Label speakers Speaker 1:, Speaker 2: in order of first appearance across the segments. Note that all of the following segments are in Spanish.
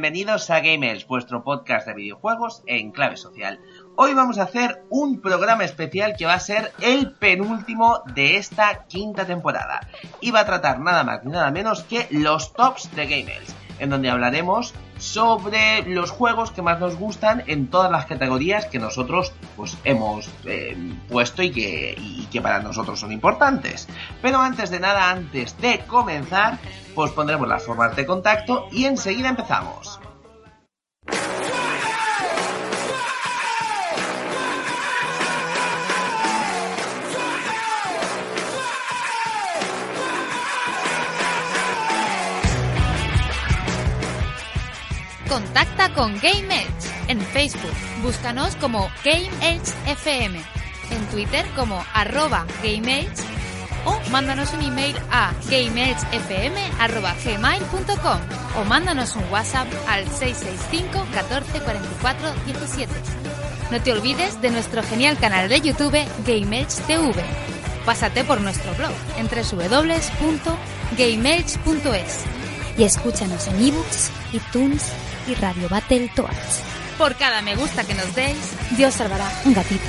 Speaker 1: Bienvenidos a Gamers, vuestro podcast de videojuegos en clave social. Hoy vamos a hacer un programa especial que va a ser el penúltimo de esta quinta temporada. Y va a tratar nada más ni nada menos que los tops de Gamers, en donde hablaremos sobre los juegos que más nos gustan en todas las categorías que nosotros pues hemos eh, puesto y que, y que para nosotros son importantes. Pero antes de nada, antes de comenzar, pues pondremos las formas de contacto y enseguida empezamos.
Speaker 2: Contacta con Game Edge en Facebook. Búscanos como Game Edge FM. En Twitter como arroba Game Edge o mándanos un email a gameedgefm.gmail.com o mándanos un WhatsApp al 665 14 44 17. No te olvides de nuestro genial canal de YouTube Game Edge TV. Pásate por nuestro blog en www.gameedge.es y escúchanos en ebooks, iTunes y Radio Battle Toads. Por cada me gusta que nos deis, Dios salvará un gatito.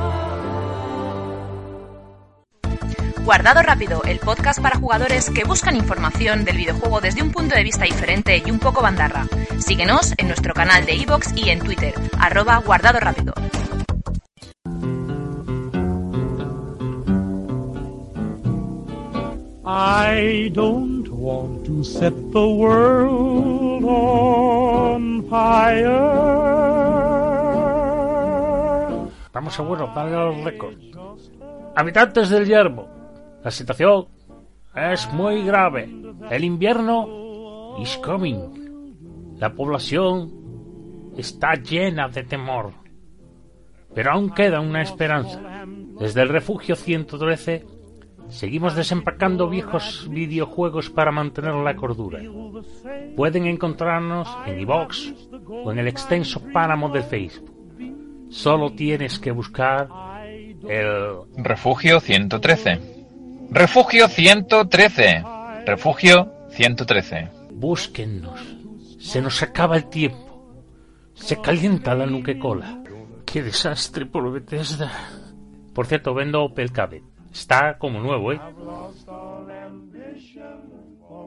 Speaker 3: Guardado Rápido, el podcast para jugadores que buscan información del videojuego desde un punto de vista diferente y un poco bandarra. Síguenos en nuestro canal de iVoox y en Twitter, arroba Guardado Rápido.
Speaker 4: I don't want to set the world on fire.
Speaker 5: Vamos a bueno, darle a los récords. Habitantes del yermo, la situación es muy grave. El invierno is coming. La población está llena de temor. Pero aún queda una esperanza. Desde el refugio 113 seguimos desempacando viejos videojuegos para mantener la cordura. Pueden encontrarnos en iVox o en el extenso páramo de Facebook. Solo tienes que buscar el
Speaker 6: Refugio 113. Refugio 113. Refugio 113.
Speaker 5: Búsquennos. Se nos acaba el tiempo. Se calienta la nuquecola. Qué desastre por Bethesda. Por cierto, vendo Opel Cabet. Está como nuevo, ¿eh?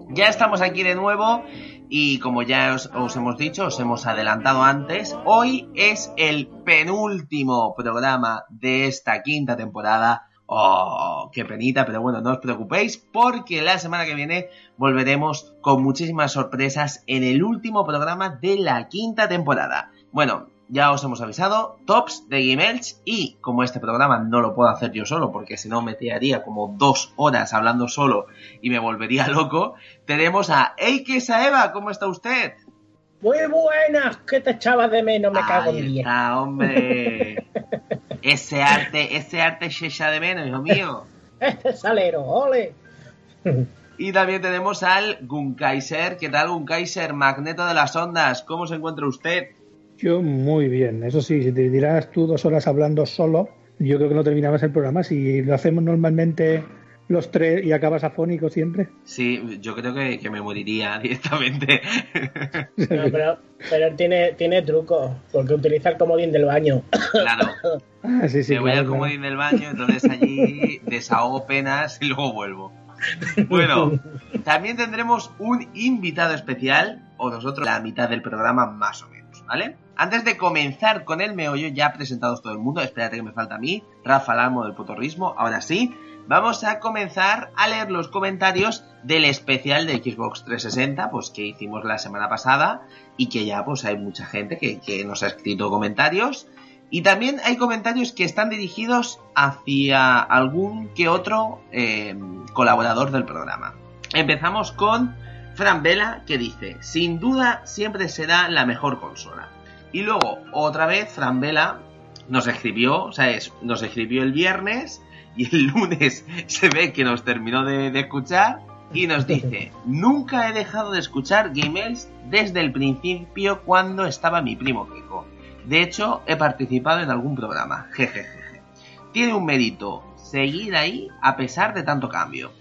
Speaker 1: Ya estamos aquí de nuevo y como ya os, os, hemos dicho, os hemos adelantado antes, hoy es el penúltimo programa de esta quinta temporada. Oh, qué penita, pero bueno, no os preocupéis porque la semana que viene volveremos con muchísimas sorpresas en el último programa de la quinta temporada. Bueno, ya os hemos avisado, tops de Gmails y como este programa no lo puedo hacer yo solo porque si no me tiraría como dos horas hablando solo y me volvería loco, tenemos a Eike Saeva, ¿cómo está usted?
Speaker 7: Muy buenas, que te echabas de menos, me cago en
Speaker 1: Ahí
Speaker 7: día.
Speaker 1: está, hombre. ese arte, ese arte se echa de menos, hijo mío.
Speaker 7: Este salero, ole.
Speaker 1: Y también tenemos al Gunkaiser. ¿Qué tal, Gunkaiser? Magneto de las ondas. ¿Cómo se encuentra usted?
Speaker 8: Yo muy bien. Eso sí, si te dirás tú dos horas hablando solo, yo creo que no terminabas el programa. Si lo hacemos normalmente los tres y acabas afónico siempre.
Speaker 1: Sí, yo creo que, que me moriría directamente.
Speaker 7: No, pero, pero él tiene, tiene truco, porque utiliza el comodín del baño.
Speaker 1: claro.
Speaker 8: Ah, sí, sí.
Speaker 1: me voy al
Speaker 8: claro.
Speaker 1: comodín del baño, entonces allí desahogo penas y luego vuelvo. Bueno, también tendremos un invitado especial, o nosotros la mitad del programa más o menos, ¿vale? Antes de comenzar con el meollo, ya presentados todo el mundo, espérate que me falta a mí, Rafa Lamo del Potorrismo, ahora sí, vamos a comenzar a leer los comentarios del especial de Xbox 360, pues que hicimos la semana pasada, y que ya pues hay mucha gente que, nos ha escrito comentarios, y también hay comentarios que están dirigidos hacia algún que otro eh, colaborador del programa. Empezamos con Fran Vela que dice, sin duda siempre será la mejor consola. Y luego otra vez Fran Vela nos escribió, o sea, nos escribió el viernes y el lunes se ve que nos terminó de, escuchar y nos dice, nunca he dejado de escuchar Gamels desde el principio cuando estaba mi primo Kiko. De hecho, he participado en algún programa. Jejejeje. Tiene un mérito seguir ahí a pesar de tanto cambio.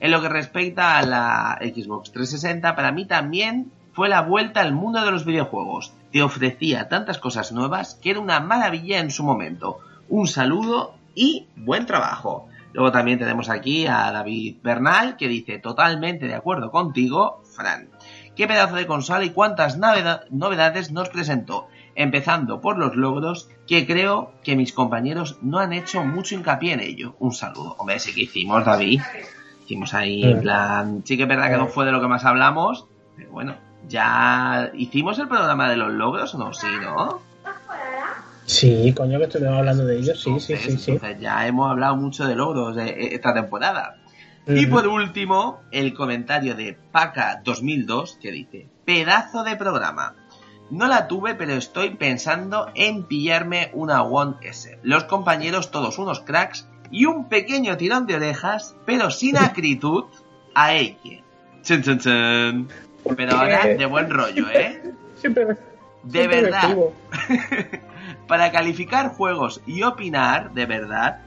Speaker 1: En lo que respecta a la Xbox 360, para mí también fue la vuelta al mundo de los videojuegos. Te ofrecía tantas cosas nuevas que era una maravilla en su momento. Un saludo y buen trabajo. Luego también tenemos aquí a David Bernal que dice totalmente de acuerdo contigo, Fran. Qué pedazo de consola y cuántas noveda- novedades nos presentó empezando por los logros, que creo que mis compañeros no han hecho mucho hincapié en ello. Un saludo. Hombre, sí que hicimos, David. Hicimos ahí, en plan, sí que es verdad que no fue de lo que más hablamos, pero bueno, ya hicimos el programa de los logros o no, sí, ¿no?
Speaker 7: Sí, coño, que estuvimos hablando de ellos, sí, sí, sí, sí.
Speaker 1: Entonces ya hemos hablado mucho de logros de esta temporada. Y por último, el comentario de Paca 2002 que dice, pedazo de programa. No la tuve, pero estoy pensando en pillarme una One S. Los compañeros todos unos cracks y un pequeño tirón de orejas, pero sin acritud, a Eike. Chun, chun, chun. Pero ahora de buen rollo, ¿eh?
Speaker 7: Siempre,
Speaker 1: De
Speaker 7: siempre me
Speaker 1: verdad. Para calificar juegos y opinar de verdad,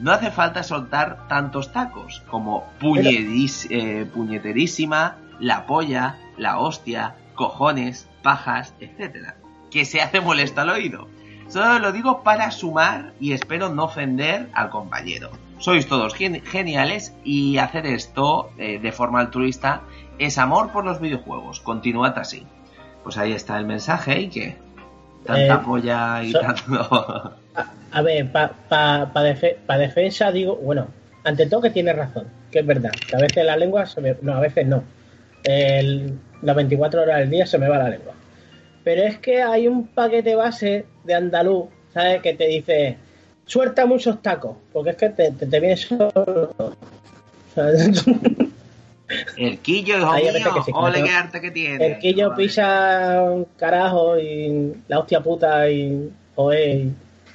Speaker 1: no hace falta soltar tantos tacos como eh, puñeterísima, la polla, la hostia, cojones, pajas, etc. Que se hace molesto al oído. Solo lo digo para sumar y espero no ofender al compañero. Sois todos gen- geniales y hacer esto eh, de forma altruista es amor por los videojuegos. Continuad así. Pues ahí está el mensaje y que tanta
Speaker 7: Eh,
Speaker 1: polla y
Speaker 7: so-
Speaker 1: tanto...
Speaker 7: A ver, para pa, pa defe- pa defensa digo, bueno, ante todo que tiene razón, que es verdad, que a veces la lengua se me... No, a veces no. El, las 24 horas del día se me va la lengua. Pero es que hay un paquete base de andaluz, ¿sabes? Que te dice, suelta muchos tacos, porque es que te, te, te viene solo.
Speaker 1: El quillo, hijo
Speaker 7: Hay a veces
Speaker 1: mío,
Speaker 7: que sí,
Speaker 1: ole qué arte que tiene.
Speaker 7: El quillo pisa un carajo y la hostia puta y... Joder, y-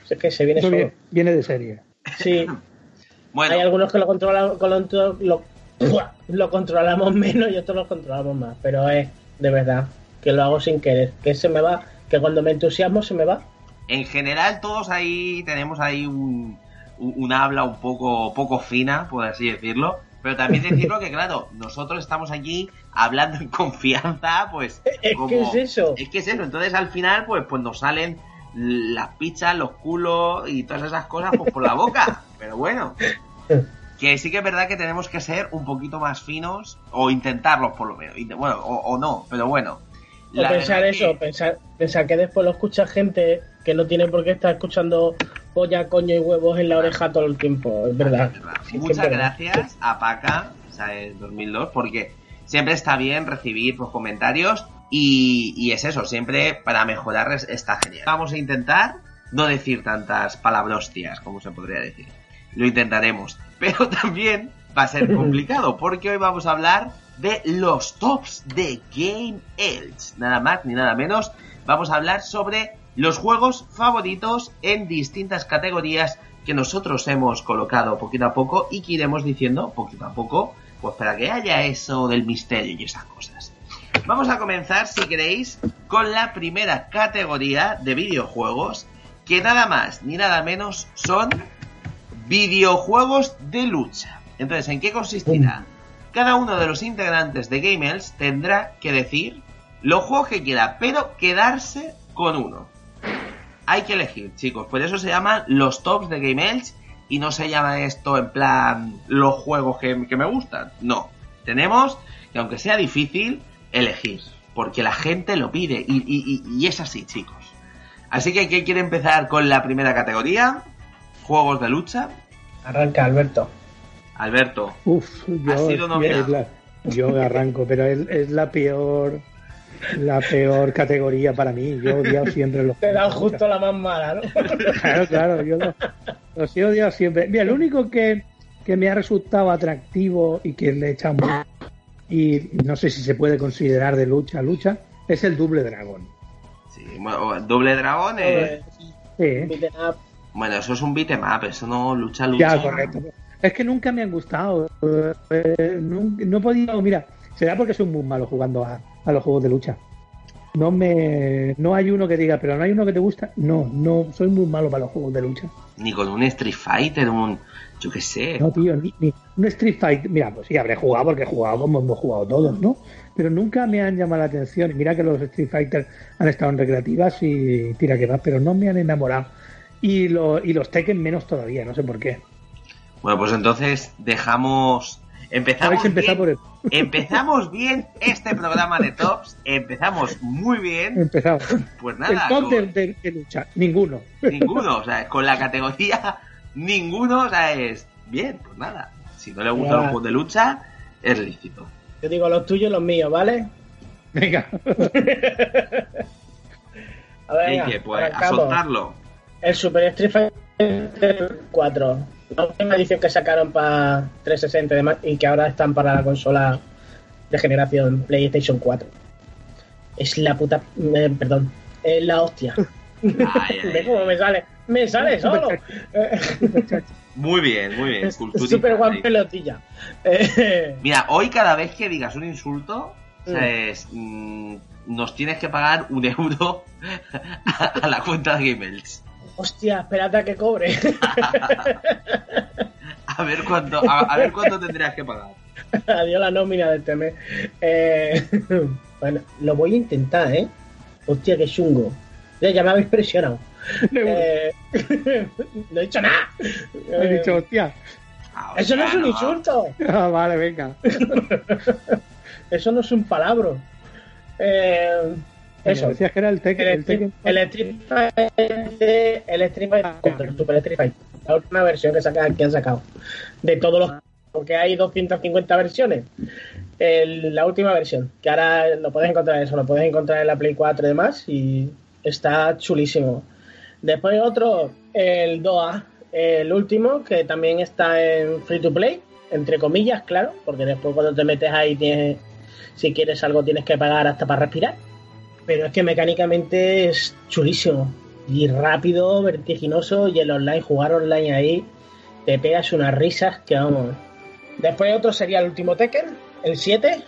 Speaker 7: es que se viene
Speaker 8: Eso
Speaker 7: solo.
Speaker 8: viene, de serie.
Speaker 7: Sí,
Speaker 1: Bueno,
Speaker 7: Hay algunos que lo controlan, con lo, lo, lo controlamos menos y otros lo controlamos más. Pero es de verdad que lo hago sin querer. Que se me va, que cuando me entusiasmo se me va.
Speaker 1: en general todos ahí tenemos ahí un, un, un habla un poco, poco fina, por así decirlo. Pero también decirlo que, claro, nosotros estamos aquí hablando en confianza, pues...
Speaker 7: Es
Speaker 1: como-
Speaker 7: que es eso.
Speaker 1: Es que es eso. Entonces, al final, pues, pues nos salen las pizzas, los culos y todas esas cosas pues, por la boca. Pero bueno. Que sí que es verdad que tenemos que ser un poquito más finos, o intentarlo por lo menos. Bueno, o, o no, pero bueno.
Speaker 7: O pensar eso,
Speaker 1: que-
Speaker 7: pensar, pensar que después lo escucha gente que no tiene por qué estar escuchando polla, coño y huevos en la oreja todo el tiempo. Es verdad.
Speaker 1: Es verdad.
Speaker 7: Sí, que es
Speaker 1: Muchas
Speaker 7: verdad.
Speaker 1: gracias a Paca, ¿sabes? 2002, porque siempre está bien recibir pues, comentarios y, y es eso, siempre para mejorar es- está genial. Vamos a intentar no decir tantas palabrostias, como se podría decir. Lo intentaremos, pero también va a ser complicado, porque hoy vamos a hablar de los tops de Game Elch. Nada más ni nada menos, vamos a hablar sobre los juegos favoritos en distintas categorías que nosotros hemos colocado poquito a poco y que iremos diciendo poquito a poco, pues para que haya eso del misterio y esas cosas. Vamos a comenzar, si queréis, con la primera categoría de videojuegos, que nada más ni nada menos son videojuegos de lucha. Entonces, ¿en qué consistirá? Cada uno de los integrantes de Gamers tendrá que decir los juegos que quiera, pero quedarse con uno. Hay que elegir, chicos. Por eso se llaman los tops de Game Elch y no se llama esto en plan los juegos que, que me gustan. No. Tenemos que, aunque sea difícil, elegir. Porque la gente lo pide y, y- y- y es así, chicos. Así que, ¿quién quiere empezar con la primera categoría? Juegos de lucha.
Speaker 7: Arranca, Alberto.
Speaker 1: Alberto.
Speaker 8: Uf, yo,
Speaker 1: Ha sido nominado.
Speaker 8: la- yo arranco, pero es, es la peor la peor categoría para mí. Yo he odiado siempre los
Speaker 7: Te dan justo la más mala, ¿no?
Speaker 8: Claro, claro, yo lo- los he odiado siempre. Mira, lo único que, que me ha resultado atractivo y que le he echado mucho, y no sé si se puede considerar de lucha lucha, es el Double Dragón.
Speaker 1: Sí, bueno, Doble Dragón es...
Speaker 8: Sí.
Speaker 7: Up.
Speaker 1: Bueno, eso es un beat'em up, eso no lucha, lucha.
Speaker 8: Ya, correcto. Es que nunca me han gustado. Eh, nun- no he podido, mira, será porque soy muy malo jugando a, a los juegos de lucha. No me, no hay uno que diga, pero no hay uno que te gusta. No, no, soy muy malo para los juegos de lucha.
Speaker 1: Ni con un Street Fighter, un... Yo qué sé.
Speaker 8: No, tío, ni, ni un Street Fighter. Mira, pues sí, habré jugado porque he jugado como hemos jugado todos, ¿no? Pero nunca me han llamado la atención. Mira que los Street Fighter han estado en recreativas y tira que va, pero no me han enamorado. Y, lo, y los Tekken menos todavía, no sé por qué.
Speaker 1: Bueno, pues entonces dejamos... Empezamos
Speaker 8: Habéis empezado
Speaker 1: bien,
Speaker 8: por el.
Speaker 1: empezamos bien este programa de tops, empezamos muy bien,
Speaker 8: Empezamos.
Speaker 1: pues
Speaker 8: el
Speaker 1: nada,
Speaker 8: top
Speaker 1: con-
Speaker 8: de, de- de lucha, ninguno.
Speaker 1: ninguno, o sea, con la categoría ninguno, o sea, es bien, pues nada, si no le gustan
Speaker 7: Ya.
Speaker 1: los juegos de lucha, es lícito.
Speaker 7: Yo digo los tuyos y los míos, ¿vale?
Speaker 8: Venga.
Speaker 7: A ver, venga,
Speaker 1: que, pues, a soltarlo.
Speaker 7: El Super Street Fighter 4. La última edición que sacaron para 360 y demás, y que ahora están para la consola de generación PlayStation 4. Es la puta. eh, perdón. Es la hostia. ¿Ves cómo me sale? Me sale solo.
Speaker 1: Muy bien, muy bien,
Speaker 7: Super
Speaker 1: sí.
Speaker 7: pelotilla.
Speaker 1: Mira, hoy cada vez que digas un insulto,
Speaker 7: Mm.
Speaker 1: mm, nos tienes que pagar un euro a, a la cuenta de Gamels.
Speaker 7: Hostia, espérate a que cobre.
Speaker 1: A ver cuánto, a, a ver cuánto tendrías que pagar.
Speaker 7: Adiós la nómina de este mes. Eh, bueno, lo voy a intentar, ¿eh? Hostia, qué chungo. Ya, ya me habéis presionado. Eh, no he dicho nada.
Speaker 8: He
Speaker 7: Eh,
Speaker 8: dicho, hostia.
Speaker 1: Ah,
Speaker 7: eso no es un
Speaker 1: no.
Speaker 7: insulto.
Speaker 8: Ah, vale, venga.
Speaker 7: Eso no es un palabro. Eh, eso.
Speaker 8: Decías que era el Tekken.
Speaker 7: El,
Speaker 8: El Tekken.
Speaker 7: el Street Fighter, el Street Fighter, el Super Street Fighter, la última versión que, saca, que han sacado. De todos los. Porque hay 250 versiones. El- la última versión, que ahora lo puedes encontrar eso, lo puedes encontrar en la Play 4 y demás, y está chulísimo. Después otro, el DOA, el último, que también está en free to play, entre comillas, claro, porque después cuando te metes ahí tienes, si quieres algo tienes que pagar hasta para respirar. Pero es que mecánicamente es chulísimo. Y rápido, vertiginoso, y el online, jugar online ahí, te pegas unas risas que vamos. Después otro sería el último Tekken, el 7.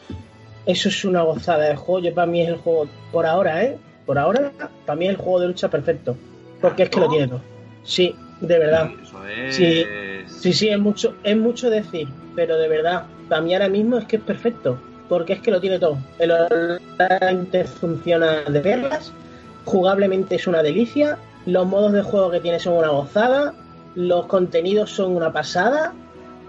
Speaker 7: Eso es una gozada de juego. Yo para mí es el juego, por ahora, ¿eh? Por ahora, para mí es el juego de lucha perfecto. Porque es que lo tiene todo. Sí, de verdad.
Speaker 1: Eso es.
Speaker 7: Sí. Sí, sí, es mucho, es mucho decir, pero de verdad, para mí ahora mismo es que es perfecto, porque es que lo tiene todo. El online funciona de perlas, jugablemente es una delicia, los modos de juego que tiene son una gozada, los contenidos son una pasada,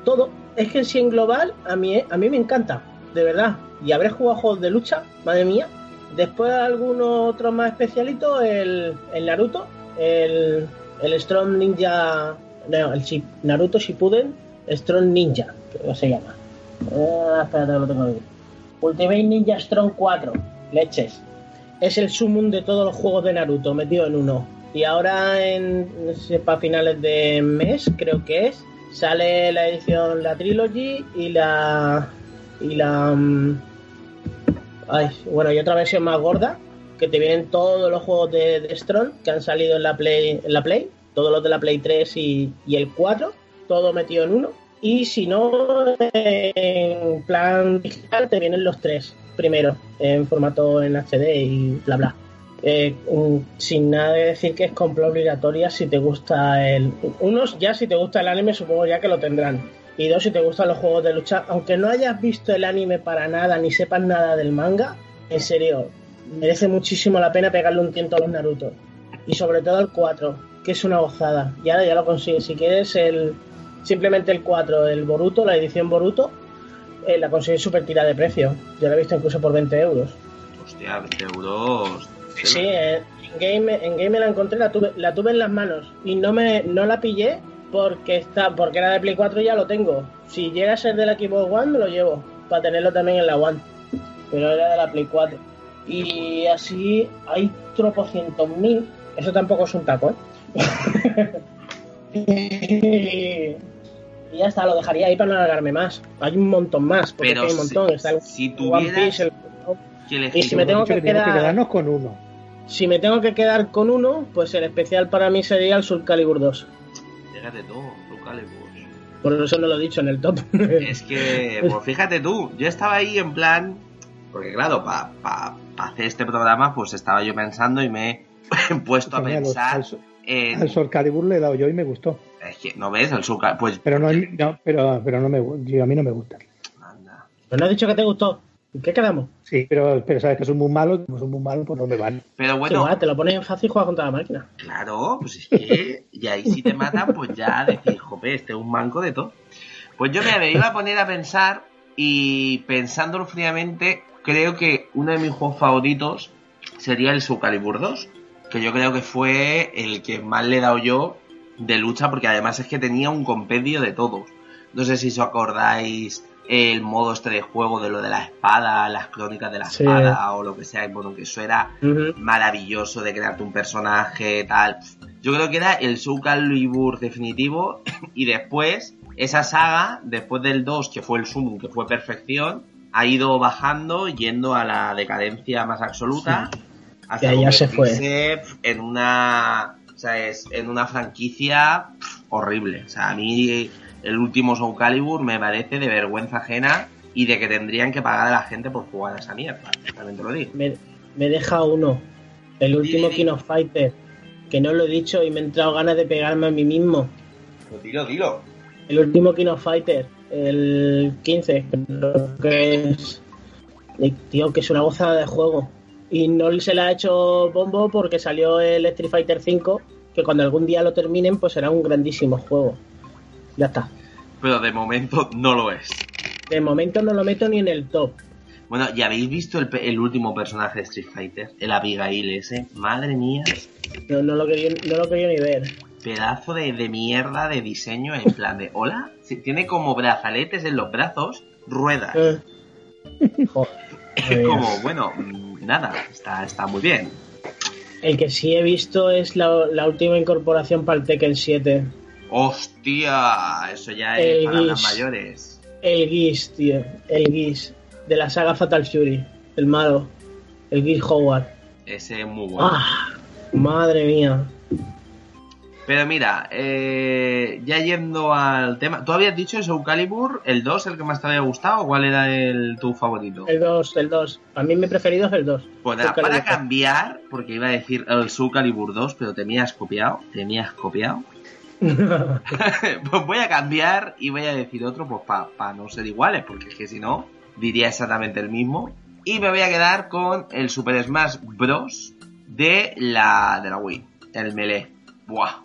Speaker 7: todo. Es que en sí en global a mí, a mí me encanta, de verdad. Y habré jugado juegos de lucha, madre mía. Después algunos otros más especialitos, el, el Naruto, el, el Strong Ninja, no, el Naruto Shippuden Strong Ninja, que se llama. Ah, espérate, lo tengo aquí. Ultimate Ninja Strong 4, leches. Es el sumum de todos los juegos de Naruto, metido en uno. Y ahora, en, para finales de mes, creo que es, sale la edición, la Trilogy y la y la... mm, Ay, bueno, y otra versión más gorda, que te vienen todos los juegos de, de Strong que han salido en la Play, en la Play, todos los de la Play 3 y, y el 4, todo metido en uno. Y si no, en plan digital te vienen los tres primero, en formato en HD y bla bla. Eh, sin nada de decir que es compra obligatoria si te gusta el... Unos ya si te gusta el anime supongo ya que lo tendrán. Y dos si te gustan los juegos de lucha. Aunque no hayas visto el anime para nada ni sepas nada del manga, en serio, merece muchísimo la pena pegarle un tiento a los Naruto. Y sobre todo el 4, que es una gozada. Ya, ya lo consigues. Si quieres el simplemente el 4, el Boruto, la edición Boruto, eh, la consigues súper tira de precio. Yo la he visto incluso por 20 euros.
Speaker 1: Hostia, 20 euros.
Speaker 7: Sí, eh, en game, en game la encontré, la tuve, la tuve en las manos y no me no la pillé porque está porque era de Play 4 y ya lo tengo. Si llega a ser de la Xbox One me lo llevo para tenerlo también en la One. Pero era de la Play 4. Y así hay tropocientos mil. Eso tampoco es un taco, ¿eh? y ya está, lo dejaría ahí para no alargarme más. Hay un montón más, porque
Speaker 1: Pero
Speaker 7: hay un montón.
Speaker 1: si-
Speaker 7: Está el
Speaker 1: si
Speaker 7: One
Speaker 1: tuvieras
Speaker 7: Piece, el-
Speaker 1: que elegir
Speaker 7: Y si me tengo que quedar-
Speaker 8: quedarnos con uno.
Speaker 7: Si me tengo que quedar con uno, pues el especial para mí sería el Soul Calibur 2.
Speaker 1: Fíjate tú, Soul Calibur.
Speaker 7: Por eso no lo he dicho en el top.
Speaker 1: Es que, pues fíjate tú, yo estaba ahí en plan, porque claro, para hacer este programa, pues estaba yo pensando y me he puesto a pensar En...
Speaker 8: al Soul Calibur le he dado yo y me gustó.
Speaker 1: Es que, ¿no ves? El Soul Calibur, pues...
Speaker 8: Pero no, no, pero, pero no me, yo- a mí no me gusta.
Speaker 1: anda.
Speaker 7: Pero no has dicho que te gustó. ¿En qué quedamos?
Speaker 8: Sí, pero, pero sabes que soy muy malo, como soy muy malo, pues no me vale.
Speaker 1: Pero
Speaker 7: Sí,
Speaker 1: bueno,
Speaker 7: va, te lo pones en fácil y juegas contra la máquina.
Speaker 1: Claro, pues es que. Y ahí si te matan, pues ya decís, jope, este es un manco de todo. Pues yo me iba a poner a pensar y pensándolo fríamente, creo que uno de mis juegos favoritos sería el Soul Calibur 2. Que yo creo que fue el que más le he dado yo de lucha, porque además es que tenía un compendio de todos. No sé si os acordáis el modo este de juego de lo de la espada, las crónicas de la
Speaker 7: Sí.
Speaker 1: espada o lo que sea, y bueno, que eso era maravilloso de crearte un personaje, tal. Yo creo que era el Soul Calibur definitivo y después esa saga, después del 2 que fue el Summon, que fue perfección, ha ido bajando, yendo a la decadencia más absoluta. Hasta
Speaker 7: ya se
Speaker 1: convertirse en una, ¿sabes? En una franquicia horrible. O sea, a mí el último Soul Calibur me parece de vergüenza ajena y de que tendrían que pagar a la gente por jugar a esa mierda. También te lo digo.
Speaker 7: Me, me deja uno. El último. King of Fighter. Que no lo he dicho y me he entrado ganas de pegarme a mí mismo.
Speaker 1: Pues dilo, dilo.
Speaker 7: El último King of Fighter. El 15. Creo que es. Y, Tío, que es una gozada de juego. Y no se le ha hecho bombo porque salió el Street Fighter 5. Que cuando algún día lo terminen, pues será un grandísimo juego. Ya está.
Speaker 1: Pero de momento no lo es.
Speaker 7: De momento no lo meto ni en el top.
Speaker 1: Bueno, ¿ya habéis visto el, el último personaje de Street Fighter? El Abigail ese. Madre mía.
Speaker 7: No, no lo quería, no lo quería ni ver.
Speaker 1: Pedazo de, de mierda de diseño en plan de... ¿Hola? Tiene como brazaletes en los brazos, ruedas.
Speaker 7: Eh. Joder.
Speaker 1: Es como, bueno, nada, está, está muy bien.
Speaker 7: El que sí he visto es la, la última incorporación para el Tekken 7.
Speaker 1: ¡Hostia! Eso ya es
Speaker 7: El
Speaker 1: palabras
Speaker 7: Geese.
Speaker 1: mayores.
Speaker 7: El Geese, tío. El Geese. De la saga Fatal Fury. El malo. El Geese Howard.
Speaker 1: Ese es muy bueno.
Speaker 7: ¡Ah! Madre mía.
Speaker 1: Pero mira, eh, ya yendo al tema... ¿Tú habías dicho el Soul Calibur, el 2, el que más te había gustado? ¿O cuál era el tu favorito?
Speaker 7: El 2, el 2. A mí mi preferido es el 2.
Speaker 1: Pues nada, para cambiar, porque iba a decir el Soul Calibur 2, pero te me has copiado, te me has copiado. pues voy a cambiar y voy a decir otro, pues para no ser iguales, porque es que si no, diría exactamente el mismo. Y me voy a quedar con el Super Smash Bros. de la, de la Wii, el Melee. Buah,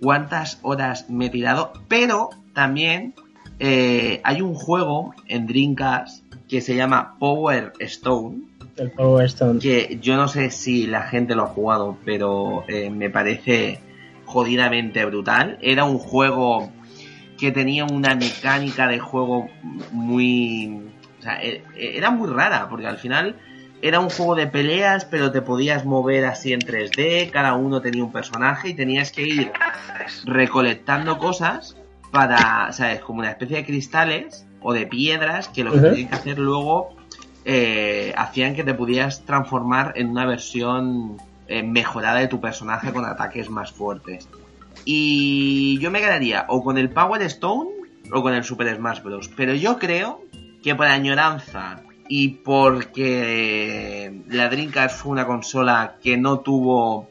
Speaker 1: cuántas horas me he tirado, pero también eh, hay un juego en Dreamcast que se llama Power Stone,
Speaker 7: El Power Stone.
Speaker 1: que yo no sé si la gente lo ha jugado, pero eh, me parece jodidamente brutal. Era un juego que tenía una mecánica de juego muy... O sea, e- era muy rara, porque al final era un juego de peleas, pero te podías mover así en 3D, cada uno tenía un personaje y tenías que ir recolectando cosas para, ¿sabes? Como una especie de cristales o de piedras que lo que
Speaker 7: Ujú.
Speaker 1: tenían que hacer luego eh, hacían que te pudieras transformar en una versión eh, mejorada de tu personaje con ataques más fuertes. Y yo me quedaría o con el Power Stone o con el Super Smash Bros. Pero yo creo que por añoranza y porque la Dreamcast fue una consola que no tuvo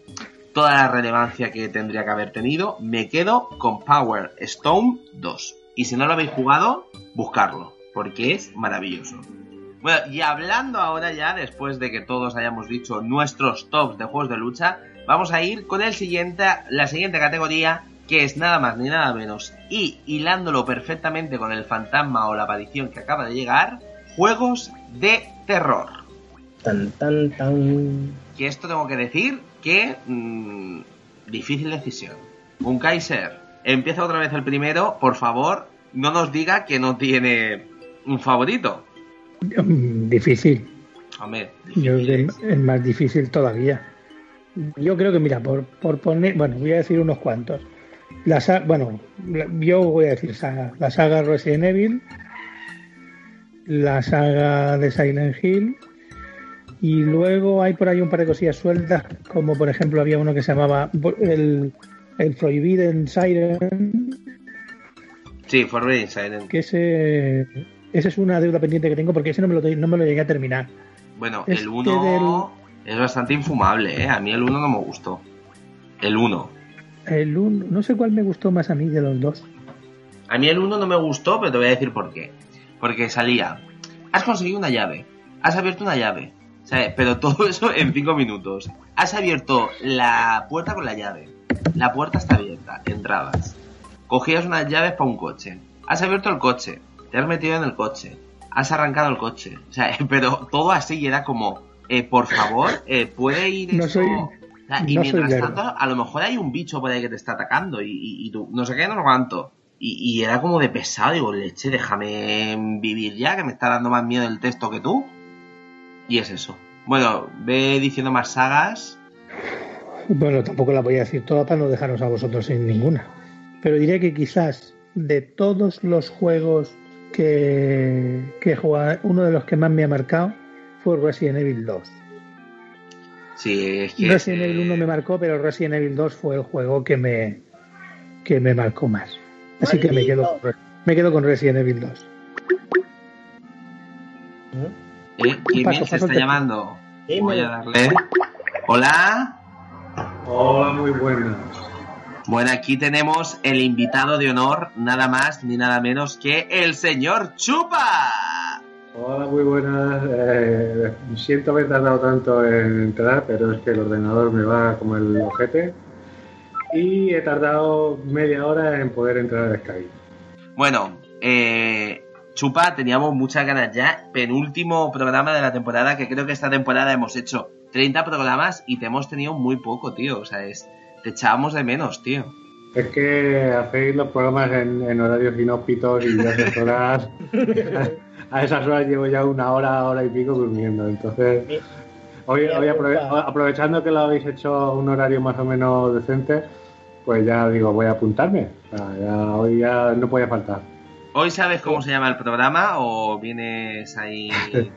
Speaker 1: toda la relevancia que tendría que haber tenido, me quedo con Power Stone 2. Y si no lo habéis jugado, buscarlo, porque es maravilloso. Bueno, y hablando ahora ya, después de que todos hayamos dicho nuestros tops de juegos de lucha, vamos a ir con el siguiente, la siguiente categoría, que es nada más ni nada menos, y hilándolo perfectamente con el fantasma o la aparición que acaba de llegar, juegos de terror.
Speaker 7: Tan, tan, tan.
Speaker 1: Que esto tengo que decir que... mm, difícil decisión. Un Kaiser, empieza otra vez el primero, por favor, no nos diga que no tiene un favorito.
Speaker 8: Mm, Difícil.
Speaker 1: Hombre,
Speaker 8: Yo
Speaker 1: difícil
Speaker 8: es, es más difícil todavía. Yo creo que, mira, por, por poner, bueno, voy a decir unos cuantos. La bueno, yo voy a decir saga. La saga Resident Evil, la saga de Silent Hill, y luego hay por ahí un par de cosillas sueltas, como por ejemplo había uno que se llamaba el, el Forbidden Siren,
Speaker 1: Sí, Forbidden Siren.
Speaker 8: que ese, ese es una deuda pendiente que tengo porque ese no me lo, no me lo llegué a terminar.
Speaker 1: Bueno,
Speaker 8: Este
Speaker 1: el 1 es bastante infumable, ¿eh? A mí el 1 no me gustó. El 1.
Speaker 8: El uno, no sé cuál me gustó más a mí de los dos.
Speaker 1: A mí el 1 no me gustó, pero te voy a decir por qué. Porque salía, has conseguido una llave, has abierto una llave, ¿sabes? Pero todo eso en 5 minutos. Has abierto la puerta con la llave. La puerta está abierta, entrabas. Cogías unas llaves para un coche. Has abierto el coche, te has metido en el coche, has arrancado el coche. O sea, pero todo así y era como, eh, por favor, eh, puede ir
Speaker 8: No
Speaker 1: esto?
Speaker 8: soy-
Speaker 1: O sea, y
Speaker 8: no
Speaker 1: mientras tanto, a lo mejor hay un bicho por ahí que te está atacando y, y- y tú, no sé qué, no sé cuánto. Y, y era como de pesado, digo, leche, déjame vivir ya, que me está dando más miedo el texto que tú. Y es eso. Bueno, ve diciendo más sagas.
Speaker 8: Bueno, tampoco la voy a decir toda para no dejaros a vosotros sin ninguna. Pero diré que quizás de todos los juegos que, que he jugado, uno de los que más me ha marcado fue Resident Evil 2.
Speaker 1: Sí, es que.
Speaker 8: Resident
Speaker 1: eh,
Speaker 8: Evil 1 me marcó, pero Resident Evil 2 fue el juego que me, que me marcó más. Así que me quedo, me quedo con Resident Evil 2.
Speaker 1: eh, ¿Quién
Speaker 8: Paso,
Speaker 1: se
Speaker 8: paso
Speaker 1: está llamando? Voy a darle. Hola.
Speaker 9: Hola, muy buenas.
Speaker 1: Bueno, aquí tenemos el invitado de honor, nada más ni nada menos que el señor Chupa.
Speaker 9: Hola, muy buenas. Eh, siento haber tardado tanto en entrar, pero es que el ordenador me va como el ojete. Y he tardado media hora en poder entrar a Skype.
Speaker 1: Bueno, eh, Chupa, teníamos muchas ganas ya. Penúltimo programa de la temporada, que creo que esta temporada hemos hecho 30 programas y te hemos tenido muy poco, tío. O sea, es, te echábamos de menos, tío.
Speaker 9: Es que hacéis los programas en, en horarios inhóspitos y yo a esas horas, a esas horas llevo ya una hora, hora y pico durmiendo. Entonces, hoy, aprove- aprovechando que lo habéis hecho a un horario más o menos decente, pues ya digo, voy a apuntarme. O sea, ya, hoy ya no podía faltar.
Speaker 1: ¿Hoy sabes cómo se llama el programa o vienes ahí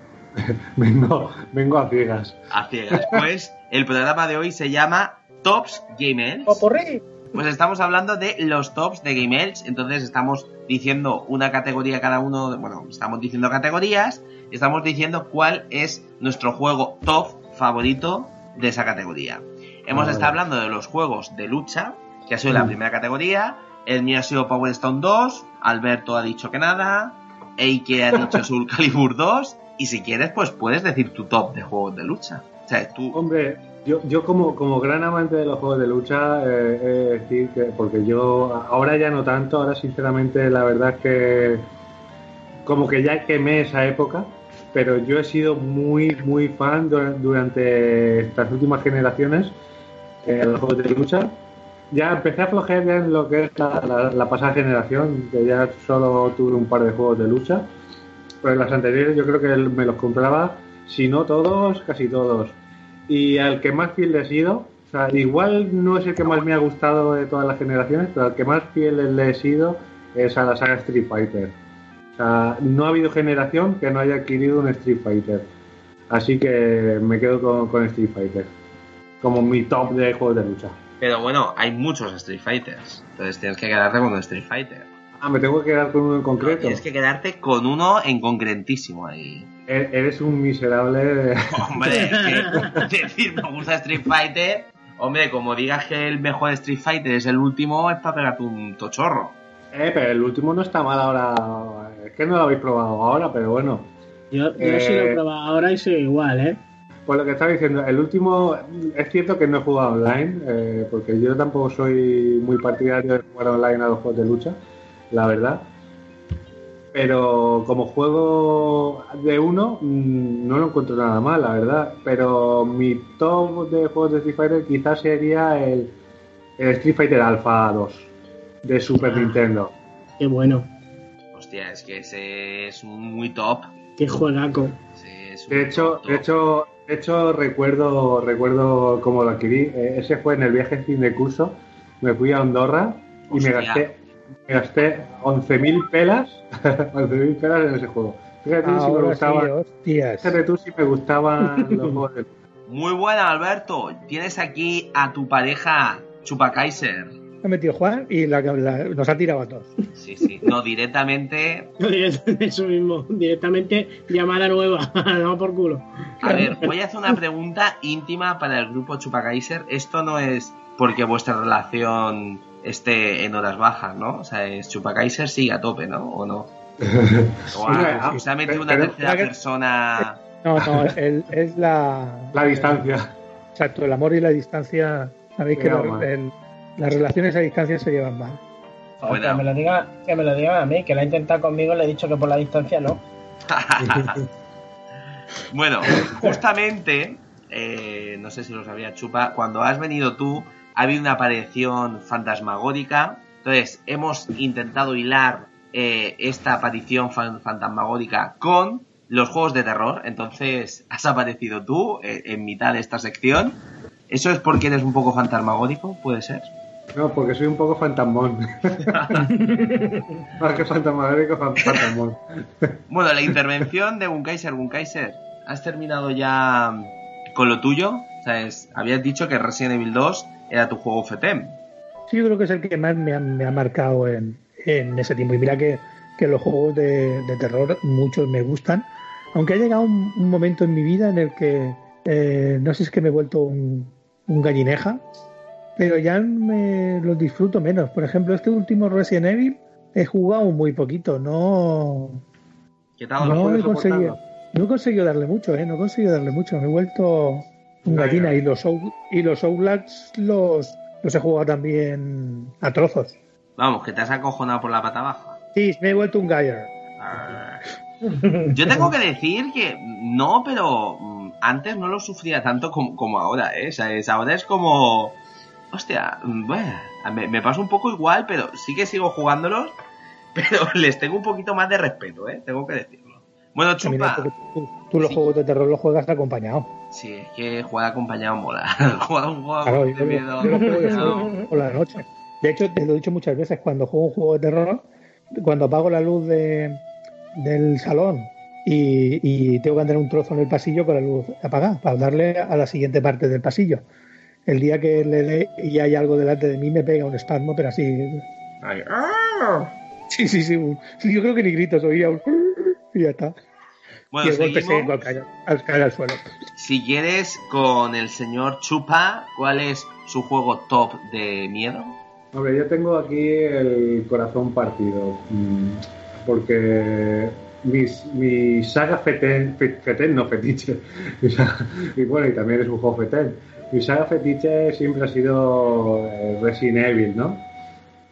Speaker 9: Vengo, vengo a ciegas.
Speaker 1: a ciegas? Pues el programa de hoy se llama Tops Gamers.
Speaker 7: ¡Popurrí!
Speaker 1: Pues estamos hablando de los tops de Game Elch, entonces estamos diciendo una categoría cada uno, bueno, estamos diciendo categorías, y estamos diciendo cuál es nuestro juego top favorito de esa categoría. Hemos
Speaker 9: Ah,
Speaker 1: estado hablando de los juegos de lucha, que ha sido la
Speaker 9: Mm.
Speaker 1: primera categoría, el mío ha sido Power Stone 2, Alberto ha dicho que nada, Eike ha dicho Soul Calibur 2, y si quieres, pues puedes decir tu top de juegos de lucha. O sea, tú...
Speaker 9: Hombre, yo, yo como, como gran amante de los juegos de lucha, eh, he de decir que, porque yo ahora ya no tanto, ahora sinceramente la verdad es que como que ya quemé esa época, pero yo he sido muy, muy fan du- durante estas últimas generaciones eh, de los juegos de lucha. Ya empecé a flojear ya en lo que es la, la- la pasada generación, que ya solo tuve un par de juegos de lucha, pero en las anteriores yo creo que me los compraba, si no todos, casi todos. Y al que más fiel le he sido, o sea, igual no es el que más me ha gustado de todas las generaciones, pero al que más fiel le he sido es a la saga Street Fighter. O sea, no ha habido generación que no haya adquirido un Street Fighter. Así que me quedo con, con Street Fighter. Como mi top de juegos de lucha.
Speaker 1: Pero bueno, hay muchos Street Fighters. Entonces tienes que quedarte con un Street Fighter.
Speaker 9: Ah, me tengo que quedar con uno en concreto.
Speaker 1: Tienes que quedarte con uno en concretísimo ahí.
Speaker 9: E- Eres un miserable.
Speaker 1: Hombre, es que decir me gusta Street Fighter. Hombre, como digas que el mejor Street Fighter es el último, es para pegarte un tochorro.
Speaker 9: Eh, pero el último no está mal ahora. Es que no lo habéis probado ahora, pero bueno.
Speaker 7: Yo, yo
Speaker 9: Eh,
Speaker 7: sí lo he probado ahora y sigo igual, ¿eh?
Speaker 9: Pues lo que estaba diciendo, el último, es cierto que no he jugado online, eh, porque yo tampoco soy muy partidario de jugar online a los juegos de lucha, la verdad. Pero como juego de uno, mm, no lo encuentro nada mal, la verdad. Pero mi top de juegos de Street Fighter quizás sería el, el Street Fighter Alpha 2 de Super Nintendo.
Speaker 7: Qué bueno,
Speaker 1: Hostia, es que ese es un muy top.
Speaker 7: qué juegaco.
Speaker 9: De hecho, de hecho, de hecho recuerdo, recuerdo cómo lo adquirí. Eh, ese fue en el viaje fin de curso. Me fui a Andorra y me gasté, me gasté 11.000 pelas, 11.000 pelas en ese juego. Fíjate si me
Speaker 8: sí,
Speaker 9: gustaban, fíjate tú si me gustaban los juegos de
Speaker 1: Muy buena, Alberto. Tienes aquí a tu pareja Chupa Kaiser.
Speaker 8: Ha metido Juan y la- la- nos ha tirado a todos.
Speaker 1: Sí, sí. No, directamente.
Speaker 7: Eso mismo, directamente llamada nueva, no por culo.
Speaker 1: A ver, voy a hacer una pregunta íntima para el grupo Chupa Kaiser. Esto no es porque vuestra relación esté en horas bajas, ¿no? O sea, es Chupa Kaiser sigue a tope, ¿no? ¿O no?
Speaker 9: Ah,
Speaker 1: se ha metido una
Speaker 9: pero-
Speaker 1: tercera
Speaker 8: pero-
Speaker 1: persona.
Speaker 8: No, no, el- es la.
Speaker 9: la distancia.
Speaker 8: Exacto, el amor y la distancia. Sabéis que el- las relaciones a distancia se llevan mal.
Speaker 7: Que me lo diga, que me lo digan a mí, que la ha intentado conmigo, le he dicho que por la distancia no.
Speaker 1: Bueno, justamente, eh, no sé si lo sabía Chupa, cuando has venido tú, ha habido una aparición fantasmagórica. Entonces, hemos intentado hilar eh, esta aparición fan- fantasmagórica con los juegos de terror. Entonces, has aparecido tú eh, en mitad de esta sección. ¿Eso es porque eres un poco fantasmagórico? ¿Puede ser?
Speaker 9: No, porque soy un poco fantasmón. Más que fantasmagórico, fan- fantasmón.
Speaker 1: Bueno, la intervención de Gunkaiser, Gunkaiser, ¿has terminado ya con lo tuyo? ¿Sabes? Habías dicho que Resident Evil 2 era tu juego FETEM.
Speaker 8: Sí, yo creo que es el que más me ha, me ha marcado en, en ese tiempo. Y mira que, que los juegos de, de terror, muchos me gustan. Aunque ha llegado un, un momento en mi vida en el que eh, no sé si es que me he vuelto un, un gallineja, pero ya me los disfruto menos. Por ejemplo, este último Resident Evil he jugado muy poquito, no,
Speaker 1: ¿Qué tal?
Speaker 8: no
Speaker 9: puedes
Speaker 8: he conseguido, no he conseguido darle mucho, ¿eh? no he conseguido darle mucho. Me he vuelto un gallina y los y los Outlats los los he jugado también a trozos.
Speaker 1: Vamos, que te has acojonado por la pata baja.
Speaker 8: Sí, me he vuelto un Gayer.
Speaker 1: Yo tengo que decir que no, pero mm, antes no lo sufría tanto como, como ahora, ¿eh? O sea, es- ahora es como... Hostia, mm, bueno, me, me pasa un poco igual, pero sí que sigo jugándolos, pero les tengo un poquito más de respeto, ¿eh? Tengo que decirlo. Bueno,
Speaker 8: Mira,
Speaker 1: Chupa,
Speaker 8: porque tú, tú los
Speaker 1: Sí.
Speaker 8: juegos de terror los juegas acompañado.
Speaker 1: sí, es que jugar acompañado mola. jugar un juego
Speaker 8: Claro,
Speaker 1: de miedo acompañado.
Speaker 8: por la noche. De hecho, te lo he dicho muchas veces, cuando juego un juego de terror, cuando apago la luz de, del salón y, y tengo que andar un trozo en el pasillo con la luz apagada para darle a la siguiente parte del pasillo. El día que le dé y hay algo delante de mí me pega un espasmo, pero así.
Speaker 1: Ay, ¡ah!
Speaker 8: Sí, sí, sí. Yo creo que ni gritos, oía un. Y ya está.
Speaker 1: Bueno,
Speaker 8: y el golpe
Speaker 1: seguimos.
Speaker 8: seco al caer, al caer al suelo.
Speaker 1: Si quieres, con el señor Chupa, ¿cuál es su juego top de miedo?
Speaker 9: Hombre, yo tengo aquí el corazón partido. mm, Porque mis, mi saga Feten, Fe- Feten, no fetiche. Y bueno, y también es un juego Feten. Mi saga fetiche siempre ha sido eh, Resident Evil, ¿no?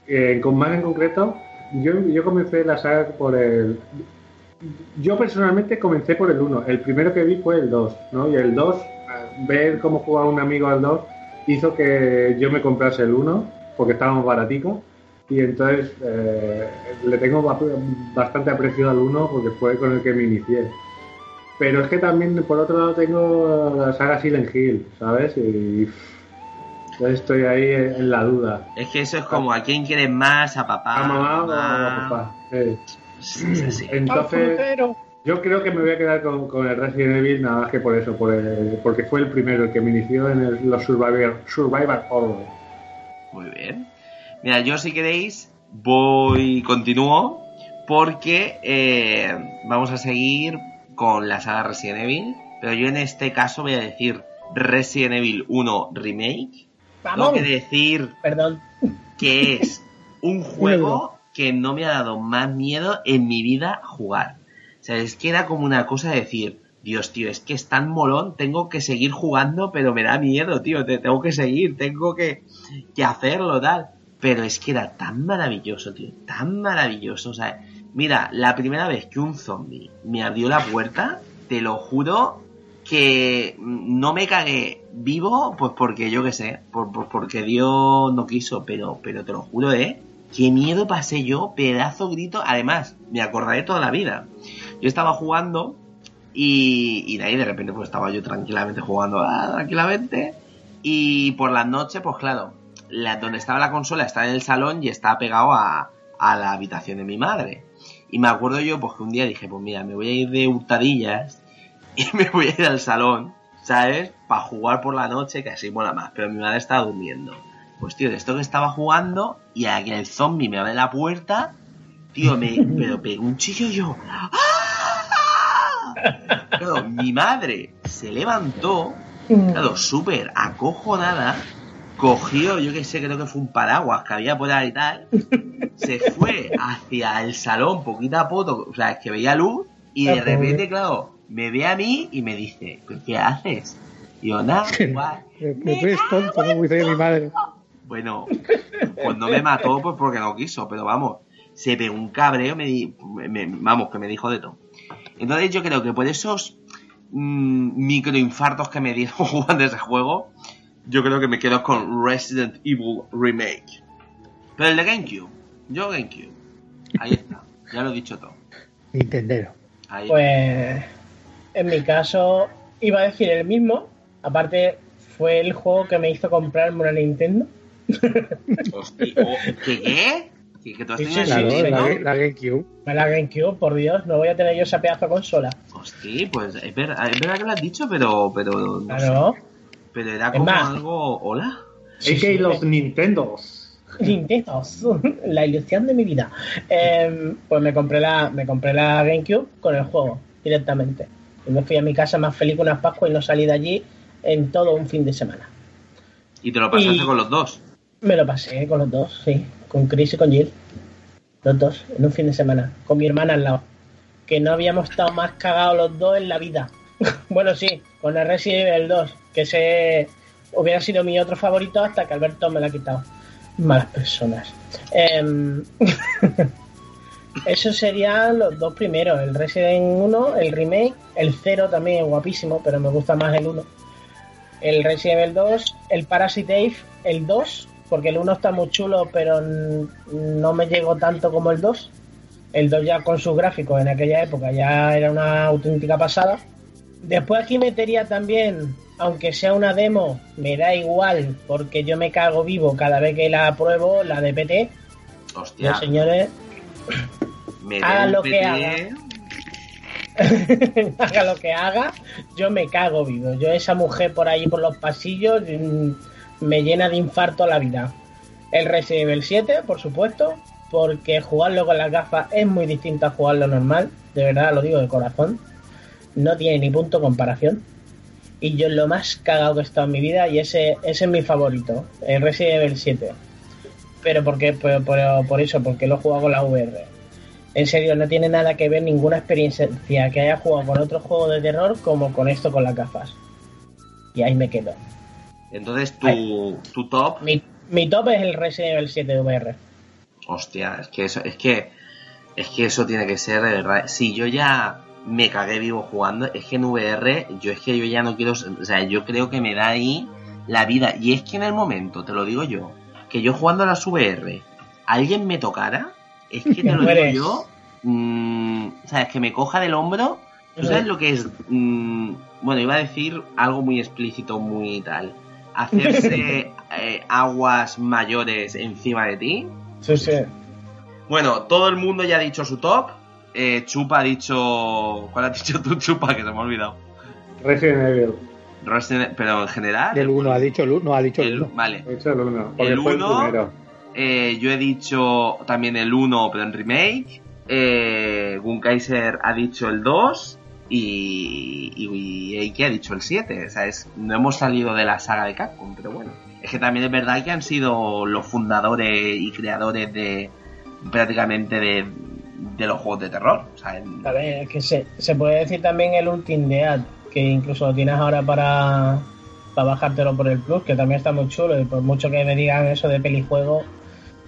Speaker 9: Eh, con más en concreto, yo, yo comencé la saga por el. Yo personalmente comencé por el 1. El primero que vi fue el 2, ¿no? Y el 2, eh, ver cómo jugaba un amigo al 2, hizo que yo me comprase el 1, porque estaba más baratico. Y entonces eh, le tengo ba- bastante aprecio al 1 porque fue con el que me inicié. Pero es que también, por otro lado, tengo la saga Silent Hill, ¿sabes? Y entonces estoy ahí en, la duda.
Speaker 1: Es que eso es como a quién quieres más, a papá,
Speaker 9: ¿A mamá o a papá? Sí.
Speaker 1: Sí, sí.
Speaker 9: Entonces, yo creo que me voy a quedar con, con el Resident Evil nada más que por eso, por el- porque fue el primero el que me inició en el- los Survivor, Survivor Horror.
Speaker 1: Muy bien. Mira, yo si queréis voy, continúo, porque eh, vamos a seguir con la saga Resident Evil, pero yo en este caso voy a decir Resident Evil 1 Remake. Tengo que decir
Speaker 7: Perdón.
Speaker 1: que es un juego que no me ha dado más miedo en mi vida jugar. O sea, es que era como una cosa de decir, Dios, tío, es que es tan molón, tengo que seguir jugando, pero me da miedo, tío, te tengo que seguir, tengo que, que hacerlo, tal. Pero es que era tan maravilloso, tío, tan maravilloso. O sea, mira, la primera vez que un zombie me abrió la puerta, te lo juro que no me cagué vivo, pues porque yo qué sé, por, por- porque Dios no quiso, pero, pero te lo juro, ¿eh? Qué miedo pasé yo, pedazo grito. Además, me acordaré toda la vida. Yo estaba jugando y, y de ahí de repente pues estaba yo tranquilamente jugando, ah, tranquilamente. Y por la noche, pues claro, la, donde estaba la consola está en el salón y está pegado a, a la habitación de mi madre. Y me acuerdo yo, pues que un día dije, pues mira, me voy a ir de hurtadillas y me voy a ir al salón, ¿sabes? Para jugar por la noche, que así mola más. Pero mi madre estaba durmiendo. Pues tío, de esto que estaba jugando y a que el zombie me abre la puerta, tío, me, pero pegó un chillo y yo. ¡Ah! Claro, mi madre se levantó, claro, súper acojonada, cogió, yo que sé, creo que fue un paraguas que había por ahí y tal, se fue hacia el salón poquito a poco, o sea, es que veía luz, y de
Speaker 8: Ah,
Speaker 1: repente, claro, me ve a mí y me dice, "¿Pero ¿qué haces? Y yo, nada, igual.
Speaker 8: Tú eres tonto, como dice mi madre.
Speaker 1: Bueno, pues no me mató pues porque no quiso, pero vamos, se pegó un cabreo, me, di- me- me- vamos, que me dijo de todo. Entonces yo creo que por esos mm, microinfartos que me dieron jugando ese juego, yo creo que me quedo con Resident Evil Remake. Pero el de GameCube, yo GameCube. Ahí está, ya lo he dicho todo.
Speaker 8: Nintendero.
Speaker 1: Ahí
Speaker 7: Pues en mi caso iba a decir el mismo. Aparte fue el juego que me hizo comprarme una Nintendo.
Speaker 1: Hostia, oh, ¿Qué qué? ¿Que, tú has
Speaker 7: Sí,
Speaker 1: tenido
Speaker 8: Claro,
Speaker 7: sí,
Speaker 8: la, la GameCube.
Speaker 7: La GameCube, por Dios, no voy a tener yo esa pedazo de consola.
Speaker 1: Hostia, pues es verdad, es verdad que lo has dicho, pero, pero no sé. Pero era como
Speaker 7: más.
Speaker 1: algo. ¿Hola?
Speaker 7: Sí,
Speaker 9: es que
Speaker 7: sí,
Speaker 9: los Nintendos.
Speaker 7: Nintendo, la ilusión de mi vida. Eh, pues me compré la, me compré la GameCube con el juego directamente. Y me fui a mi casa más feliz que unas Pascuas y no salí de allí en todo un fin de semana.
Speaker 1: Y te lo pasaste
Speaker 7: Y-
Speaker 1: con los dos.
Speaker 7: Me lo pasé con los dos, sí. Con Chris y con Jill. Los dos, en un fin de semana. Con mi hermana al lado. Que no habíamos estado más cagados los dos en la vida. bueno, sí, con el Resident Evil 2. Que ese hubiera sido mi otro favorito hasta que Alberto me lo ha quitado. Malas personas. Em, Esos serían los dos primeros. El Resident 1, el remake. El 0 también es guapísimo, pero me gusta más el 1 el Resident Evil 2, el Parasite Eve, el 2, porque el 1 está muy chulo, pero no me llegó tanto como el 2. El 2 ya con sus gráficos en aquella época ya era una auténtica pasada. Después aquí metería también, aunque sea una demo, me da igual, porque yo me cago vivo cada vez que la pruebo, la de PT.
Speaker 1: Hostia,
Speaker 7: Los señores,
Speaker 1: me
Speaker 7: haga lo que haga. haga lo que haga, yo me cago vivo. Yo esa mujer por ahí por los pasillos mm, me llena de infarto la vida. El Resident Evil 7, por supuesto, porque jugarlo con las gafas es muy distinto a jugarlo normal, de verdad lo digo de corazón. No tiene ni punto de comparación. Y yo lo más cagado que he estado en mi vida y ese, ese es mi favorito, el Resident Evil 7. Pero porque por, por- por eso, porque lo he jugado con la VR. En serio, no tiene nada que ver ninguna experiencia que haya jugado con otro juego de terror como con esto con las gafas. Y ahí me quedo.
Speaker 1: Entonces tu, tu top.
Speaker 7: Mi, mi top es el Resident Evil 7 de VR.
Speaker 1: Hostia, es que eso, es que. Es que eso tiene que ser de verdad. Si yo ya me cagué vivo jugando, es que en VR, yo es que yo ya no quiero. O sea, yo creo que me da ahí la vida. Y es que en el momento, te lo digo yo, que yo jugando a las VR, alguien me tocara, es que te lo digo yo. mm, o sea, es que me coja del hombro. ¿Tú sabes lo que es? mm, bueno, iba a decir algo muy explícito, muy tal. Hacerse eh, aguas mayores encima de ti.
Speaker 7: Sí, sí.
Speaker 1: Bueno, todo el mundo ya ha dicho su top. Eh, Chupa ha dicho. ¿Cuál has dicho tú, Chupa? Que se me ha olvidado.
Speaker 9: Resident Evil.
Speaker 1: Resident- Pero en general.
Speaker 8: El 1 ha dicho el 1, ha dicho el
Speaker 1: el-
Speaker 8: 1.
Speaker 1: Vale.
Speaker 9: He hecho el 1. Porque
Speaker 1: El
Speaker 9: fue el
Speaker 1: uno.
Speaker 9: primero.
Speaker 1: Eh, yo he dicho también el 1, pero en remake. Eh, Gunkaiser ha dicho el 2. Y, y, y Eike ha dicho el 7. O sea, es- no hemos salido de la saga de Capcom, pero bueno. Es que también es verdad que han sido los fundadores y creadores de prácticamente de, de los juegos de terror. O sea, en-
Speaker 7: A ver, es que se, se puede decir también el Ultimate Dead, que incluso lo tienes ahora para, para bajártelo por el Plus, que también está muy chulo. Y por mucho que me digan eso de pelijuego,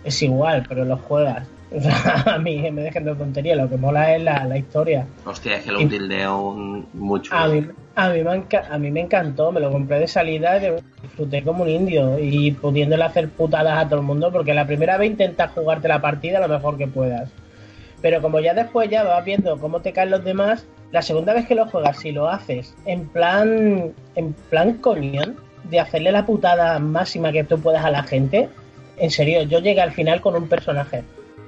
Speaker 7: es igual, pero los juegas. O sea, a mí me dejen de tontería, lo que mola es la, la historia.
Speaker 1: hostia, es que lo útil de un mucho.
Speaker 7: A mí, a, mí me enca- a mí me encantó, me lo compré de salida y disfruté como un indio y pudiéndole hacer putadas a todo el mundo, porque la primera vez intentas jugarte la partida lo mejor que puedas. Pero como ya después ya vas viendo cómo te caen los demás, la segunda vez que lo juegas, si lo haces en plan, en plan coñón, de hacerle la putada máxima que tú puedas a la gente, en serio, yo llegué al final con un personaje.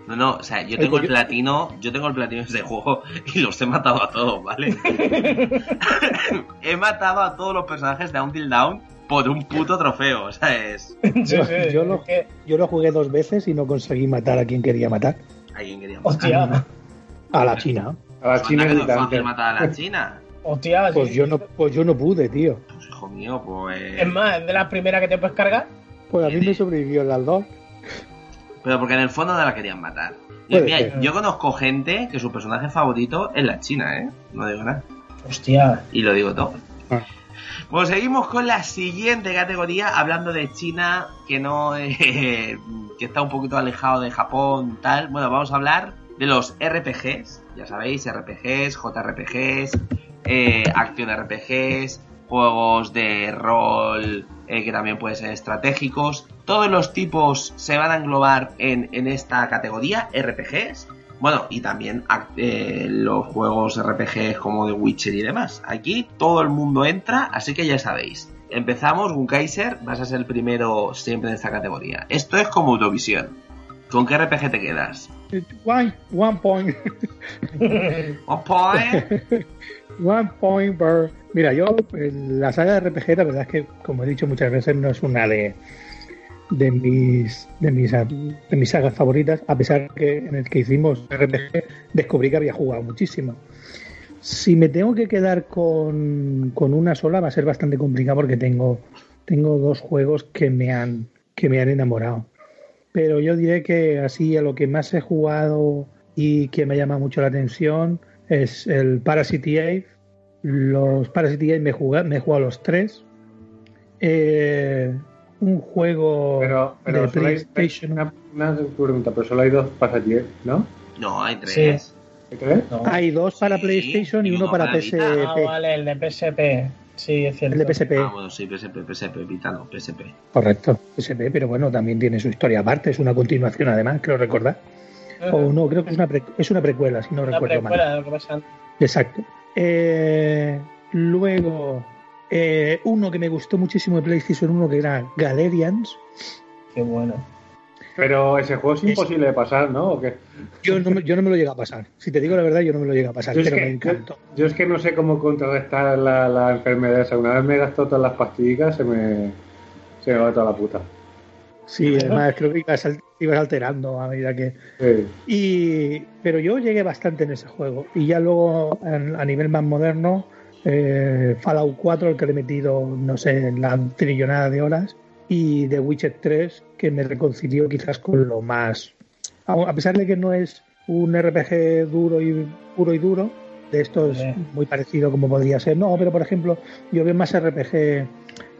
Speaker 1: No, no, o sea, yo tengo el platino, yo tengo el platino de ese juego y los he matado a todos, ¿vale? he matado a todos los personajes de Until Down por un puto trofeo, o sea, es...
Speaker 8: Yo, yo lo, yo lo jugué dos veces y no conseguí matar a quien quería matar.
Speaker 1: Alguien quería matar.
Speaker 7: Hostia,
Speaker 8: A la China.
Speaker 9: A la China
Speaker 1: anda que no es fácil matar a la China.
Speaker 7: hostia.
Speaker 8: Pues
Speaker 7: sí.
Speaker 8: yo no, pues yo no pude, tío.
Speaker 1: Pues hijo mío, pues...
Speaker 7: Es más, es de las primeras que te puedes cargar.
Speaker 8: Pues a mí me sobrevivió las dos.
Speaker 1: Pero porque en el fondo no la querían matar. Y
Speaker 8: Puede
Speaker 1: mira,
Speaker 8: ser.
Speaker 1: yo conozco gente que su personaje favorito es la China, ¿eh? No digo nada.
Speaker 7: Hostia.
Speaker 1: Y lo digo todo.
Speaker 8: Ah.
Speaker 1: Pues seguimos con la siguiente categoría, hablando de China, que no eh, que está un poquito alejado de Japón, tal. Bueno, vamos a hablar de los RPGs, ya sabéis, RPGs, JRPGs, eh, acción RPGs, juegos de rol eh, que también pueden ser estratégicos. Todos los tipos se van a englobar en, en esta categoría, RPGs. Bueno, y también ac- eh, los juegos RPGs como The Witcher y demás. Aquí todo el mundo entra, así que ya sabéis. Empezamos, Gunkaiser, vas a ser el primero siempre en esta categoría. Esto es como Eurovisión. ¿Con qué RPG te quedas?
Speaker 8: One, one point.
Speaker 1: One point.
Speaker 8: One point per... Mira, yo, eh, la saga de RPG, la verdad es que, como he dicho muchas veces, no es una de, de mis de mis de mis sagas favoritas, a pesar que en el que hicimos RPG descubrí que había jugado muchísimo. Si me tengo que quedar con, con una sola va a ser bastante complicado porque tengo tengo dos juegos que me han que me han enamorado. Pero yo diré que así a lo que más he jugado y que me llama mucho la atención es el Parasite Eve. Los Parasite Eve me jugado, me he jugado los tres. Eh, un juego
Speaker 9: Pero, pero
Speaker 8: de PlayStation.
Speaker 9: una, una pregunta, pero solo hay dos pasatiempos, ¿no?
Speaker 1: No, hay tres.
Speaker 9: ¿Hay tres?
Speaker 7: No.
Speaker 8: Hay dos para
Speaker 1: Sí,
Speaker 8: PlayStation y uno
Speaker 1: uno
Speaker 8: para
Speaker 1: para
Speaker 8: PSP.
Speaker 7: Ah, vale, el de PSP. Sí, es cierto.
Speaker 8: El de PSP,
Speaker 1: Ah, bueno, sí, PSP, PSP, Vita no, PSP.
Speaker 8: correcto. PSP, pero bueno, también tiene su historia aparte. Es una continuación, además, creo recordar. O no, creo que es una, pre- es una precuela, si no
Speaker 7: Una
Speaker 8: recuerdo mal.
Speaker 7: precuela de lo que pasa.
Speaker 8: Exacto. Eh, luego, eh, uno que me gustó muchísimo de PlayStation 1 que era Galerians.
Speaker 7: Qué bueno.
Speaker 9: Pero ese juego es
Speaker 8: Es-
Speaker 9: imposible de pasar, ¿no? ¿O qué?
Speaker 8: Yo no, me- yo no me lo llegué a pasar. Si te digo la verdad, yo no me lo llegué a pasar,
Speaker 9: Yo es,
Speaker 8: pero me encantó.
Speaker 9: yo, yo es que no sé cómo contrarrestar la, la enfermedad esa. Una vez me gastó todas las pastillas, se me, se me va toda la puta.
Speaker 8: Sí, además creo que ibas, ibas alterando a medida que...
Speaker 9: Sí.
Speaker 8: Y, pero yo llegué bastante en ese juego. Y ya luego, a nivel más moderno, eh, Fallout 4, el que le he metido, no sé, la trillonada de horas. Y The Witcher 3, que me reconcilió quizás con lo más... A a pesar de que no es un RPG duro y puro y duro, de estos
Speaker 7: Sí.
Speaker 8: muy parecido como podría ser. No, pero por ejemplo, yo veo más RPG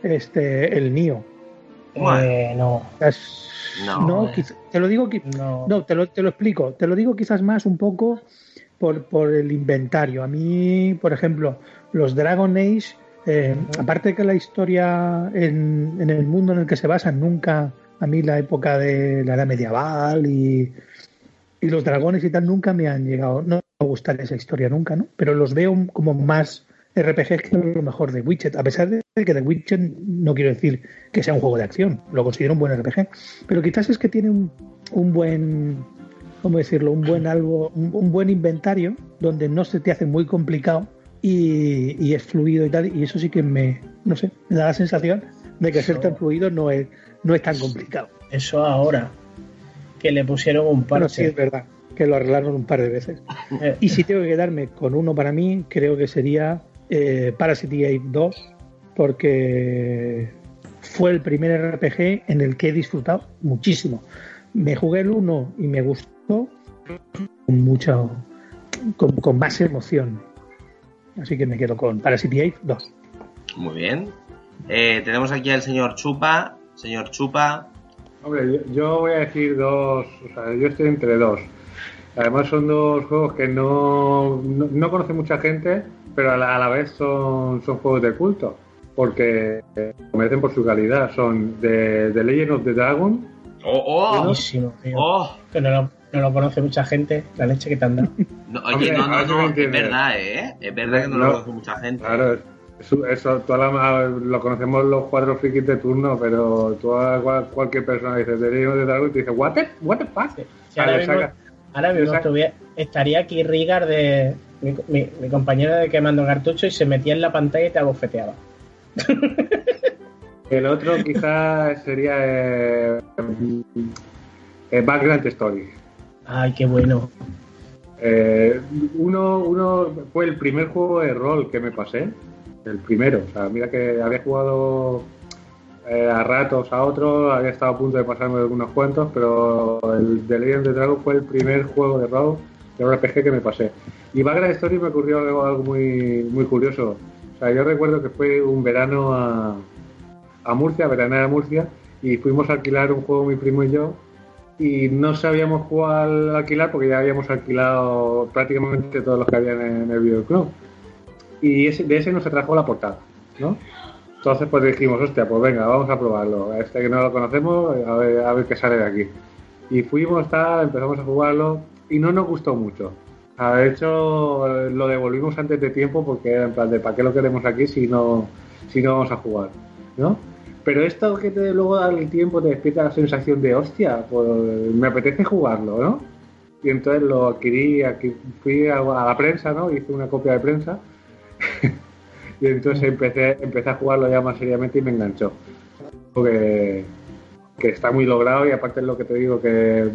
Speaker 8: este el Nio.
Speaker 7: Eh, no,
Speaker 1: No.
Speaker 8: te lo digo
Speaker 7: no.
Speaker 8: no, te lo, te lo explico. Te lo digo quizás más un poco por, por el inventario. A mí, por ejemplo, los Dragon Age, eh, aparte que la historia en, en el mundo en el que se basan, nunca, a mí la época de la edad medieval y, y los dragones y tal, nunca me han llegado, no me va a gustar esa historia nunca, ¿no? Pero los veo como más RPG que lo mejor de Witcher, a pesar de que The Witcher no quiero decir que sea un juego de acción, lo considero un buen RPG, pero quizás es que tiene un, un buen ¿cómo decirlo? Un buen algo, un, un buen inventario donde no se te hace muy complicado y, y es fluido y tal. Y eso sí que me, no sé, me da la sensación de que ser tan fluido no es, no es tan complicado.
Speaker 7: Eso ahora, que le pusieron un
Speaker 8: Bueno, sí,
Speaker 7: parche.
Speaker 8: es verdad, que lo arreglaron un par de veces.
Speaker 7: Eh,
Speaker 8: Y si tengo que quedarme con uno para mí, creo que sería eh, Parasite 2, porque fue el primer RPG en el que he disfrutado muchísimo. Me jugué el 1 y me gustó con mucho, con, con más emoción. Así que me quedo con Parasite 2.
Speaker 1: Muy bien. Eh, tenemos aquí al señor Chupa. Señor Chupa.
Speaker 9: Hombre, yo, yo voy a decir dos, o sea, yo estoy entre dos. Además son dos juegos que no, no, no conoce mucha gente, pero a la, a la vez son, son juegos de culto, porque eh, merecen por su calidad. Son de, The Legend of the Dragon,
Speaker 1: ¡Oh, oh!
Speaker 7: buenísimo, tío.
Speaker 1: ¡Oh!
Speaker 7: Que no no lo conoce mucha gente, la leche que te han dado.
Speaker 1: No, oye,
Speaker 9: Hombre,
Speaker 1: no, no, no, es verdad, ¿eh? Es verdad que no,
Speaker 9: No.
Speaker 1: lo conoce mucha gente.
Speaker 9: claro, eso, eso toda la- lo conocemos los cuatro frikis de turno, pero toda, cual- cualquier persona dice of the Dragon y te dice, ¿What the, what the fuck?
Speaker 7: Si ahora
Speaker 9: Vale,
Speaker 7: mismo,
Speaker 9: saca-
Speaker 7: ahora mismo
Speaker 9: saca-
Speaker 7: estuviera- estaría aquí Rigar de mi, mi, mi compañero de quemando cartucho y se metía en la pantalla y te abofeteaba.
Speaker 9: El otro quizás sería eh, eh, Background Story.
Speaker 7: Ay, qué bueno.
Speaker 9: Eh, uno, uno fue el primer juego de rol que me pasé, el primero. O sea, mira que había jugado eh, a ratos a otro, había estado a punto de pasarme algunos cuantos, pero el de Legend of the Dragon fue el primer juego de rol de RPG que me pasé. Y Background Story me ocurrió algo, muy, muy curioso. O sea, yo recuerdo que fue un verano a, a Murcia, veranear a Murcia, y fuimos a alquilar un juego mi primo y yo, y no sabíamos cuál alquilar porque ya habíamos alquilado prácticamente todos los que habían en el videoclub. Y de ese nos atrajo la portada, ¿no? Entonces pues dijimos, hostia, pues venga, vamos a probarlo. Este que no lo conocemos, a ver, qué sale de aquí. Y fuimos, tal, empezamos a jugarlo y no nos gustó mucho. Ah, De hecho, lo devolvimos antes de tiempo porque era en plan de ¿para qué lo queremos aquí si no, si no vamos a jugar? ¿No? Pero esto que te, luego al tiempo te despierta la sensación de hostia, pues me apetece jugarlo, ¿no? Y entonces lo adquirí, aquí fui a, la prensa, ¿no? Hice una copia de prensa y entonces empecé, empecé a jugarlo ya más seriamente y me enganchó. Porque que está muy logrado y aparte es lo que te digo que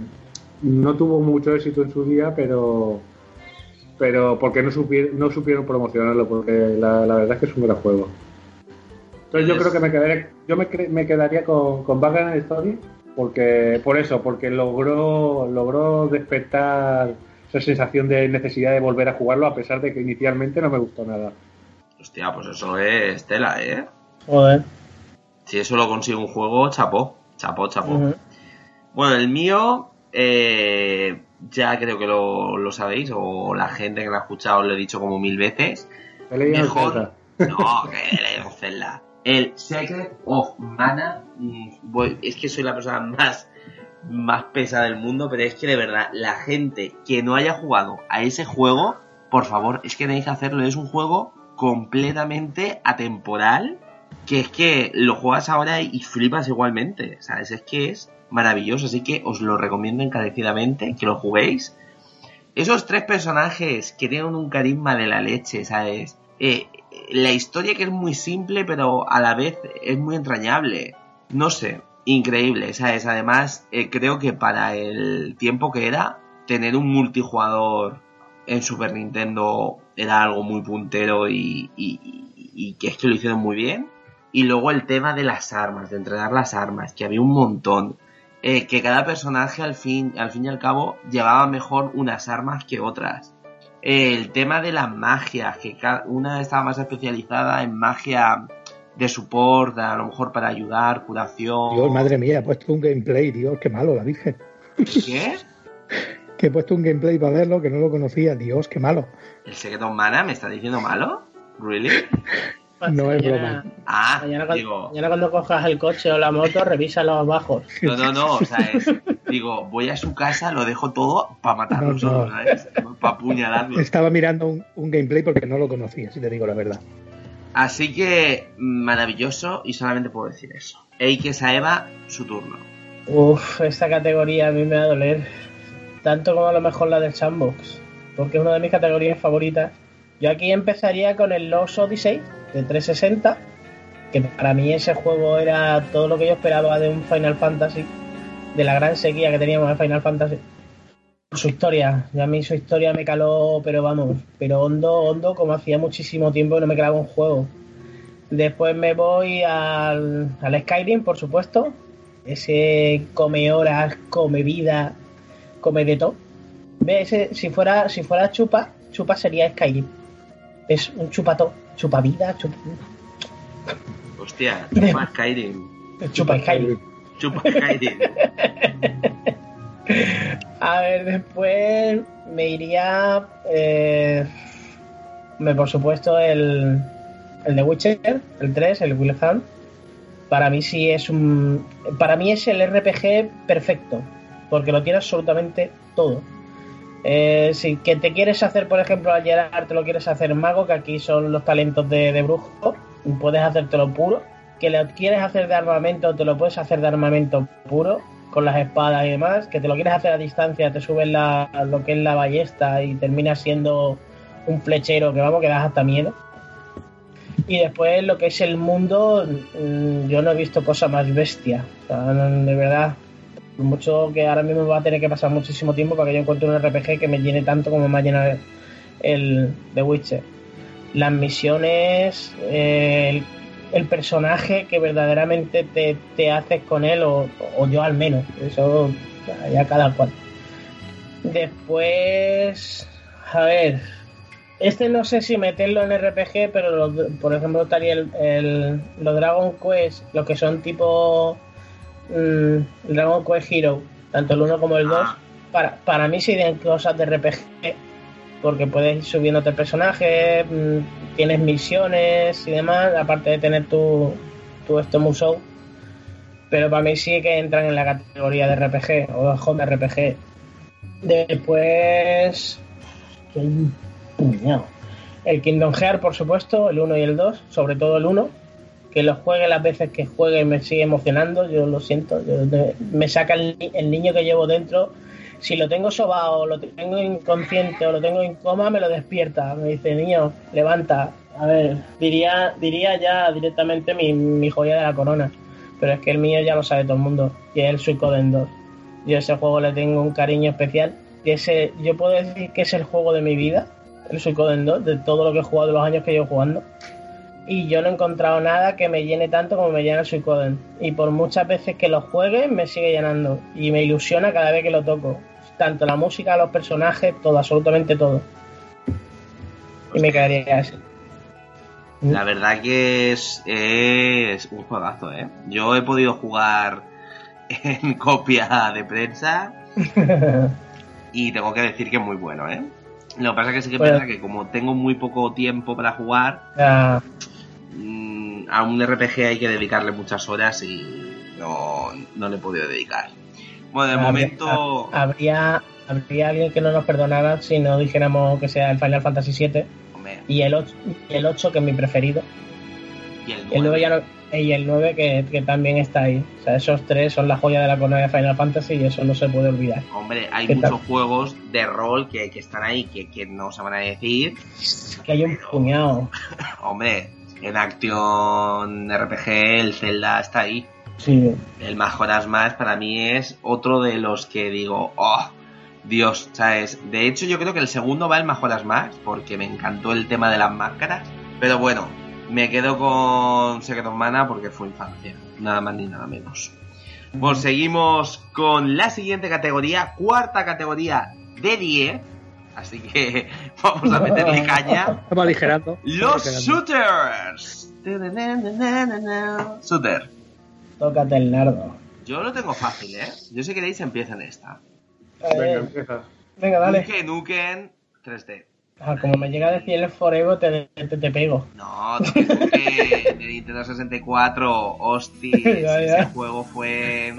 Speaker 9: no tuvo mucho éxito en su día, pero pero porque no supieron, no supieron promocionarlo, porque la, la verdad es que es un gran juego. Entonces yo
Speaker 1: Es-
Speaker 9: creo que me quedaría, yo me, cre- me quedaría con, con Background Story, porque, por eso, porque logró, logró despertar esa sensación de necesidad de volver a jugarlo, a pesar de que inicialmente no me gustó nada.
Speaker 1: Hostia, pues eso es tela, ¿eh?
Speaker 7: Joder.
Speaker 1: Si eso lo consigue un juego, chapó. Chapó, chapó. Bueno, el mío, eh, ya creo que lo, lo sabéis, o la gente que lo ha escuchado lo he dicho como mil veces.
Speaker 9: He leído en
Speaker 1: Mejor. No, que leemos Zelda. El Secret of Mana. mm, es que soy la persona más, más pesada del mundo, pero es que de verdad, la gente que no haya jugado a ese juego, por favor, es que tenéis que hacerlo. Es un juego completamente atemporal. Que es que lo juegas ahora y flipas igualmente. ¿Sabes? Es que es maravilloso. Así que os lo recomiendo encarecidamente que lo juguéis. Esos tres personajes que tienen un carisma de la leche, ¿sabes? Eh, la historia que es muy simple, pero a la vez es muy entrañable. No sé, increíble, ¿sabes? Además, eh, creo que para el tiempo que era, tener un multijugador en Super Nintendo era algo muy puntero y, y- y- que es que lo hicieron muy bien. Y luego el tema de las armas, de entrenar las armas, que había un montón. Eh, que cada personaje al fin, al fin y al cabo llevaba mejor unas armas que otras. El tema de las magias, que ca- una estaba más especializada en magia de support, a lo mejor para ayudar, curación.
Speaker 8: Dios, madre mía, he puesto un gameplay, Dios, qué malo la Virgen.
Speaker 1: ¿Qué?
Speaker 8: Que he puesto un gameplay para verlo, que no lo conocía, Dios, qué malo.
Speaker 1: ¿El secreto humana me está diciendo malo? ¿Really?
Speaker 8: No es broma.
Speaker 1: Ah,
Speaker 7: Mañana, cuando-
Speaker 1: digo,
Speaker 7: mañana cuando cojas el coche o la moto, revisa los bajos.
Speaker 1: no, no, no, o sea, es, digo, voy a su casa, lo dejo todo para matarlo
Speaker 8: No, no.
Speaker 1: ¿sabes? Para apuñalarlo.
Speaker 8: Estaba mirando un, un gameplay porque no lo conocía, si te digo la verdad.
Speaker 1: Así que, maravilloso, y solamente puedo decir eso. Eike Saeva, su turno.
Speaker 7: Uf, esta categoría a mí me va a doler. tanto como a lo mejor la del sandbox, porque es una de mis categorías favoritas. Yo aquí empezaría con el Lost Odyssey de 360, que para mí ese juego era todo lo que yo esperaba de un Final Fantasy, de la gran sequía que teníamos de Final Fantasy. Su historia, ya a mí su historia me caló, pero vamos, pero hondo, hondo, como hacía muchísimo tiempo que no me quedaba un juego. Después me voy al, al Skyrim, por supuesto. Ese come horas, come vida, come de todo. Ve, ese, si fuera, si fuera chupa, chupa sería Skyrim. Es un chupato, chupa vida, chupa.
Speaker 1: Hostia, chupa Skyrim.
Speaker 7: Chupa Skyrim. A ver, después me iría. Eh, por supuesto, el, el de Witcher, el 3, el Will. Para mí sí es un. Para mí es el RPG perfecto. Porque lo tiene absolutamente todo. Eh, si que te quieres hacer, por ejemplo, al Gerard, te lo quieres hacer mago, que aquí son los talentos de, de brujo, puedes hacértelo puro. Que lo quieres hacer de armamento, te lo puedes hacer de armamento puro con las espadas y demás, que te lo quieres hacer a distancia, te subes la, lo que es la ballesta y terminas siendo un flechero que vamos, que das hasta miedo. Y después lo que es el mundo, mm, yo no he visto cosa más bestia. De verdad, mucho que ahora mismo va a tener que pasar muchísimo tiempo para que yo encuentre un RPG que me llene tanto como me ha llenado el The Witcher. Las misiones, eh, el, el personaje que verdaderamente te, te haces con él, o, o yo al menos, eso ya- cada cual. Después, a ver, este no sé si meterlo en RPG, pero lo- por ejemplo estaría el, el- los Dragon Quest, los que son tipo mm, Dragon Quest Hero, tanto el 1 como el 2, para, para mí serían cosas de RPG, porque puedes ir subiéndote el personaje, mm, tienes misiones y demás, aparte de tener tu, tu esto musou. Pero para mí sí que entran en la categoría de RPG o de home RPG. Después. el- Kingdom Hearts, por supuesto, el 1 y el 2, sobre todo el 1. Que lo juegue las veces que juegue me sigue emocionando, yo lo siento. yo- me saca el niño que llevo dentro. Si lo tengo sobado, lo tengo inconsciente o lo tengo en coma, me lo despierta. Me dice, niño, levanta. A ver, diría, diría ya directamente mi, mi joya de la corona. Pero es que el mío ya lo sabe todo el mundo. Y es el Suicoden 2. Yo a ese juego le tengo un cariño especial. Y ese, yo puedo decir que es el juego de mi vida, el Suicoden 2, de todo lo que he jugado, de los años que llevo jugando. Y yo no he encontrado nada que me llene tanto como me llena el Suicoden. Y por muchas veces que lo juegue, me sigue llenando. Y me ilusiona cada vez que lo toco. Tanto la música, los personajes, todo, absolutamente todo. Y me quedaría así.
Speaker 1: La verdad que es, es un juegazo, ¿eh? Yo he podido jugar en copia de prensa y tengo que decir que es muy bueno, ¿eh? Lo que pasa es que sí que
Speaker 7: Bueno.
Speaker 1: verdad que como tengo muy poco tiempo para jugar,
Speaker 7: Ah,
Speaker 1: a un RPG hay que dedicarle muchas horas y no, no le he podido dedicar. Bueno, de
Speaker 7: habría-
Speaker 1: momento...
Speaker 7: ha- habría, habría alguien que no nos perdonara si no dijéramos que sea el Final Fantasy VII
Speaker 1: hombre,
Speaker 7: y el 8, y el 8 que es mi preferido.
Speaker 1: y el
Speaker 7: El 9
Speaker 1: nueve.
Speaker 7: ya no- y el 9 que, que también está ahí. O sea, esos tres son la joya de la corona de Final Fantasy y eso no se puede olvidar.
Speaker 1: Hombre, hay muchos juegos de rol que, que están ahí que, que no se van a decir.
Speaker 7: Que hay un puñado.
Speaker 1: Hombre, en acción RPG el Zelda está ahí.
Speaker 7: Sí.
Speaker 1: El Majora's Mask para mí es otro de los que digo, oh, Dios, ¿sabes? De hecho, yo creo que el segundo va el Majora's Mask porque me encantó el tema de las máscaras. Pero bueno, me quedo con Secret of Mana porque fue infancia, nada más ni nada menos. Bueno, seguimos con la siguiente categoría, cuarta categoría de 10. Así que vamos a meterle caña.
Speaker 8: Estamos aligerando.
Speaker 1: Los shooters. Shooter.
Speaker 7: Tócate el nardo.
Speaker 1: Yo lo tengo fácil, ¿eh? Yo si queréis empieza en esta.
Speaker 9: Venga,
Speaker 7: Eh,
Speaker 9: empieza.
Speaker 7: venga, dale.
Speaker 1: Nuken Nuken 3D.
Speaker 7: Ah, como me llega a decir el Forever, te, te, te pego.
Speaker 1: No, Nuken de Nintendo 64. Hostia, ese juego fue...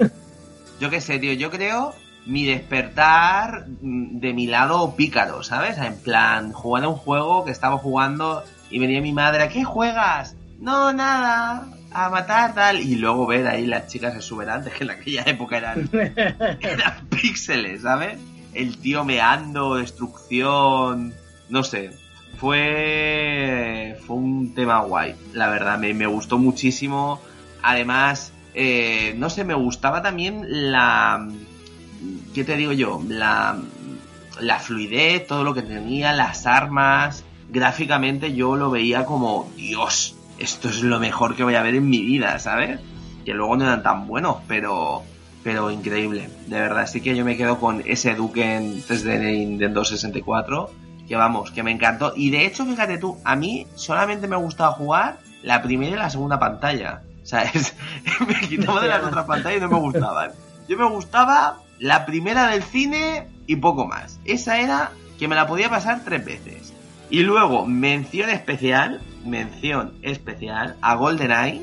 Speaker 1: Yo qué sé, tío, yo creo mi despertar de mi lado pícaro, ¿sabes? En plan, jugar a un juego que estaba jugando y venía mi madre, ¿a qué juegas? No, nada, a matar tal. Y luego ver ahí las chicas exuberantes que en aquella época eran, eran píxeles, ¿sabes? el tío meando, destrucción, no sé. Fue, fue un tema guay, la verdad, me, me gustó muchísimo. Además, eh, no sé, me gustaba también la... ¿Qué te digo yo? La, la fluidez, todo lo que tenía, las armas. Gráficamente yo lo veía como, Dios, esto es lo mejor que voy a ver en mi vida, ¿sabes? Que luego no eran tan buenos, pero pero increíble, de verdad. Así que yo me quedo con ese Duke en 3D Nintendo 64, que vamos, que me encantó. Y de hecho, fíjate tú, a mí solamente me gustaba jugar la primera y la segunda pantalla. ¿Sabes? me quitaba de las otras pantallas y no me gustaban. Yo me gustaba la primera del cine y poco más. Esa era que me la podía pasar tres veces. Y luego, mención especial, mención especial a GoldenEye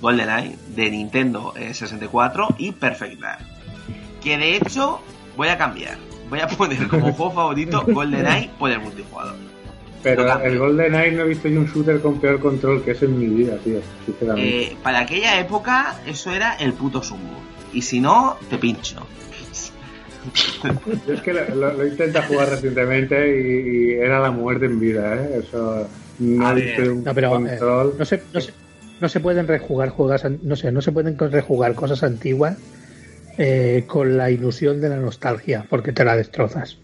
Speaker 1: GoldenEye de Nintendo 64 y Perfect Dark. Que de hecho voy a cambiar. Voy a poner como juego favorito GoldenEye por el multijugador.
Speaker 9: Pero el GoldenEye no he visto yo un shooter con peor control que ese en mi vida, tío. Sinceramente.
Speaker 1: Eh, para aquella época eso era el puto sumo. Y si no, te pincho.
Speaker 9: Yo es que lo, lo, lo intenta jugar recientemente y, y, era la muerte en vida, ¿eh? Eso no, un
Speaker 8: no pero control. Eh, no sé, no sé no se pueden rejugar juegos, no sé, no se pueden rejugar cosas antiguas eh, con la ilusión de la nostalgia, porque te la destrozas.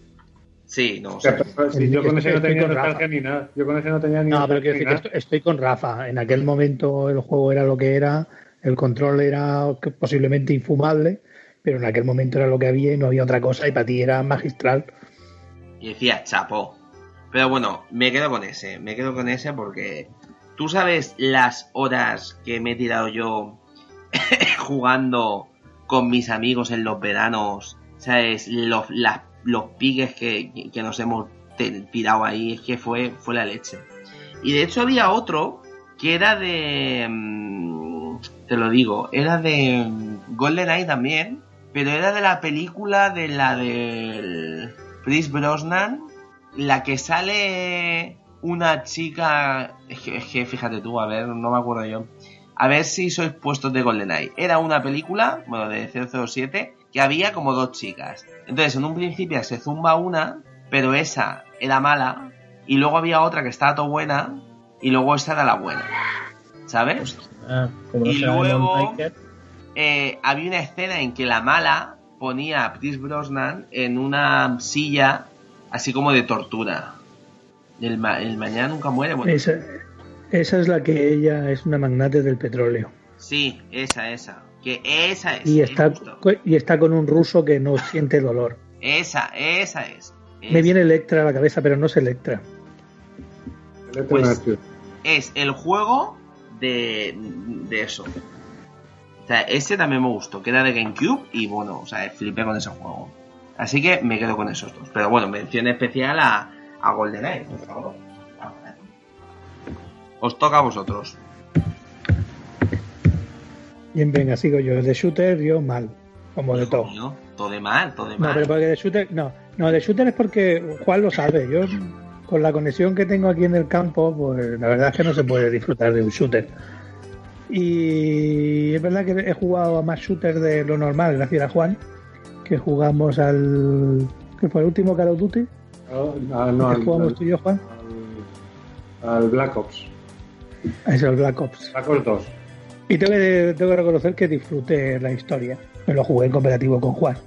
Speaker 1: Sí, no.
Speaker 9: O sea, si yo con ese no tenía nostalgia ni nada. Yo con ese no tenía ni
Speaker 8: No, pero quiero decir que estoy, estoy con Rafa. En aquel momento el juego era lo que era, el control era posiblemente infumable, pero en aquel momento era lo que había y no había otra cosa y para ti era magistral.
Speaker 1: Y decía, chapo. Pero bueno, me quedo con ese, me quedo con ese porque ¿Tú sabes las horas que me he tirado yo jugando con mis amigos en los veranos? ¿Sabes? Los, los piques que, que, nos hemos tirado ahí. Es que fue, fue la leche. Y de hecho había otro que era de... Mm, te lo digo, era de GoldenEye también. Pero era de la película de la del Chris Brosnan. La que sale una chica. Es que, es que, fíjate tú, a ver, no me acuerdo yo. A ver si sois puestos de GoldenEye. Era una película, bueno, de 007, que había como dos chicas. Entonces, en un principio se zumba una, pero esa era mala. Y luego había otra que estaba todo buena. Y luego esta era la buena. ¿Sabes?
Speaker 7: Ah, como no
Speaker 1: y luego eh, había una escena en que la mala ponía a Chris Brosnan en una silla así como de tortura. El, ma el mañana nunca muere. Bueno.
Speaker 8: Esa, esa, es la que ella es una magnate del petróleo.
Speaker 1: Sí, esa, esa. Que esa es.
Speaker 8: Y está, es y está con un ruso que no siente dolor.
Speaker 1: Esa, esa es.
Speaker 8: Me viene Electra a la cabeza, pero no es Electra.
Speaker 1: Pues es el juego de, de eso. O sea, ese también me gustó, que era de GameCube y bueno, o sea, flipé con ese juego. Así que me quedo con esos dos. Pero bueno, mención especial a, a GoldenEye, por favor. Os toca a vosotros.
Speaker 8: Bien, venga, sigo yo. De shooter, yo mal. Como de todo.
Speaker 1: Mío, todo de mal, todo de mal.
Speaker 8: No, pero porque de shooter, no. No, de shooter es porque Juan lo sabe. Yo, con la conexión que tengo aquí en el campo, pues la verdad es que no se puede disfrutar de un shooter. Y es verdad que he jugado a más shooters de lo normal, gracias a Juan, que jugamos al. ¿Qué fue el último Call of Duty?
Speaker 9: No, no,
Speaker 8: ¿Qué jugamos tú y yo, Juan?
Speaker 9: Al, al Black Ops.
Speaker 8: Es el Black Ops.
Speaker 9: Black Ops 2.
Speaker 8: Y tengo que, tengo que reconocer que disfruté la historia. Me lo jugué en cooperativo con Juan.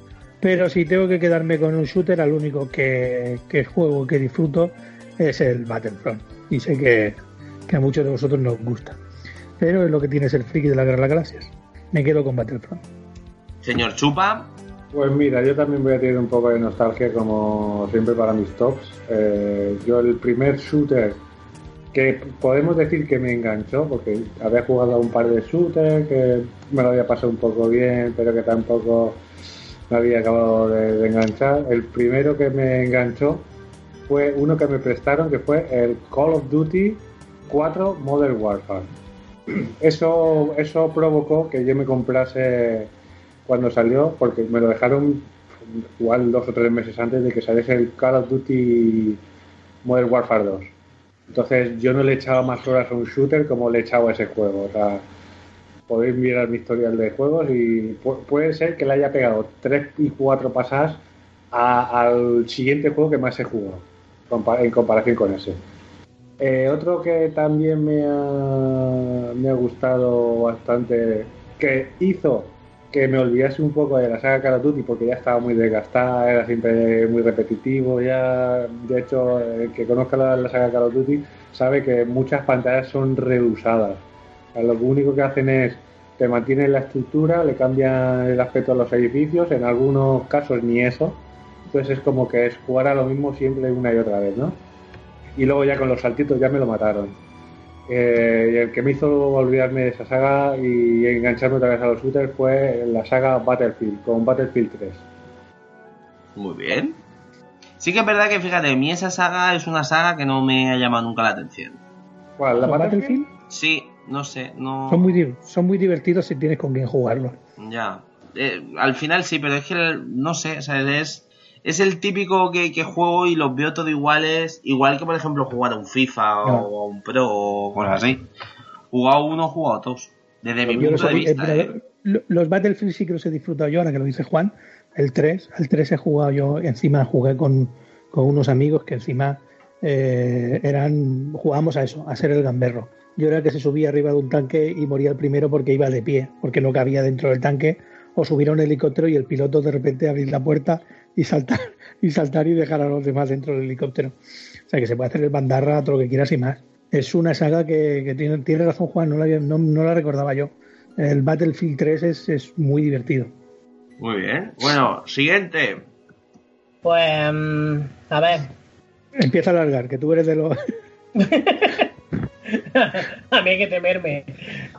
Speaker 8: Pero si tengo que quedarme con un shooter, al único que, que juego que disfruto es el Battlefront. Y sé que, que a muchos de vosotros nos gusta. Pero es lo que tiene ser friki de la Guerra de las Galaxias. Me quedo con Battlefront.
Speaker 1: Señor Chupa.
Speaker 9: Pues mira, yo también voy a tener un poco de nostalgia como siempre para mis tops. Eh, yo el primer shooter que podemos decir que me enganchó, porque había jugado a un par de shooters que me lo había pasado un poco bien, pero que tampoco me había acabado de, de enganchar. El primero que me enganchó fue uno que me prestaron, que fue el Call of Duty 4 Modern Warfare. Eso, eso provocó que yo me comprase cuando salió, porque me lo dejaron igual dos o tres meses antes de que saliese el Call of Duty Modern Warfare 2. Entonces yo no le he echado más horas a un shooter como le he echado a ese juego. O sea, podéis mirar mi historial de juegos y pu puede ser que le haya pegado tres y cuatro pasadas a- al siguiente juego que más jugado compa- en comparación con ese. Eh, otro que también me ha, me ha gustado bastante, que hizo que me olvidase un poco de la saga Call of Duty porque ya estaba muy desgastada, era siempre muy repetitivo, ya de hecho el que conozca la, saga Call of Duty sabe que muchas pantallas son reusadas. Lo único que hacen es te mantienen la estructura, le cambian el aspecto a los edificios, en algunos casos ni eso. Entonces es como que es jugar a lo mismo siempre una y otra vez, ¿no? Y luego ya con los saltitos ya me lo mataron. Eh, y el que me hizo olvidarme de esa saga y engancharme otra vez a los shooters fue la saga Battlefield, con Battlefield 3.
Speaker 1: Muy bien. Sí que es verdad que, fíjate, a mí esa saga es una saga que no me ha llamado nunca la atención.
Speaker 9: ¿Cuál? ¿La Battlefield?
Speaker 1: Sí, no sé, no...
Speaker 8: son muy, son muy divertidos si tienes con quien jugarlos.
Speaker 1: Ya. Eh, al final sí, pero es que el- no sé, o sea, es, es el típico que, que juego y los veo todo iguales, igual que por ejemplo jugar a un FIFA o
Speaker 8: No.
Speaker 1: a un Pro o cosas así. Jugado uno, jugado dos. Desde mi punto
Speaker 8: los,
Speaker 1: de
Speaker 8: he-
Speaker 1: vista,
Speaker 8: eh,
Speaker 1: ¿eh?
Speaker 8: lo- los Battlefield sí que los he disfrutado yo, ahora que lo dice Juan. El 3, al 3 he jugado yo, encima jugué con, con unos amigos que encima eh, eran, jugábamos a eso, a ser el gamberro. Yo era el que se subía arriba de un tanque y moría el primero porque iba de pie, porque no cabía dentro del tanque, o subir a un helicóptero y el piloto de repente abrir la puerta y saltar y saltar y dejar a los demás dentro del helicóptero. O sea que se puede hacer el bandarra, todo lo que quieras y más. Es una saga que, que tiene, tiene razón Juan, no la, no, no la recordaba yo. El Battlefield 3 es, es muy divertido.
Speaker 1: Muy bien. Bueno, siguiente.
Speaker 7: Pues, mm, a ver,
Speaker 8: Empieza a alargar, que tú eres de los...
Speaker 7: a mí hay que temerme.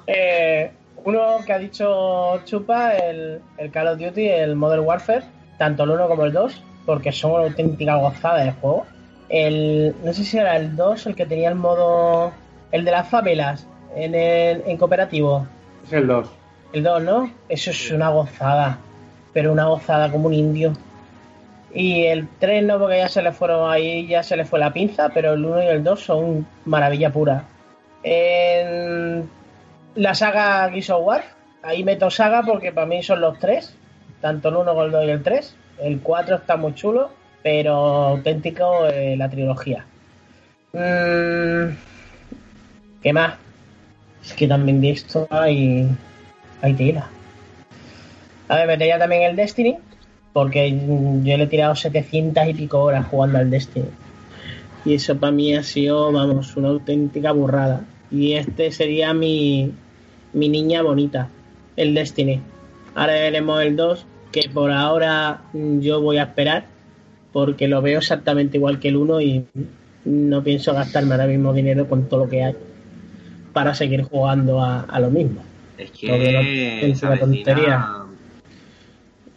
Speaker 7: Eh, uno que ha dicho Chupa, el, el Call of Duty, el Modern Warfare, tanto el 1 como el 2, porque son una auténtica gozada de juego. El, no sé si era el 2 el que tenía el modo, el de las favelas, en, el, en cooperativo.
Speaker 9: Es el 2.
Speaker 7: El 2, ¿no? Eso es una gozada, pero una gozada como un indio. Y el 3 no, porque ya se le fueron ahí, ya se le fue la pinza, pero el 1 y el 2 son maravilla pura. En la saga Gears of War, ahí meto saga porque para mí son los tres, tanto el 1 como el 2 y el 3. El 4 está muy chulo, pero auténtico eh, la trilogía. Mm, ¿Qué más? Es que también de esto hay, hay tela. A ver, metería también el Destiny, porque yo le he tirado 700 y pico horas jugando al Destiny. Y eso para mí ha sido, vamos, una auténtica burrada. Y este sería mi, mi niña bonita, el Destiny. Ahora veremos el 2, que por ahora mm, yo voy a esperar, porque lo veo exactamente igual que el 1 y no pienso gastarme ahora mismo dinero con todo lo que hay para seguir jugando a, a lo mismo.
Speaker 1: Es
Speaker 7: que no
Speaker 1: esa
Speaker 7: la tontería.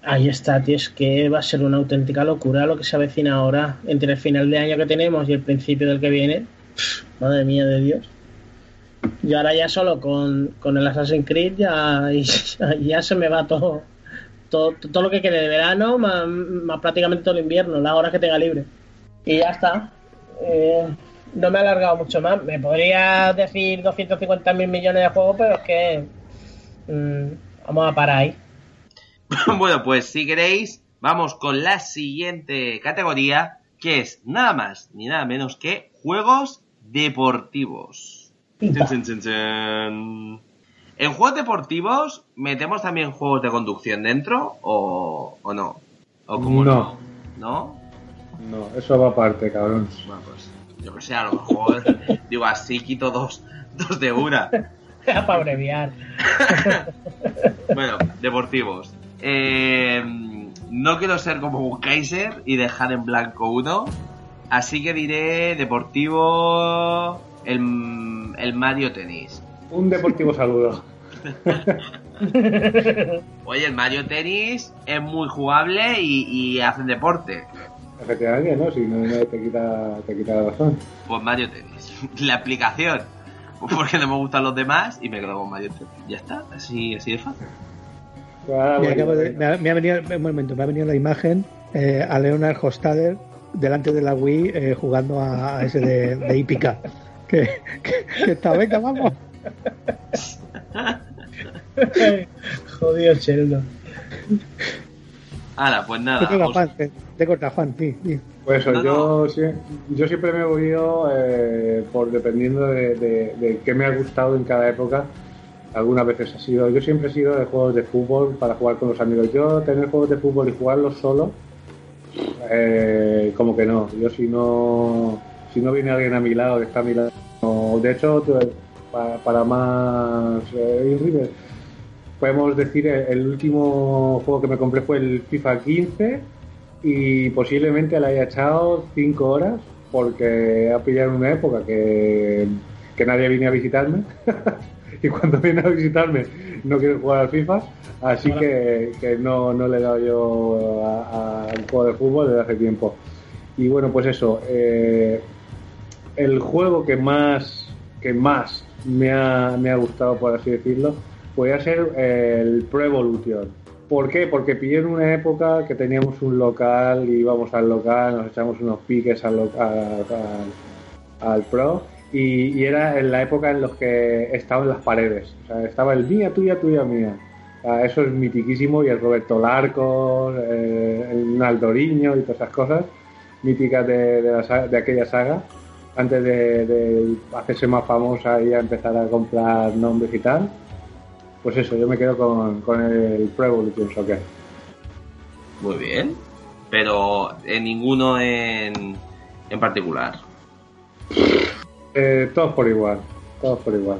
Speaker 7: Ahí está, tío, es que va a ser una auténtica locura lo que se avecina ahora entre el final de año que tenemos y el principio del que viene. Madre mía de Dios. Yo ahora ya solo con, con el Assassin's Creed ya, ya se me va todo, todo, todo lo que quede de verano, más, prácticamente todo el invierno, las horas que tenga libre. Y ya está. Eh, no me he alargado mucho más. Me podría decir 250 mil millones de juegos, pero es que mm, vamos a parar ahí.
Speaker 1: bueno, pues si queréis, vamos con la siguiente categoría, que es nada más ni nada menos que juegos deportivos. ¿En juegos deportivos metemos también juegos de conducción dentro o, o no? ¿O como
Speaker 9: No.
Speaker 1: ¿No?
Speaker 9: No, eso va aparte, cabrón.
Speaker 1: Bueno, pues yo que sé, a lo mejor digo así quito dos, dos de una.
Speaker 7: para abreviar.
Speaker 1: Bueno, deportivos. Eh, no quiero ser como un Kaiser y dejar en blanco uno. Así que diré deportivo el, el Mario Tennis.
Speaker 9: Un deportivo saludo.
Speaker 1: Oye, el Mario Tennis es muy jugable y, y hacen deporte.
Speaker 9: Efectivamente, ¿no? Si no, no te, quita, te quita la razón.
Speaker 1: Pues Mario Tennis. La aplicación. Porque no me gustan los demás y me quedo con Mario Tennis. Ya está, así, así de fácil.
Speaker 9: Ah,
Speaker 8: Me,
Speaker 9: bueno,
Speaker 8: acabo de- me ha, me ha venido, un momento, me ha venido la imagen eh, a Leonard Hostader delante de la Wii eh, jugando a, a ese de, de hípica. Que, que, que está, venga, vamos.
Speaker 7: Jodido Sheldon.
Speaker 1: Hala, pues nada.
Speaker 8: Te toca,
Speaker 1: os-
Speaker 8: Juan, te, te corta, Juan, sí, sí.
Speaker 9: Pues eso,
Speaker 1: No,
Speaker 9: yo, yo siempre me he movido eh, por dependiendo de, de- de qué me ha gustado en cada época. Algunas veces ha sido, yo siempre he sido de juegos de fútbol para jugar con los amigos. Yo tener juegos de fútbol y jugarlos solo, eh, como que no. Yo si no, si no viene alguien a mi lado, que está a mi lado, de hecho, para, para más eh, podemos decir el, el último juego que me compré fue el FIFA 15 y posiblemente le haya echado 5 horas porque ha pillado en una época que, que nadie viene a visitarme. Y cuando viene a visitarme no quiero jugar al FIFA así que, que no, no le he dado yo al juego de fútbol desde hace tiempo. Y bueno pues eso eh, el juego que más que más me ha, me ha gustado por así decirlo podría ser el Pro Evolution ¿Por qué? Porque pillé en una época que teníamos un local, íbamos al local, nos echamos unos piques al, lo- a- a- al pro y, era en la época en los que estaban las paredes. O sea, estaba el mía, tuya, tuya, mía. Eso es mitiquísimo y el Roberto Larcos, eh, el Naldoriño y todas esas cosas míticas de, de la de aquella saga antes de, de hacerse más famosa y a empezar a comprar nombres y tal. Pues eso, yo me quedo con, con el Pro Evolution Soccer.
Speaker 1: Muy bien. Pero en ninguno en, en particular.
Speaker 9: Eh, todos por igual, todos por igual.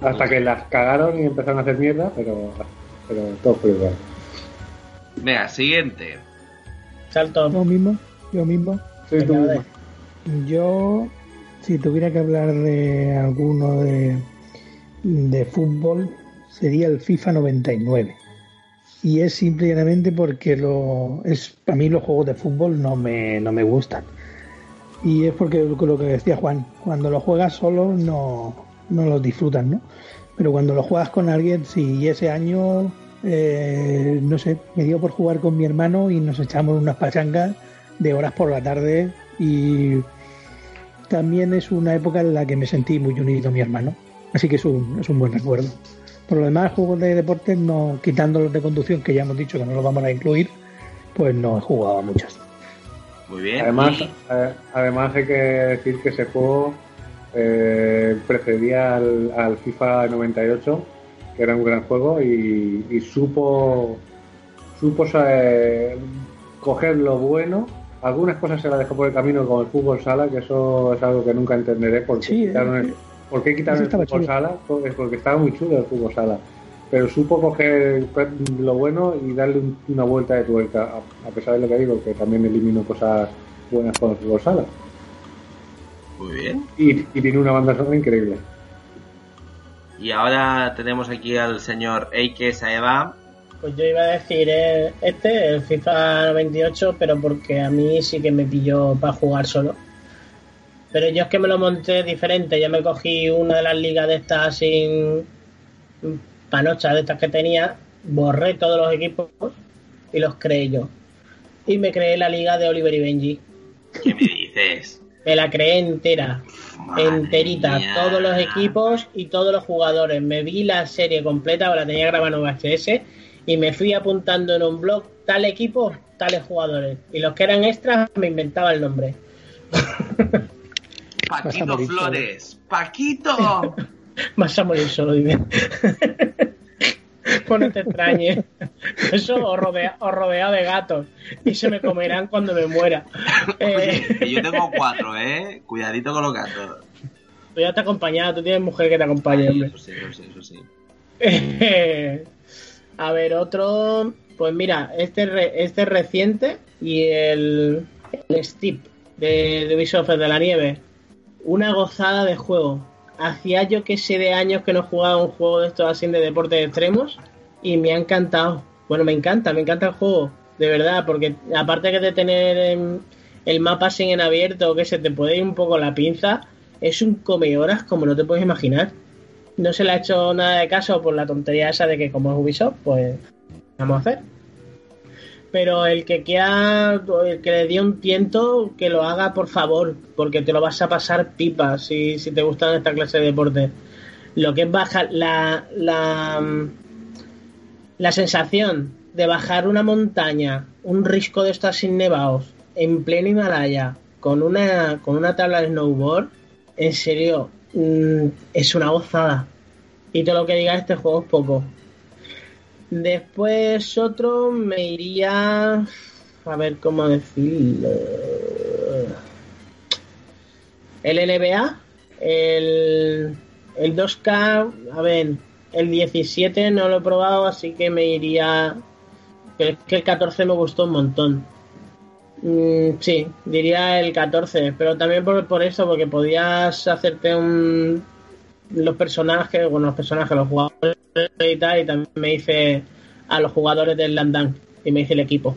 Speaker 9: Hasta que las cagaron y empezaron a hacer mierda, pero, pero todos por igual.
Speaker 1: Venga, siguiente.
Speaker 7: Salto.
Speaker 8: Yo mismo, yo mismo.
Speaker 9: Sí, tú mismo.
Speaker 8: Yo, si tuviera que hablar de alguno de, de fútbol, sería el FIFA 99. Y es simplemente porque lo, es, a mí los juegos de fútbol no me, no me gustan. Y es porque lo, que decía Juan, cuando lo juegas solo no, no los disfrutas, ¿no? Pero cuando lo juegas con alguien, sí, ese año, eh, no sé, me dio por jugar con mi hermano y nos echamos unas pachangas de horas por la tarde y también es una época en la que me sentí muy unido a mi hermano. Así que es un, es un buen recuerdo. Por lo demás, juegos de deporte, no, quitando los de conducción, que ya hemos dicho que no los vamos a incluir, pues no he jugado a muchos.
Speaker 1: Muy bien.
Speaker 9: Además,
Speaker 1: Y-
Speaker 9: eh, además hay que decir que ese juego eh, precedía al, al FIFA 98, que era un gran juego, y, y supo supo eh, coger lo bueno. Algunas cosas se las dejó por el camino como el fútbol sala, que eso es algo que nunca entenderé porque
Speaker 8: Sí,
Speaker 9: quitaron
Speaker 8: eh,
Speaker 9: el, ¿Por qué quitaron el fútbol
Speaker 8: chulo.
Speaker 9: sala? Pues Porque estaba muy chulo el fútbol sala. Pero supo coger lo bueno y darle un- una vuelta de tuerca, a, a pesar de lo que digo, que también eliminó cosas buenas con el fútbol sala.
Speaker 1: Muy bien.
Speaker 9: Y, y tiene una banda sonora increíble.
Speaker 1: Y ahora tenemos aquí al señor Eike Saeva.
Speaker 7: Pues yo iba a decir eh, este, el FIFA 98, pero porque a mí sí que me pilló para jugar solo. Pero yo es que me lo monté diferente. Yo me cogí una de las ligas de estas sin panochas de estas que tenía, borré todos los equipos y los creé yo. Y me creé la liga de Oliver y Benji.
Speaker 1: ¿Qué me dices?
Speaker 7: Me la creé entera,
Speaker 1: Madre
Speaker 7: enterita,
Speaker 1: mía.
Speaker 7: todos los equipos y todos los jugadores. Me vi la serie completa, la tenía grabada en VHS y me fui apuntando en un blog tal equipo, tales jugadores. Y los que eran extras me inventaba el nombre.
Speaker 1: Paquito. Flores. Paquito.
Speaker 7: Vas a morir solo, dime. Pues no te extrañes. Eso os rodea, os rodea de gatos y se me comerán cuando me muera.
Speaker 1: Oye,
Speaker 7: Eh,
Speaker 1: yo tengo cuatro, ¿eh? Cuidadito con los gatos.
Speaker 7: tú ya te acompañado, tú tienes mujer que te acompañe, hombre.
Speaker 1: Eso sí, eso sí, eso sí.
Speaker 7: A ver, otro. Pues mira, este, re- este es reciente y el, el Steep de, Ubisoft de la nieve. Una gozada de juego. Hacía yo que sé de años que no jugaba un juego de estos así de deportes extremos y me ha encantado. Bueno, me encanta, me encanta el juego, de verdad, porque aparte que de tener el mapa así en abierto, que se te puede ir un poco la pinza, es un come horas como no te puedes imaginar no se le ha hecho nada de caso por la tontería esa de que como es Ubisoft, pues vamos a hacer. Pero el que quiera, el que le dé un tiento, que lo haga por favor, porque te lo vas a pasar pipa si, si te gustan esta clase de deporte. Lo que es bajar la, la, la sensación de bajar una montaña, un risco de estar sin nevados, en pleno Himalaya, con una, con una tabla de snowboard, en serio, mm, es una gozada. Y todo lo que diga este juego es poco. Después otro me iría... A ver cómo decirlo. El NBA, el, el 2K, a ver, el 17 no lo he probado, así que me iría... Es que el 14 me gustó un montón. Mm, sí, diría el 14, pero también por, por eso, porque podías hacerte un... Los personajes, bueno, los personajes, los jugadores y tal, y también me hice a los jugadores del Landan y me hice el equipo.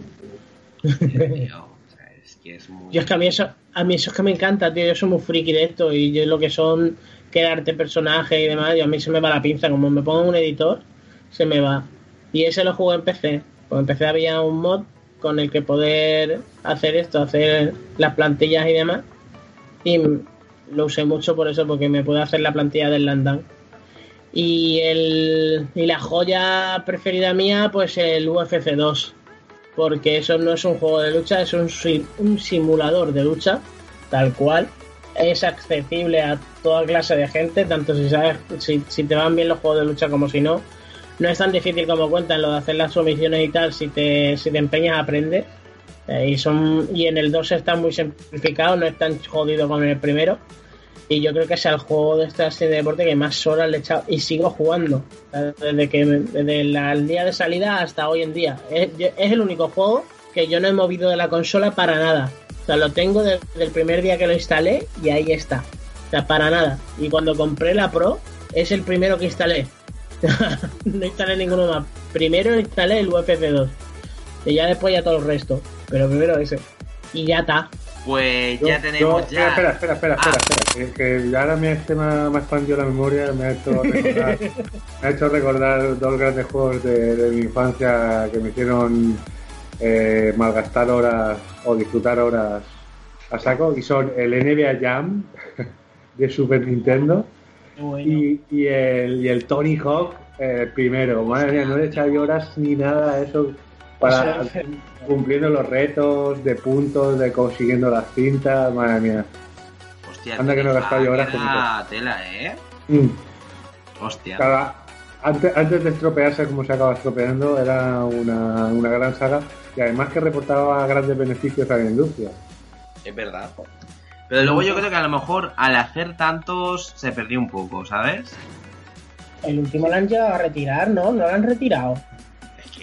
Speaker 1: es que es muy...
Speaker 7: Yo es que a mí eso, a mí eso es que me encanta, tío. Yo soy muy friki de esto y yo lo que son crearte personajes y demás, y a mí se me va la pinza. Como me pongo un editor, se me va. Y ese lo jugué en PC. Pues en PC había un mod con el que poder hacer esto, hacer las plantillas y demás. Y lo usé mucho por eso, porque me puedo hacer la plantilla del Landan. Y, el, y la joya preferida mía, pues el UFC 2 porque eso no es un juego de lucha, es un, un simulador de lucha, tal cual. Es accesible a toda clase de gente, tanto si sabes, si, si te van bien los juegos de lucha como si no. No es tan difícil como cuentan lo de hacer las sumisiones y tal, si te, si te empeñas aprende. Eh, y, son, y en el 2 está muy simplificado, no es tan jodido como en el primero. Y yo creo que es el juego de esta serie de deporte que más horas le he echado y sigo jugando. Desde que desde el día de salida hasta hoy en día. Es, es, el único juego que yo no he movido de la consola para nada. O sea, lo tengo desde el primer día que lo instalé y ahí está. O sea, para nada. Y cuando compré la Pro, es el primero que instalé. no instalé ninguno más. Primero instalé el UFC 2. Y ya después ya todo el resto. Pero primero ese. Y ya está.
Speaker 1: Pues ya tenemos ya.
Speaker 9: Espera, espera, espera, espera, espera, que, que ahora me, este me, ha expandido la memoria, me ha hecho recordar, me ha hecho recordar dos grandes juegos de, de mi infancia que me hicieron eh, malgastar horas o disfrutar horas a saco y son el NBA Jam de Super Nintendo
Speaker 7: Bueno.
Speaker 9: y, y el, y el Tony Hawk eh, primero. Madre mía, no le yo horas ni nada a eso para
Speaker 7: Eso-
Speaker 9: cumpliendo los retos de puntos, de consiguiendo las cintas, madre mía.
Speaker 1: Hostia,
Speaker 9: Anda que no he gastado yo horas
Speaker 1: Ah, tela, ¿eh?
Speaker 9: Mm.
Speaker 1: Hostia.
Speaker 9: Cada- antes, antes de estropearse como se acaba estropeando, era una, una gran saga y además que reportaba grandes beneficios a la industria.
Speaker 1: Es verdad. Pero luego yo creo que a lo mejor al hacer tantos se perdió un poco, ¿sabes?
Speaker 7: El último lo han llegado a retirar, ¿no? No lo han retirado.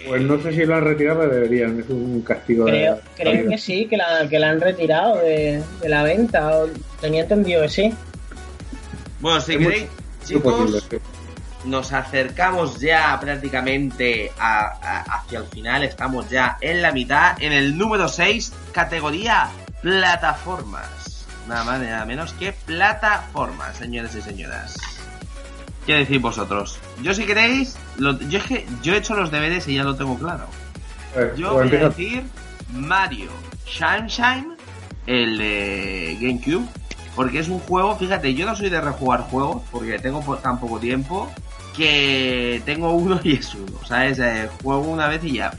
Speaker 9: Pues no sé si lo han retirado, pero deberían, es un castigo. de-
Speaker 7: Creo, creo que sí, que la, que la han retirado de, de la venta. o- tenía entendido que sí.
Speaker 1: Bueno, si queréis, chicos,
Speaker 9: posible, sí.
Speaker 1: nos acercamos ya prácticamente a- a- hacia el final. Estamos ya en la mitad, en el número 6, categoría plataformas. Nada más ni nada menos que plataformas, señores y señoras. ¿Qué decís vosotros? Yo si queréis, lo- yo es que yo he hecho los deberes y ya lo tengo claro.
Speaker 9: Eh,
Speaker 1: Yo
Speaker 9: pues
Speaker 1: voy a decir Mario Sunshine, el de GameCube, porque es un juego, fíjate, yo no soy de rejugar juegos, porque tengo tan poco tiempo, que tengo uno y es uno, ¿sabes? Eh, juego una vez y ya.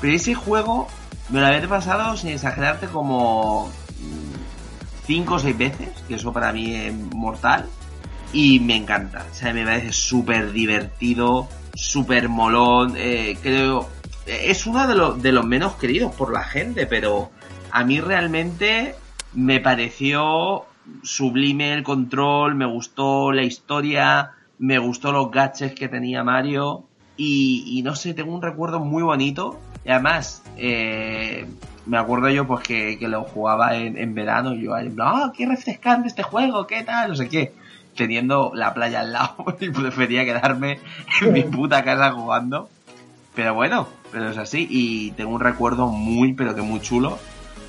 Speaker 1: Pero ese juego me lo había pasado, sin exagerarte, como 5 o 6 veces, que eso para mí es mortal, y me encanta, o sea, me parece súper divertido, súper molón, eh, creo es uno de, los de los menos queridos por la gente, pero a mí realmente me pareció sublime el control, me gustó la historia, me gustó los gadgets que tenía Mario y, y no sé, tengo un recuerdo muy bonito. Y además eh, me acuerdo yo pues que, que lo jugaba en, en verano y yo ahí, no, qué refrescante este juego, qué tal, no sé qué teniendo la playa al lado y prefería quedarme en mi puta casa jugando pero bueno, pero es así y tengo un recuerdo muy, pero que muy chulo.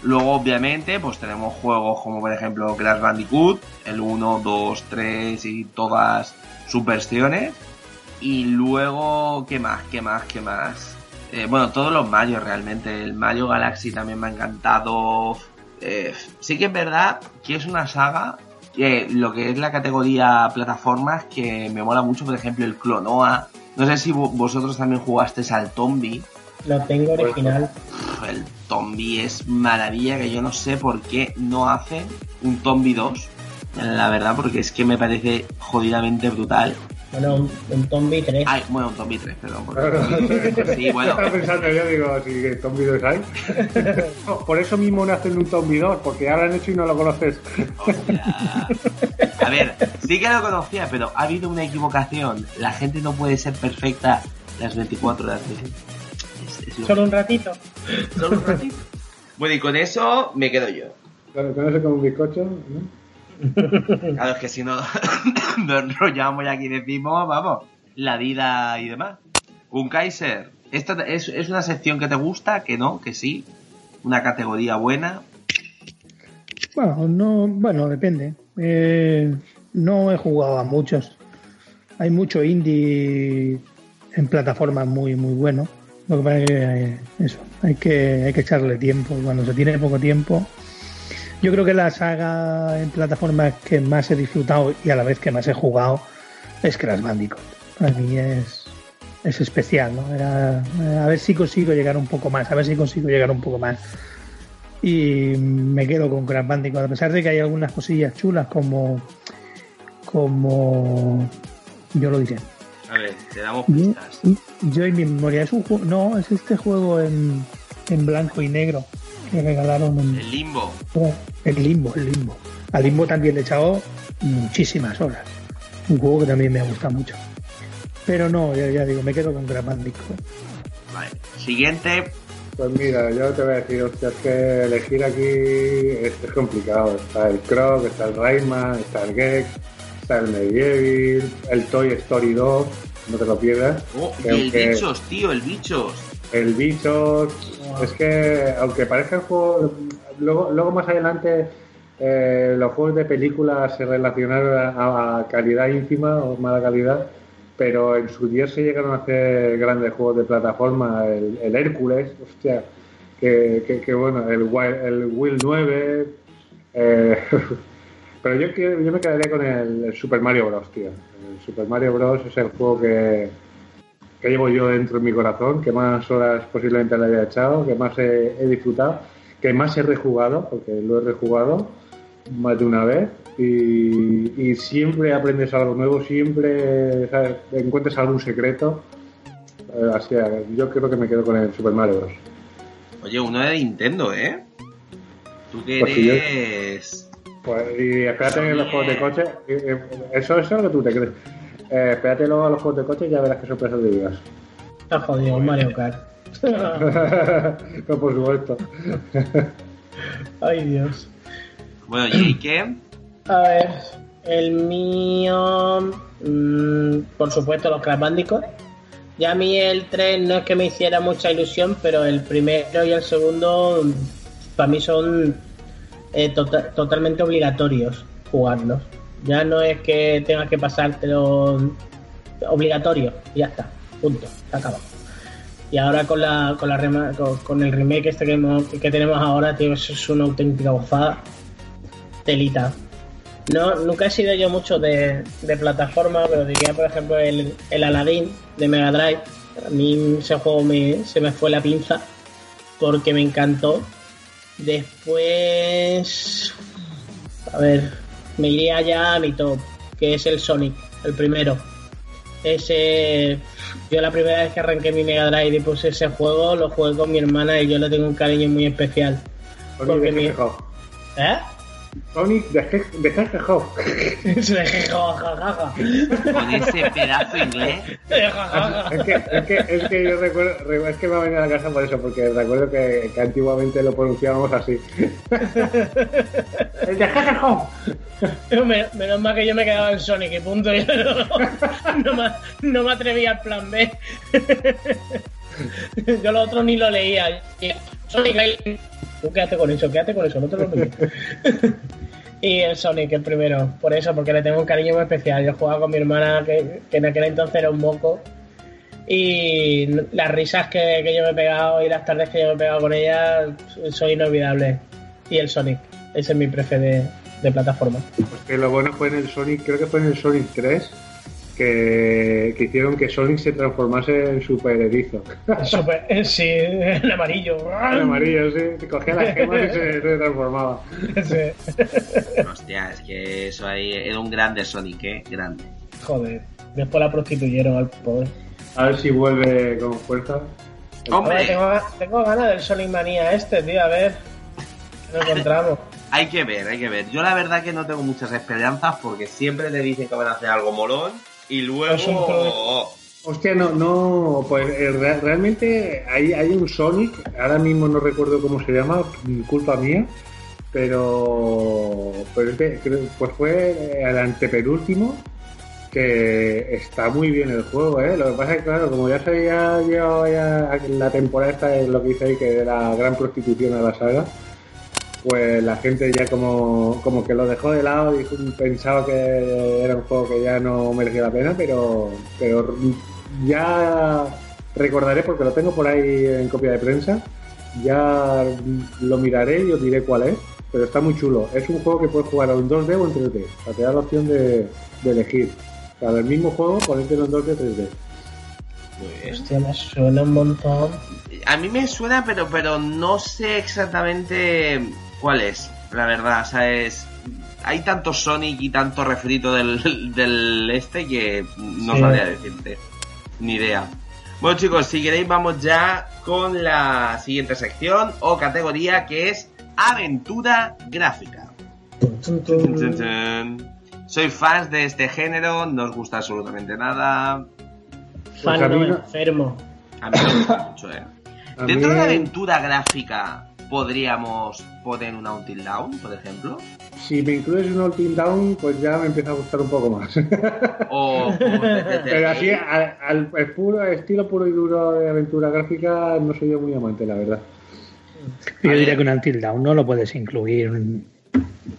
Speaker 1: Luego, obviamente, pues tenemos juegos como por ejemplo Crash Bandicoot, el 1, 2, 3 y todas sus versiones. Y luego, ¿qué más? ¿Qué más? ¿Qué más? Eh, bueno, todos los Mario realmente. El Mario Galaxy también me ha encantado. Eh, sí que es verdad que es una saga que lo que es la categoría plataformas que me mola mucho, por ejemplo, el Clonoa. No sé si vo- vosotros también jugasteis al Tombi,
Speaker 7: Lo tengo original.
Speaker 1: El Tombi es maravilla que yo no sé por qué no hace un Tombi 2. La verdad, porque es que me parece jodidamente brutal.
Speaker 7: Bueno, un, un Tombi 3.
Speaker 1: Ay, bueno, un Tombi 3, perdón. porque- Sí, bueno.
Speaker 9: Estaba pensando yo, digo, si que Tomb 2 hay. No, por eso mismo no hacen un Tomb 2, porque ahora han hecho y no lo conoces.
Speaker 1: A ver, sí que lo conocía, pero ha habido una equivocación. La gente no puede ser perfecta las 24 horas. Es- es lo-
Speaker 7: Solo un ratito.
Speaker 1: Solo un ratito. Bueno, y con eso me quedo yo.
Speaker 9: Claro, con eso como un bizcocho, ¿no?
Speaker 1: Claro, es que si no nos enrollamos y aquí decimos, vamos, la vida y demás. Un Kaiser, ¿esta es, una sección que te gusta? ¿Que no? ¿Que sí? ¿Una categoría buena?
Speaker 8: Bueno, no, bueno, depende. Eh, no he jugado a muchos. Hay mucho indie en plataformas muy, muy bueno. Lo que pasa es que eh, eso, hay que, hay que echarle tiempo. Cuando se tiene poco tiempo. Yo creo que la saga en plataformas que más he disfrutado y a la vez que más he jugado es Crash Bandicoot. Para mí es, es especial, ¿no? Era, a ver si consigo llegar un poco más, a ver si consigo llegar un poco más y me quedo con Crash Bandicoot a pesar de que hay algunas cosillas chulas como como yo lo diré
Speaker 1: A ver, te damos
Speaker 8: yo,
Speaker 1: pistas.
Speaker 8: yo en mi memoria es un juego no es este juego en, en blanco y negro regalaron
Speaker 1: El limbo.
Speaker 8: el limbo el limbo al limbo también le he echado muchísimas horas un juego que también me gusta mucho pero no ya, ya digo me quedo con Bandicoot
Speaker 1: Vale. Siguiente.
Speaker 9: Pues mira, yo te voy a decir, hostia, es que elegir aquí es, es complicado. Está el Croc, está el Rayman, está el Gex, está el Medieval, el Toy Story 2, no te lo pierdas.
Speaker 1: Oh, y el bichos, tío, el bichos.
Speaker 9: El Bichos, es que aunque parezca el juego, luego, luego más adelante eh, los juegos de películas se relacionaron a, a calidad ínfima o mala calidad, pero en su día se llegaron a hacer grandes juegos de plataforma, el, el Hércules, hostia, que, que- que bueno, el, el Will 9, eh, pero yo, yo me quedaría con el, el Super Mario Bros, tío. El Super Mario Bros es el juego que, que llevo yo dentro de mi corazón, que más horas posiblemente le haya echado, que más he, he disfrutado, que más he rejugado, porque lo he rejugado más de una vez, y, y siempre aprendes algo nuevo, siempre ¿sabes? encuentras algún secreto. Eh, así, yo creo que me quedo con el Super Mario Bros.
Speaker 1: Oye, uno de Nintendo, ¿eh? Tú que
Speaker 9: Pues yo-
Speaker 1: eres...
Speaker 9: Pues, y espérate en los juegos de coche, eh, eh, eso, eso es lo que tú te crees. Eh, espérate luego a los juegos de coche y ya verás qué sorpresa te digas.
Speaker 7: Está jodido, Mario Kart.
Speaker 9: no, por supuesto.
Speaker 7: Ay, Dios.
Speaker 1: Bueno, Jake,
Speaker 7: A ver, el mío, mm, por supuesto, los Crash Bandicoot. Ya a mí el 3 no es que me hiciera mucha ilusión, pero el primero y el segundo mm, para mí son eh, tota- totalmente obligatorios jugarlos. Ya no es que tengas que pasártelo obligatorio, ya está, punto, se acaba. Y ahora con la con la rema- con, con el remake este que, hemos- que tenemos ahora, tío, eso es una auténtica gozada. Telita. No, nunca he sido yo mucho de, de plataforma, pero diría, por ejemplo, el, el Aladdin de Mega Drive. A mí ese juego me, se me fue la pinza porque me encantó. Después, a ver, me iría ya a mi top, que es el Sonic, el primero. Ese, yo la primera vez que arranqué mi Mega Drive y puse ese juego, lo jugué con mi hermana y yo le tengo un cariño muy especial.
Speaker 9: Sonic
Speaker 7: Porque mi-. ¿Eh?
Speaker 9: Sonic de de Hedgehog.
Speaker 1: con ese pedazo inglés.
Speaker 9: es, que, es, que, es que yo recuerdo, re- es que me ha venido a la casa por eso, porque recuerdo que, que antiguamente lo pronunciábamos así. El de.
Speaker 7: Men- Menos mal que yo me quedaba en Sonic y punto. Yo no, no me, no me atrevía al plan B. Yo lo otro ni lo leía. Sonic Tú quédate con eso, quédate con eso, no te lo olvides. Y el Sonic, el primero. Por eso, porque le tengo un cariño muy especial. Yo jugaba con mi hermana, que, que en aquel entonces era un moco. Y las risas que, que yo me he pegado y las tardes que yo me he pegado con ella son inolvidables. Y el Sonic, ese es mi prefe de, de plataforma.
Speaker 9: Pues que lo bueno fue en el Sonic, creo que fue en el Sonic 3, que, que hicieron que Sonic se transformase en super erizo.
Speaker 7: Super, eh, sí, en amarillo.
Speaker 9: En amarillo, sí. Cogía las gemas y se, se transformaba.
Speaker 7: Sí.
Speaker 1: Hostia, es que eso ahí era un grande Sonic, ¿eh? Grande.
Speaker 7: Joder. Después la prostituyeron al pobre.
Speaker 9: A ver si vuelve con fuerza.
Speaker 1: Hombre,
Speaker 7: tengo, tengo ganas del Sonic Manía este, tío, a ver. ¿Qué nos encontramos?
Speaker 1: hay que ver, hay que ver. Yo la verdad que no tengo muchas esperanzas porque siempre te dicen que van a hacer algo molón y luego...
Speaker 7: Es un pro-
Speaker 9: Hostia, no, no, pues eh, re- realmente hay, hay un Sonic, ahora mismo no recuerdo cómo se llama, culpa mía, pero, pero este, pues fue el antepenúltimo, que está muy bien el juego, ¿eh? Lo que pasa es que, claro, como ya se había llevado ya la temporada esta, es lo que hice ahí, que de la gran prostitución a la saga, pues la gente ya como, como que lo dejó de lado y pensaba que era un juego que ya no merecía la pena, pero, pero ya recordaré porque lo tengo por ahí en copia de prensa, ya lo miraré y os diré cuál es, pero está muy chulo. Es un juego que puedes jugar en 2D o en 3D, o sea, te da la opción de, de elegir. O sea, del mismo juego, ponértelo en 2D o 3D.
Speaker 1: Muy bien.
Speaker 7: Hostia, me suena un montón.
Speaker 1: A mí me suena, pero, pero no sé exactamente cuál es, la verdad. O sea, es... Hay tanto Sonic y tanto refrito del, del este que no
Speaker 7: Sí.
Speaker 1: sabría decirte. Ni idea. Bueno chicos, si queréis vamos ya con la siguiente sección o categoría que es aventura gráfica.
Speaker 7: Tun, tun,
Speaker 1: Tun. Soy fans de este género, no os gusta absolutamente nada.
Speaker 7: Fan
Speaker 9: Pues a mí
Speaker 7: no, enfermo.
Speaker 1: A mí me gusta mucho, eh. Dentro
Speaker 9: mí-
Speaker 1: de la aventura gráfica, ¿podríamos poner una Until Down, por ejemplo?
Speaker 9: Si me incluyes un All Down, pues ya me empieza a gustar un poco más.
Speaker 1: O, o de- de- de-
Speaker 9: Pero así, al, al- puro, estilo puro y duro de aventura gráfica, no soy yo muy amante, la verdad.
Speaker 8: Yo diría que un Until Dawn no lo puedes incluir en-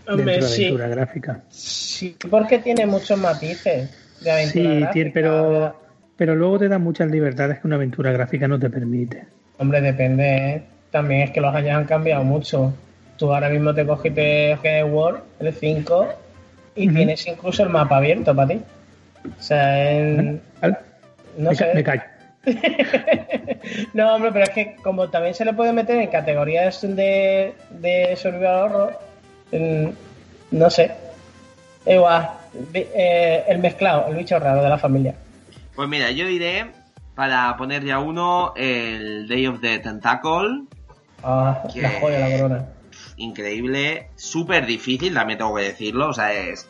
Speaker 8: dentro de
Speaker 7: sí.
Speaker 8: aventura gráfica.
Speaker 7: Sí, porque tiene muchos matices de aventura
Speaker 8: Sí,
Speaker 7: gráfica,
Speaker 8: pero, pero luego te da muchas libertades que una aventura gráfica no te permite.
Speaker 7: Hombre, depende. ¿eh? También es que los años han cambiado mucho. Tú ahora mismo te cogiste el Word, el 5, y tienes incluso el mapa abierto para ti. O sea, en- no
Speaker 8: me, ca-
Speaker 7: sé.
Speaker 8: me callo.
Speaker 7: no, hombre, pero es que como también se le puede meter en categorías de, de survival horror, no sé. Igual, eh, el mezclado, el bicho raro de la familia.
Speaker 1: Pues mira, yo diré, para poner ya uno, el Day of the Tentacle.
Speaker 7: Ah,
Speaker 1: Que-
Speaker 7: la joya, la corona.
Speaker 1: Increíble, súper difícil, también tengo que decirlo. O sea, es,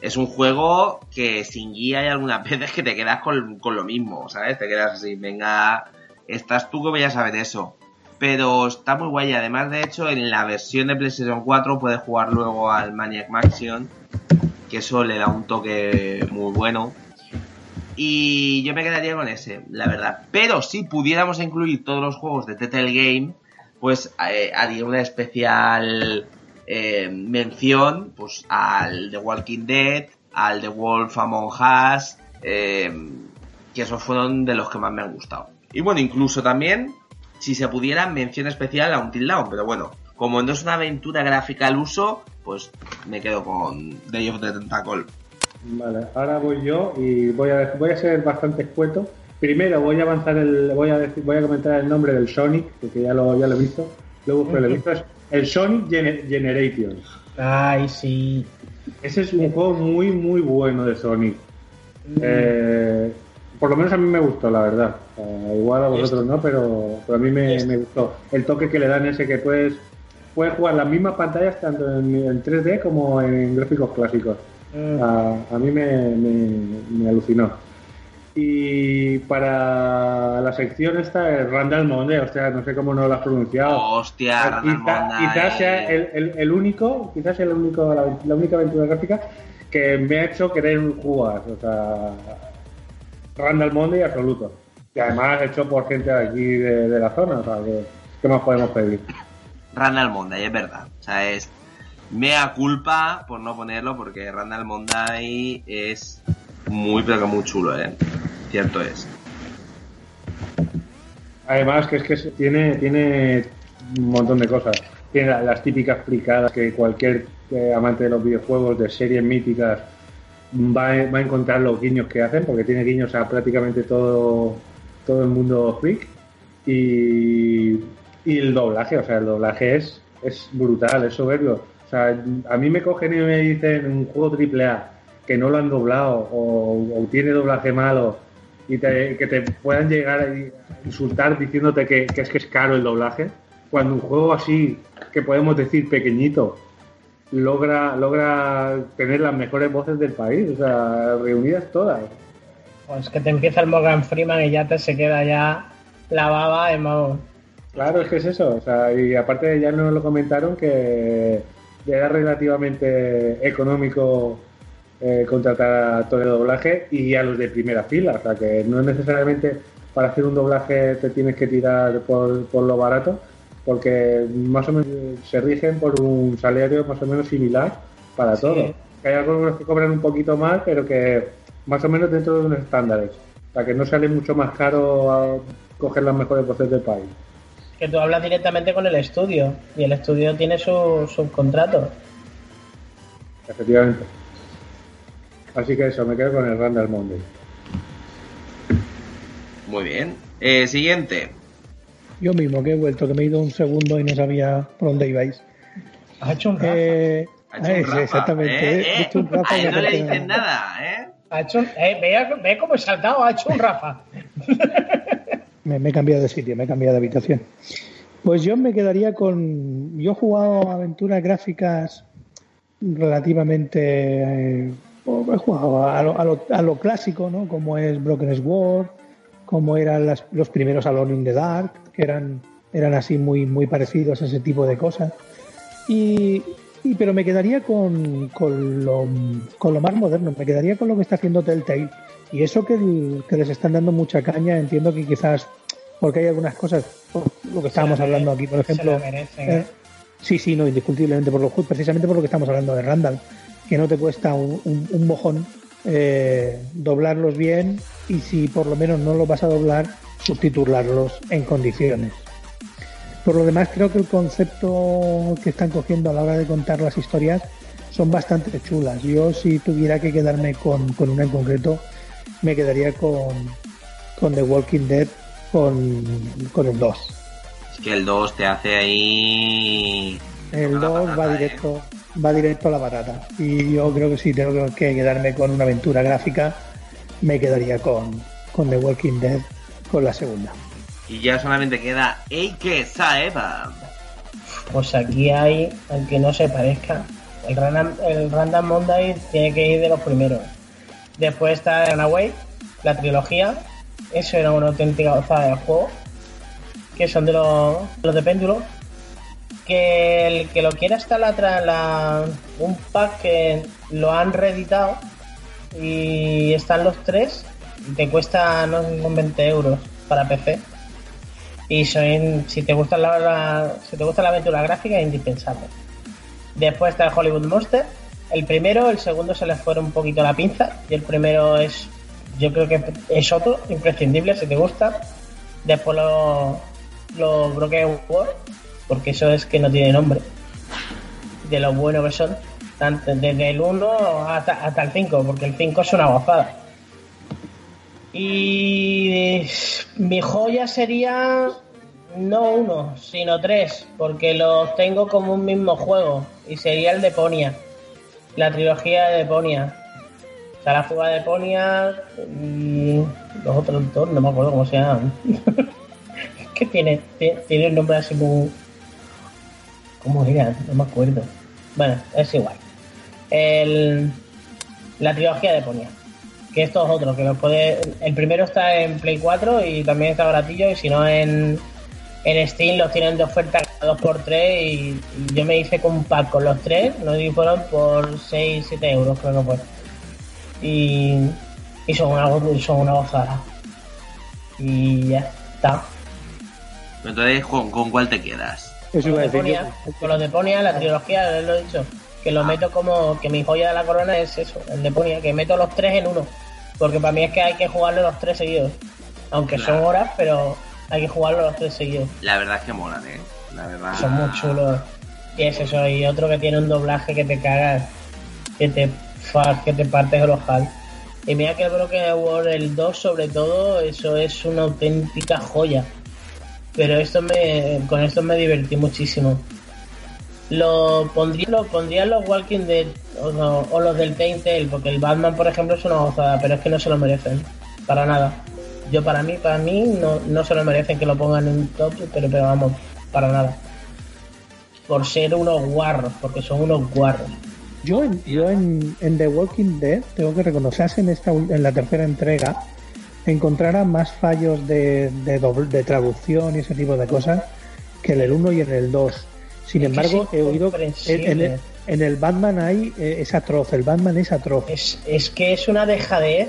Speaker 1: es un juego que sin guía hay algunas veces que te quedas con, con lo mismo, ¿sabes? Te quedas así, venga, estás tú que voy a saber eso. Pero está muy guay. Además, de hecho, en la versión de PlayStation 4 puedes jugar luego al Maniac Mansion, que eso le da un toque muy bueno. Y yo me quedaría con ese, la verdad. Pero si pudiéramos incluir todos los juegos de Telltale Game, pues eh, haría una especial eh, mención pues al The Walking Dead, al The Wolf Among Us, eh, que esos fueron de los que más me han gustado. Y bueno, incluso también, si se pudiera, mención especial a Until Dawn, pero bueno, como no es una aventura gráfica al uso, pues me quedo con Day of the Tentacle.
Speaker 9: Vale, ahora voy yo y voy a, voy a ser bastante escueto. Primero voy a avanzar el, voy a decir, voy a comentar el nombre del Sonic, porque ya lo, ya lo he visto. Luego pues, lo he visto, es el Sonic Gener- Generations.
Speaker 7: Ay, sí.
Speaker 9: Ese es un juego muy, muy bueno de Sonic.
Speaker 7: Mm.
Speaker 9: Eh, por lo menos a mí me gustó, la verdad. Eh, igual a vosotros no, pero, pero a mí me, me gustó. El toque que le dan ese que puedes, puedes jugar las mismas pantallas tanto en, en 3D como en gráficos clásicos.
Speaker 7: Mm.
Speaker 9: A, a mí me, me- me alucinó. Y para la sección esta es Randall Monde, o sea, no sé cómo no lo has pronunciado.
Speaker 1: Hostia, Randall
Speaker 9: Quizá- quizás sea el, el- el único, quizás sea el único, la, la única aventura gráfica que me ha hecho querer jugar. O sea, Randall Monde absoluto. Y además hecho por gente de aquí de, de la zona, o sea, que, ¿qué más podemos pedir?
Speaker 1: Randall Monday, es verdad. O sea, es mea culpa por no ponerlo porque Randall Monday es muy pero que muy chulo, ¿eh? Cierto es.
Speaker 9: Además que es que tiene, tiene un montón de cosas. Tiene la- las típicas fricadas que cualquier eh, amante de los videojuegos, de series míticas, va, a- va a encontrar los guiños que hacen, porque tiene guiños a prácticamente todo, todo el mundo freak. Y, y el doblaje, o sea, el doblaje es, es brutal, es soberbio. O sea, a mí me cogen y me dicen un juego AAA que no lo han doblado o tiene doblaje malo y te- que te puedan llegar a insultar diciéndote que, que es que es caro el doblaje, cuando un juego así, que podemos decir pequeñito, logra, logra tener las mejores voces del país, o sea, reunidas todas.
Speaker 7: Pues que te empieza el Morgan Freeman y ya te se queda ya la baba en vamos.
Speaker 9: Claro, es que es eso. O sea, y aparte ya nos lo comentaron que era relativamente económico eh, contratar a todo el doblaje y a los de primera fila. O sea, que no es necesariamente para hacer un doblaje te tienes que tirar por, por lo barato, porque más o menos se rigen por un salario más o menos similar para
Speaker 7: Sí.
Speaker 9: todos. Hay algunos que cobran un poquito más, pero que más o menos dentro de unos estándares. O sea, que no sale mucho más caro a coger las mejores voces del país.
Speaker 7: Que tú hablas directamente con el estudio y el estudio tiene su subcontrato.
Speaker 9: Efectivamente. Así que eso, me quedo con el Randall Monday.
Speaker 1: Muy bien. Eh, siguiente.
Speaker 8: Yo mismo que he vuelto, que me he ido un segundo y no sabía por dónde ibais.
Speaker 7: Ha hecho un Rafa.
Speaker 8: Eh,
Speaker 1: Ha hecho un
Speaker 8: eh,
Speaker 1: Rafa,
Speaker 8: exactamente.
Speaker 1: ¿eh?
Speaker 8: he hecho un Rafa
Speaker 1: A
Speaker 8: y
Speaker 1: él no le dicen nada, ¿eh?
Speaker 7: Ha hecho un- eh, ve, ve cómo he saltado, ha hecho un Rafa.
Speaker 8: Me, me he cambiado de sitio, me he cambiado de habitación. Pues yo me quedaría con. Yo he jugado aventuras gráficas relativamente. Eh, he jugado a lo, a lo- a lo clásico, ¿no? Como es Broken Sword, como eran las- los primeros Alone in the Dark, que eran, eran así muy, muy parecidos a ese tipo de cosas. Y, y- pero me quedaría con, con, lo, con lo más moderno, me quedaría con lo que está haciendo Telltale. Y eso que, el- que les están dando mucha caña, entiendo que quizás porque hay algunas cosas, por lo que estábamos hablando aquí, por
Speaker 7: se
Speaker 8: ejemplo.
Speaker 7: la merecen,
Speaker 8: eh,
Speaker 7: ¿eh?
Speaker 8: sí, sí, no, indiscutiblemente, por lo, precisamente por lo que estamos hablando de Randall, que no te cuesta un, un- mojón eh, doblarlos bien y si por lo menos no los vas a doblar, subtitularlos en condiciones. Por lo demás, creo que el concepto que están cogiendo a la hora de contar las historias son bastante chulas. Yo, si tuviera que quedarme con, con una en concreto, me quedaría con, con The Walking Dead, con, con el 2.
Speaker 1: Es que el 2 te hace ahí.
Speaker 8: El
Speaker 1: Con la
Speaker 8: 2
Speaker 1: patata,
Speaker 8: va
Speaker 1: ¿eh?
Speaker 8: directo, va directo a la barata. Y yo creo que si tengo que quedarme con una aventura gráfica, me quedaría con, con The Walking Dead, con la segunda.
Speaker 1: Y ya solamente queda Eike Saeva.
Speaker 7: Pues aquí hay, aunque no se parezca, el Random, el Random Monday tiene que ir de los primeros. Después está Runaway, la trilogía. Eso era una auténtica gozada de juego. Que son de los, los de péndulo. Que el que lo quiera está la, un pack que lo han reeditado y están los tres y te cuesta no sé, son 20 euros para PC y son, si te gusta la, si te gusta la aventura gráfica es indispensable. Después está el Hollywood Monster. El primero el segundo se les fue un poquito la pinza y el primero es yo creo que es otro imprescindible si te gusta. Después los lo Broken World porque eso es que no tiene nombre de lo bueno que son desde el 1 hasta, hasta el 5 porque el 5 es una gozada y mi joya sería no uno, sino tres, porque los tengo como un mismo juego. Y sería el de Ponia, la trilogía de Ponia. O sea, la fuga de Ponia y los otros dos, no me acuerdo cómo se llaman. que tiene, tiene, tiene un nombre así muy... ¿Cómo era? No me acuerdo. Bueno, es igual. El, la trilogía de Ponia que estos otros, que los puede. El primero está en Play 4 y también está baratillo, y si no en, en Steam los tienen de oferta 2x3 y, yo me hice con un pack con los tres, si fueron por 6, 7 euros, creo que fue. Y, y son una son una gozada. Y ya está.
Speaker 1: Entonces, ¿con, con cuál te quedas?
Speaker 8: Eso iba a
Speaker 7: Con los de
Speaker 8: decir
Speaker 7: con los de Ponia, la trilogía, lo he dicho, que lo meto como que mi joya de la corona es eso, el de Ponia, que meto los tres en uno. Porque para mí es que hay que jugarlo los tres seguidos. Aunque son horas, pero hay que jugarlo los tres seguidos.
Speaker 1: La verdad es que molan, ¿eh? La verdad.
Speaker 7: Son muy chulos. Y es eso, y otro que tiene un doblaje que te cagas, que te, que te partes el ojal. Y mira que el Broken World, el 2 sobre todo, eso es una auténtica joya. Pero esto me, con esto me divertí muchísimo. Lo pondría, lo pondría los Walking Dead o, los del Telltale, porque el Batman, por ejemplo, es una gozada, pero es que no se lo merecen. Para nada. Yo para mí, para mí, no, no se lo merecen que lo pongan en top, pero, pero vamos, para nada. Por ser unos guarros, porque son unos guarros.
Speaker 8: Yo, yo en, en The Walking Dead tengo que reconocer en, esta, en la tercera entrega encontrara más fallos de, de, traducción y ese tipo de cosas que en el 1 y en el 2. Sin
Speaker 7: Es que
Speaker 8: embargo, he oído en,
Speaker 7: incomprensible.
Speaker 8: en el, en el Batman hay eh, es atroz, el Batman es atroz.
Speaker 7: Es, es que es una dejadez,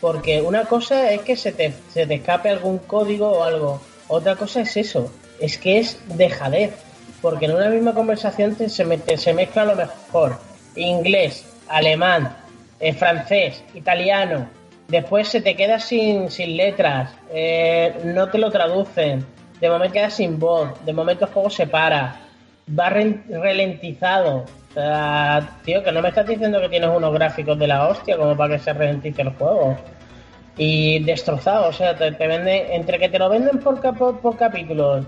Speaker 7: porque una cosa es que se te, se te escape algún código o algo, otra cosa es eso, es que es dejadez, porque en una misma conversación te- se, mete- se mezcla lo mejor, inglés, alemán, eh, francés, italiano, después se te queda sin, sin letras, eh, no te lo traducen, de momento queda sin voz, de momento el juego se para, va ralentizado. O tío, que no me estás diciendo que tienes unos gráficos de la hostia como para que se ralentice el juego. Y destrozado, o sea, te, venden, entre que te lo venden por, capo- por capítulos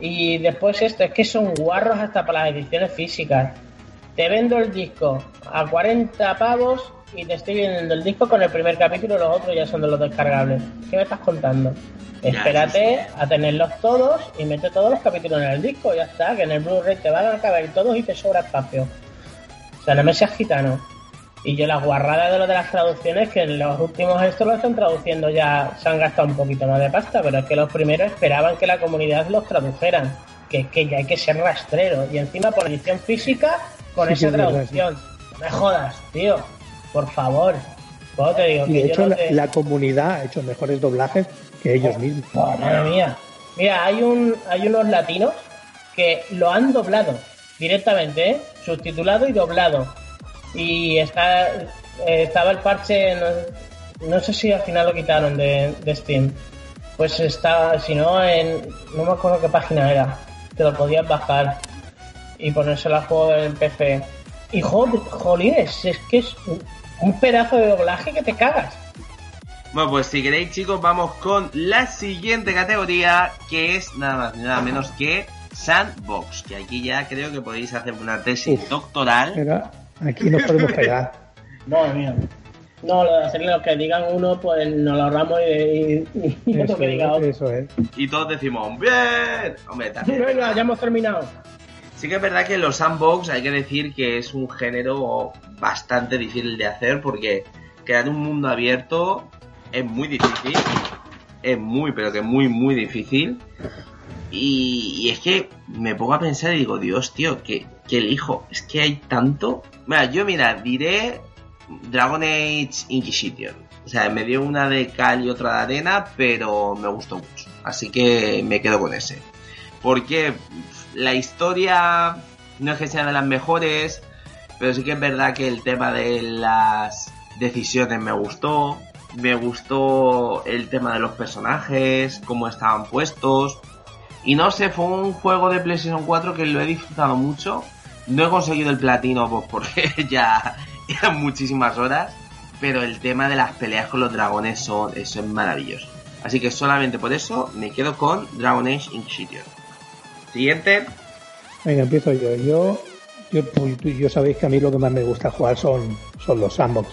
Speaker 7: y después esto, es que son guarros hasta para las ediciones físicas. Te vendo el disco a 40 pavos y te estoy vendiendo el disco con el primer capítulo y los otros ya son de los descargables. ¿Qué me estás contando? Espérate a tenerlos todos y mete todos los capítulos en el disco, ya está, que en el Blu-ray te van a caber todos y te sobra espacio. O sea, no me seas gitano. Y yo las guarradas de lo de las traducciones, que en los últimos estos lo están traduciendo ya, se han gastado un poquito más de pasta, pero es que los primeros esperaban que la comunidad los tradujeran. Que es que ya hay que ser rastrero. Y encima por edición física, con
Speaker 8: Sí,
Speaker 7: esa traducción. No me jodas, tío. Por favor. Te digo
Speaker 8: Y de hecho
Speaker 7: no
Speaker 8: la,
Speaker 7: te-
Speaker 8: la comunidad ha hecho mejores doblajes que ellos mismos.
Speaker 7: Oh, madre mía. Mira, hay un hay unos latinos que lo han doblado directamente, ¿eh? subtitulado y doblado. Y está eh, estaba el parche, no, no sé si al final lo quitaron de, de Steam. Pues está, si no, en. No me acuerdo qué página era. Te lo podías bajar y ponérselo al juego en PC. Y jolines, es que es un- pedazo de doblaje que te cagas.
Speaker 1: Bueno, pues si queréis, chicos, vamos con la siguiente categoría, que es nada más ni nada menos que Sandbox. Que aquí ya creo que podéis hacer una tesis doctoral.
Speaker 8: Pero aquí nos podemos pegar.
Speaker 7: Madre mía. No, lo de hacerle lo que digan uno, pues nos lo ahorramos y, y, y otro
Speaker 8: Eso,
Speaker 7: que diga otro.
Speaker 8: eso es.
Speaker 1: Y todos decimos, ¡bien! Hombre, también.
Speaker 7: Venga, ya hemos terminado.
Speaker 1: Sí que es verdad que los sandbox hay que decir que es un género bastante difícil de hacer porque crear un mundo abierto es muy difícil. Es muy, pero que muy, muy difícil. Y, es que me pongo a pensar y digo, Dios, tío, que, que elijo. Es que hay tanto. Mira, yo mira, diré Dragon Age Inquisition. O sea, me dio una de cal y otra de arena, pero me gustó mucho. Así que me quedo con ese. Porque la historia no es que sea de las mejores, pero sí que es verdad que el tema de las decisiones me gustó. Me gustó el tema de los personajes, cómo estaban puestos. Y no sé, fue un juego de PlayStation 4 que lo he disfrutado mucho. No he conseguido el platino pues porque ya eran muchísimas horas. Pero el tema de las peleas con los dragones son, eso es. Así que solamente por eso me quedo con Dragon Age Inquisition. Siguiente.
Speaker 8: Venga, empiezo yo. Yo, yo, yo sabéis que a mí lo que más me gusta jugar son, son los sandbox.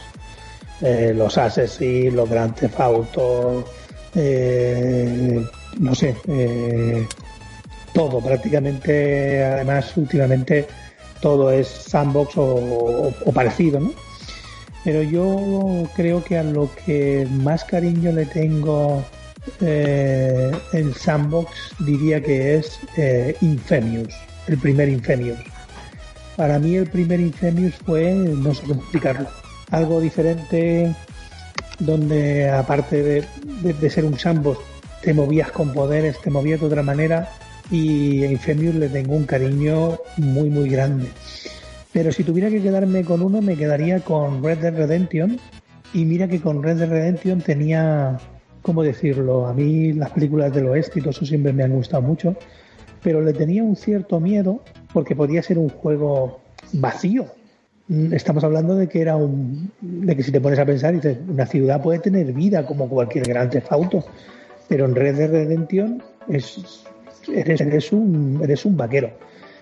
Speaker 8: Eh, los Assassin's, los Grand Theft eh, no sé, eh, todo, prácticamente, además últimamente todo es sandbox o parecido, ¿no? Pero yo creo que a lo que más cariño le tengo eh, en Sandbox diría que es eh, Infamous, el primer Infamous. Para mí el primer Infamous fue, no sé cómo explicarlo, algo diferente donde aparte de, de- de ser un sandbox te movías con poderes, te movías de otra manera y a Infamous le tengo un cariño muy muy grande. Pero si tuviera que quedarme con uno, me quedaría con Red Dead Redemption. Y mira que con Red Dead Redemption tenía, ¿cómo decirlo? A mí las películas del oeste y todo eso siempre me han gustado mucho. Pero le tenía un cierto miedo porque podía ser un juego vacío. mm, estamos hablando de que era un. de que si te pones a pensar, dices, una ciudad puede tener vida como cualquier gran auto, pero en Red Dead Redemption es, eres, eres, un, eres un vaquero.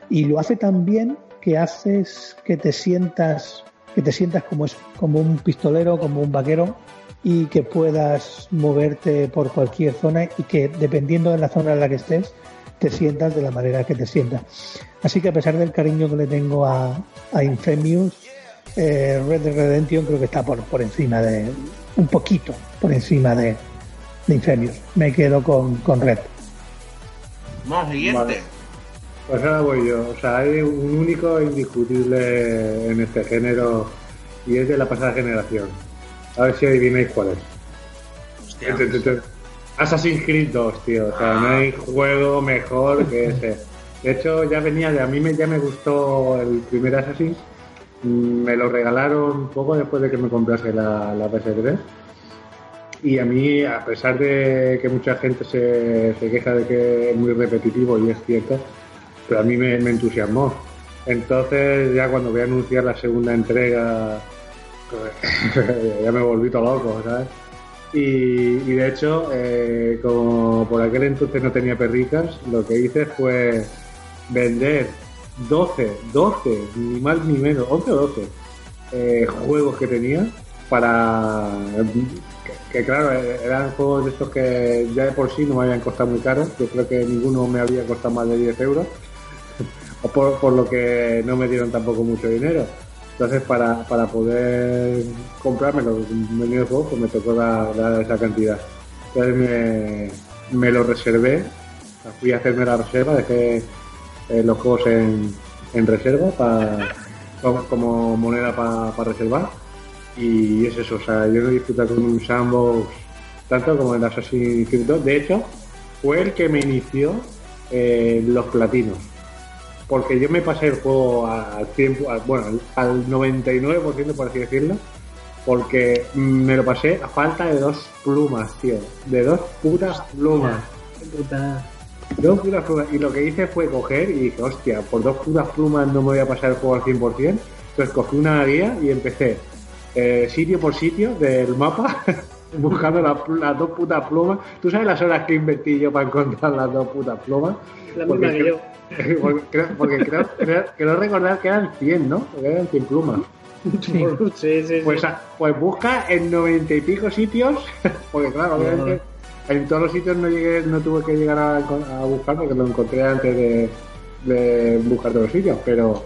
Speaker 8: Y lo hace tan bien que haces que te sientas que te sientas como, es, como un pistolero, como un vaquero y que puedas moverte por cualquier zona y que dependiendo de la zona en la que estés, te sientas de la manera que te sientas. Así que a pesar del cariño que le tengo a, a Infamous, eh, Red Dead Redemption creo que está por, por encima de, un poquito por encima de, de Infamous. Me quedo con, con Red.
Speaker 1: Vamos, siguiente.
Speaker 9: Vale. Pues ahora voy yo. O sea, hay un único indiscutible en este género y es de la pasada generación. A ver si adivináis cuál es.
Speaker 1: Hostia.
Speaker 9: Te- te- te- Assassin's Creed 2, tío. O sea, no hay juego mejor que ese. De hecho, ya venía de. A mí me, ya me gustó el primer Assassin. Mm, Me lo regalaron poco después de que me comprase la, la PS3. Y a mí, a pesar de que mucha gente se, se queja de que es muy repetitivo y es cierto, pero a mí me, me entusiasmó. Entonces, ya cuando voy a anunciar la segunda entrega, pues, ya me volví todo loco, ¿sabes? Y, de hecho, eh, como por aquel entonces no tenía perricas, lo que hice fue vender 12, 12, ni más ni menos, 11 o 12 eh, juegos que tenía para que, claro eran juegos de estos que ya de por sí no me habían costado muy caros yo creo que ninguno me había costado más de 10 euros o por lo que no me dieron tampoco mucho dinero entonces para, para poder comprarme los menús juegos pues me tocó dar, dar esa cantidad entonces me, me lo reservé fui a hacerme la reserva dejé eh, los juegos en, en reserva como, moneda para reservar y es eso, o sea, yo no disfruto con un sandbox tanto como el Assassin's Creed 2. De hecho, fue el que me inició eh, los platinos. Porque yo me pasé el juego al 100, al- bueno, al- al 99% por así decirlo, porque me lo pasé a falta de dos plumas, tío. De dos putas plumas.
Speaker 7: Puta.
Speaker 9: Dos putas plumas. Y lo que hice fue coger y dije, hostia, por dos putas plumas no me voy a pasar el juego al 100%. Entonces cogí una guía y empecé eh, sitio por sitio del mapa buscando la las dos putas plumas. ¿Tú sabes las horas que invertí yo para encontrar las dos putas plumas?
Speaker 7: La
Speaker 9: Porque
Speaker 7: misma que yo.
Speaker 9: creo, porque creo, porque creo, creo- creo recordar que eran 100, ¿no? Porque eran 100 plumas.
Speaker 7: Sí, sí, sí.
Speaker 9: Pues, a- pues busca en noventa y pico sitios, porque claro, obviamente en todos los sitios no llegué, no tuve que llegar a, a buscar porque lo encontré antes de, de buscar todos los sitios, pero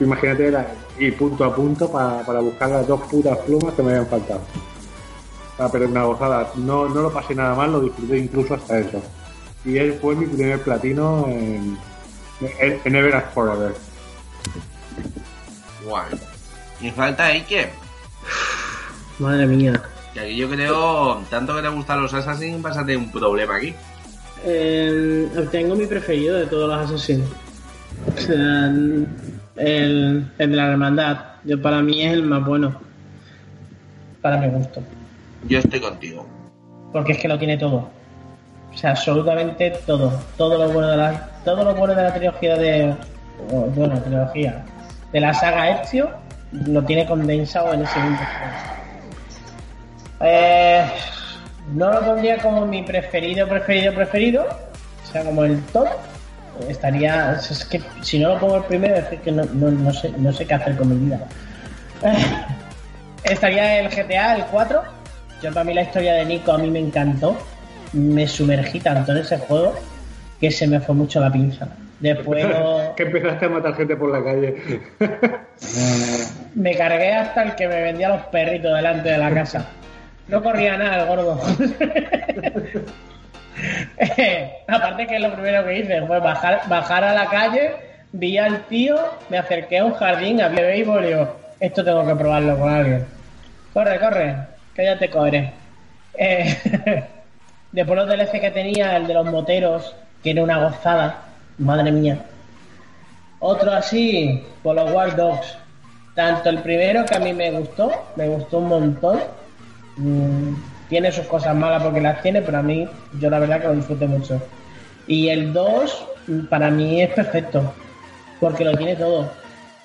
Speaker 9: imagínate la- y punto a punto para, para buscar las dos putas plumas que me habían faltado. Ah, pero una gozada, no, no lo pasé nada mal, lo disfruté incluso hasta eso. Y él fue mi primer platino en, en, en Ever After Forever.
Speaker 1: Guay. Y falta Ike.
Speaker 7: Madre mía.
Speaker 1: Que aquí yo creo, tanto que te gustan los Assassin, vas a tener un problema aquí.
Speaker 7: Eh, tengo mi preferido de todos los. O sea, el, el de la hermandad. Yo, para mí es el más bueno. Para mi gusto.
Speaker 1: Yo estoy contigo.
Speaker 7: Porque es que lo tiene todo. O sea, absolutamente todo. Todo lo bueno de la, todo lo bueno de la trilogía de. Bueno, trilogía. De la saga Ezio lo tiene condensado en ese mismo. Eh, no lo pondría como mi preferido, preferido, preferido. O sea, como el top. Estaría. Es que si no lo pongo el primero, es que no, no, no sé, no sé qué hacer con mi vida. Eh, estaría el GTA, el 4. Yo para mí la historia de Nico a mí me encantó. Me sumergí tanto en ese juego que se me fue mucho la pinza. Después lo-
Speaker 9: que empezaste a matar gente por la calle.
Speaker 7: me cargué hasta el que me vendía los perritos delante de la casa. No corría nada el gordo. Aparte que lo primero que hice fue bajar, bajar a la calle, vi al tío, me acerqué a un jardín, había béisbol y digo, esto tengo que probarlo con alguien. Corre, corre, que ya te cobré. Eh, después los DLC que tenía, el de los moteros, que era una gozada, madre mía. Otro así, por los War Dogs. Tanto el primero que a mí me gustó, me gustó un montón. Mm, tiene sus cosas malas porque las tiene, pero a mí yo la verdad que lo disfruté mucho. Y el 2 mm, para mí es perfecto, porque lo tiene todo.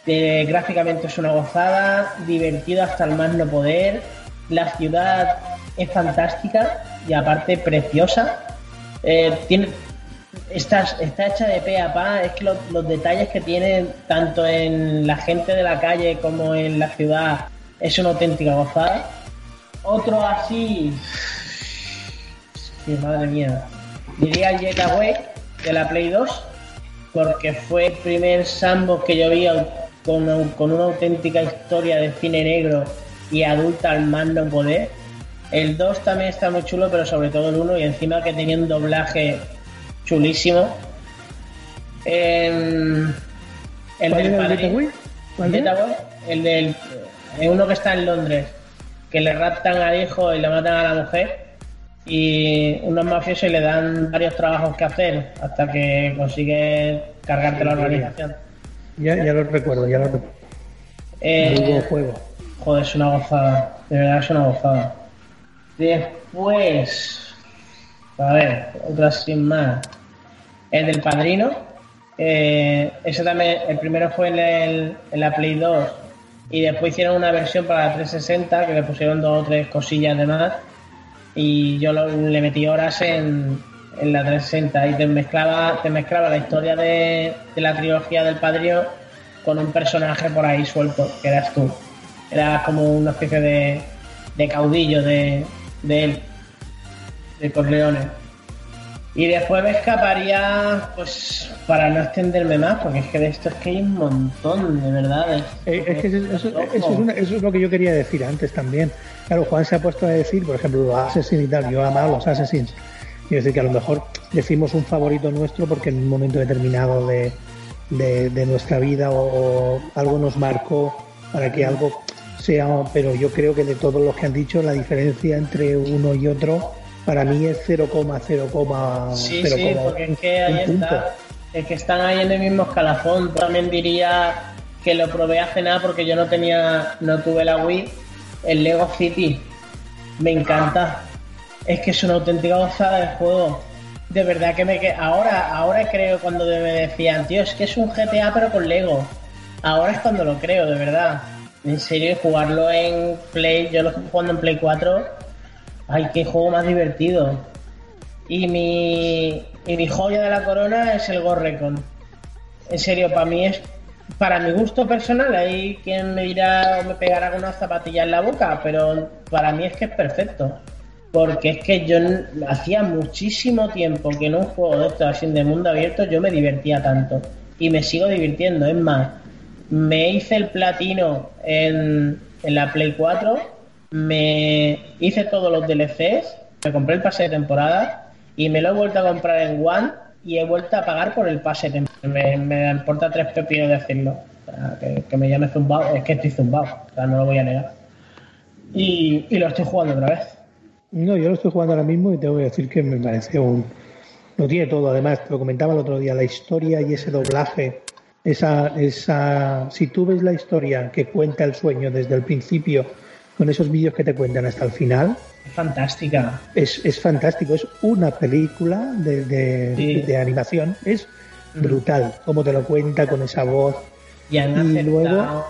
Speaker 7: eh, gráficamente es una gozada, divertido hasta el más no poder. La ciudad es fantástica y aparte preciosa. Eh, tiene, está, está hecha de pe a pa, es que los, los detalles que tiene tanto en la gente de la calle como en la ciudad es una auténtica gozada. Otro así, sí, madre mía, diría el Jet Away de la Play 2, porque fue el primer sandbox que yo vi con, con una auténtica historia de cine negro y adulta al más no poder. El 2 también está muy chulo, pero sobre todo el 1 y encima que tenía un doblaje chulísimo. Em, el
Speaker 8: ¿Cuál
Speaker 7: del
Speaker 8: el
Speaker 7: padrino. Away, el del eh, uno que está en Londres, que le raptan al hijo y le matan a la mujer y unos mafiosos y le dan varios trabajos que hacer hasta que consigue cargarte la organización.
Speaker 8: Ya, ya lo recuerdo, ya lo recuerdo.
Speaker 7: Eh,
Speaker 8: juego.
Speaker 7: Joder, es una gozada. De verdad es una gozada. Después. A ver, otra sin más. El del padrino. eh, ese también. El primero fue en, el- en la Play 2. Y después hicieron una versión para la 360 que le pusieron dos o tres cosillas de más. Y yo le metí horas en, en la 360 y te mezclaba, te mezclaba la historia de, de la trilogía del padrino con un personaje por ahí suelto, que eras tú. Era como una especie de, de caudillo de, de él, de Corleone. Y después me escaparía, pues, para no extenderme más, porque es que de esto es que hay un montón, de verdad. es-
Speaker 8: Eh, es que eso, eso- eso es una- eso es lo que yo quería decir antes también. Claro, Juan se ha puesto a decir, por ejemplo, los Assassins y tal. Yo amaba los Assassins. Quiero decir que a lo mejor decimos un favorito nuestro porque en un momento determinado de, de- de nuestra vida o, o algo nos marcó para que algo sea. Pero yo creo que de todos los que han dicho, la diferencia entre uno y otro para mí es 0,0,0,1
Speaker 7: Sí, sí, porque es que ahí
Speaker 8: punto.
Speaker 7: está. Es que están ahí en el mismo escalafón. También diría que lo probé hace nada porque yo no tenía, no tuve la Wii. El Lego City. Me encanta. Es que es una auténtica gozada de juego. De verdad que me que ahora, ahora creo cuando me decían, tío, es que es un GTA pero con Lego. Ahora es cuando lo creo, de verdad. En serio, jugarlo en Play, yo lo estoy jugando en Play 4. Ay, qué juego más divertido. Y mi, y mi joya de la corona es el Gorrecon. En serio, para mí es. Para mi gusto personal, hay quien me dirá me pegará con una zapatilla en la boca, pero para mí es que es perfecto. Porque es que yo hacía muchísimo tiempo que en un juego de estos de mundo abierto yo me divertía tanto. Y me sigo divirtiendo. Es más, me hice el platino en, la Play 4, me hice todos los DLCs, me compré el pase de temporada y me lo he vuelto a comprar en One y he vuelto a pagar por el pase de. Me, me importa tres pepinos decirlo. Que, me llame zumbado, es que estoy zumbado, o sea, no lo voy a negar. Y lo estoy jugando otra vez.
Speaker 8: No, yo lo estoy jugando ahora mismo y tengo que decir que me parece un. Lo tiene todo, además, te lo comentaba el otro día, la historia y ese doblaje. Esa, esa, si tú ves la historia que cuenta el sueño desde el principio, con esos vídeos que te cuentan hasta el final,
Speaker 7: Es fantástica.
Speaker 8: es, es fantástico. Es una película de, de,
Speaker 7: Sí.
Speaker 8: de animación. Es brutal, como te lo cuenta con esa voz.
Speaker 7: Y
Speaker 8: luego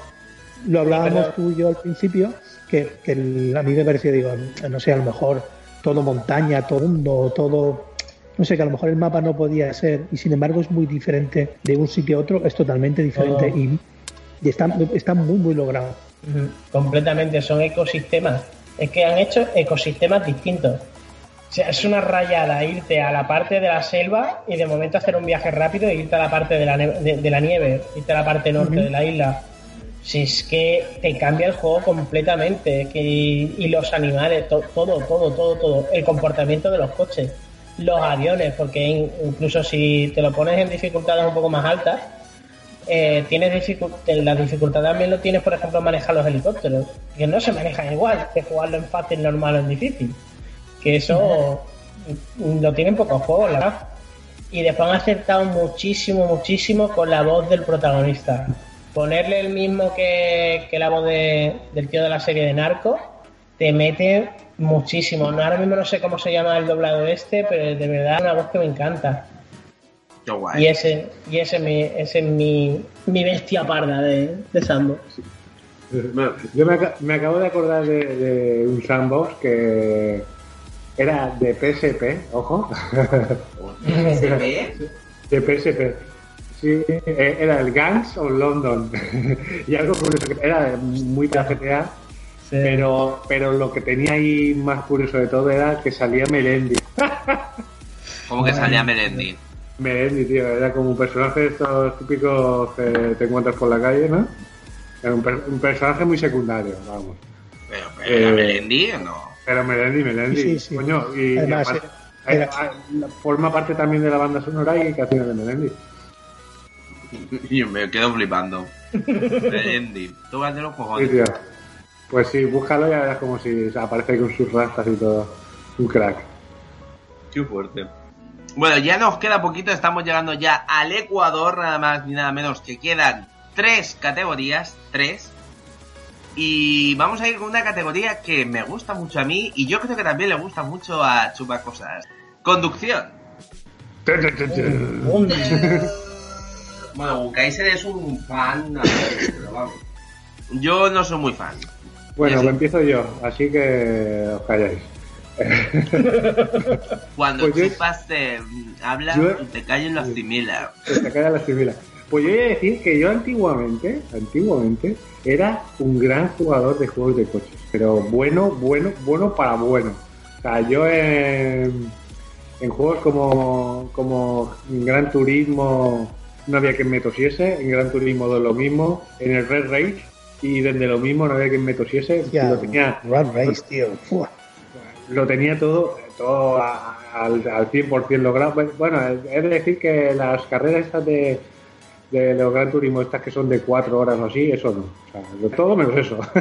Speaker 8: lo hablábamos
Speaker 7: pero-
Speaker 8: tú y yo al principio, que, que el- a mí me pareció, digo, no sé, a lo mejor todo montaña, todo mundo, todo, no sé, que a lo mejor el mapa no podía ser, y sin embargo es muy diferente de un sitio a otro, es totalmente diferente y, y está, está muy, muy logrado.
Speaker 7: Completamente, son ecosistemas. Es que han hecho ecosistemas distintos. O sea, es una rayada irte a la parte de la selva y de momento hacer un viaje rápido e irte a la parte de la, de, de la nieve, irte a la parte norte de la isla. Si es que te cambia el juego completamente. Que, y los animales, to- todo, todo, todo, todo. El comportamiento de los coches, los aviones, porque in- incluso si te lo pones en dificultades un poco más altas, eh, tienes dificu- la dificultad también lo tienes, por ejemplo, manejar los helicópteros, que no se manejan igual que jugarlo en fácil, normal o en difícil. Que eso lo tienen pocos juegos, la verdad. Y después han acertado muchísimo, muchísimo con la voz del protagonista. Ponerle el mismo que, que la voz de- del tío de la serie de Narco, te mete muchísimo. No, ahora mismo no sé cómo se llama el doblado este, pero de verdad es una voz que me encanta.
Speaker 1: Qué guay.
Speaker 7: Y ese, y ese, me, ese es mi, mi bestia parda de, de Sandbox.
Speaker 9: Yo me, me acabo de acordar de, de un sandbox que era de PSP, ojo.
Speaker 1: ¿PSP?
Speaker 9: De PSP. Sí, eh, era el Gangs of London. y algo curioso, era muy de Pero, pero lo que tenía ahí más curioso de todo era que salía Melendi.
Speaker 1: ¿Cómo que salía Melendi?
Speaker 9: Melendi, tío, era como un personaje de estos típicos que te encuentras por la calle, ¿no? Era un, per- un personaje muy secundario, vamos.
Speaker 1: ¿Pero, pero era
Speaker 9: Eh,
Speaker 1: Melendi o no?
Speaker 9: Pero Melendi, Melendi,
Speaker 8: Sí, sí.
Speaker 9: coño, y, aparte-
Speaker 8: era-
Speaker 9: hay- forma parte también de la banda sonora y canciones de Melendi.
Speaker 1: Yo me quedo flipando. Melendi. Tú vas de los
Speaker 9: Sí,
Speaker 1: cojones.
Speaker 9: tío. Pues sí, búscalo y verás como si aparece con sus rastas y todo. Un crack.
Speaker 1: Qué fuerte. Bueno, ya nos queda poquito, estamos llegando ya al Ecuador, nada más ni nada menos que quedan tres categorías, tres. Y vamos a ir con una categoría que me gusta mucho a mí y yo creo que también le gusta mucho a Chupa Cosas. Conducción. Bueno, Bukaiser es un fan, a ver, pero vamos. Yo no soy muy fan.
Speaker 9: Bueno, pues empiezo yo, así que os calláis.
Speaker 1: Cuando
Speaker 9: Pues yo-
Speaker 1: Chupas te habla,
Speaker 9: yo-
Speaker 1: te calles lo asimila.
Speaker 9: Que se calla la civila. Pues yo voy a decir que yo antiguamente, antiguamente, era un gran jugador de juegos de coches. Pero bueno, bueno, bueno para bueno. O sea, yo en, en juegos como, como Gran Turismo no había quien me tosiese, en Gran Turismo 2 lo mismo, en el Red Rage y desde lo mismo no había quien me tosiese.
Speaker 8: Ya,
Speaker 9: lo tenía,
Speaker 8: Rat Race, tío. Fua.
Speaker 9: lo tenía todo, todo a- al, al 100% logrado. Bueno, Bueno, es de decir que las carreras estas de, de los Gran Turismo, estas que son de cuatro horas o así, eso no. O sea, todo menos eso.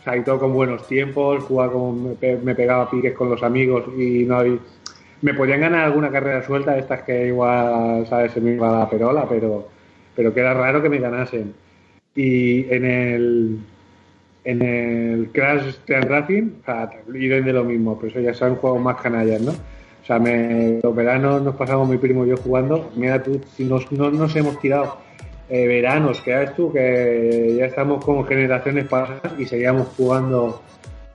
Speaker 9: o sea, y todo con buenos tiempos, jugaba como me, pe- me pegaba piques con los amigos y no había... Me podían ganar alguna carrera suelta, estas que igual, ¿sabes? Se me iba la perola, pero, pero que era raro que me ganasen. Y en el, en el Crash Team Racing, o sea, de lo mismo, pero eso ya son juegos más canallas, ¿no? O sea, me, los veranos nos pasamos mi primo y yo jugando. Mira tú, si nos, no nos hemos tirado eh, veranos, que tú, que ya estamos con generaciones pasadas y seguíamos jugando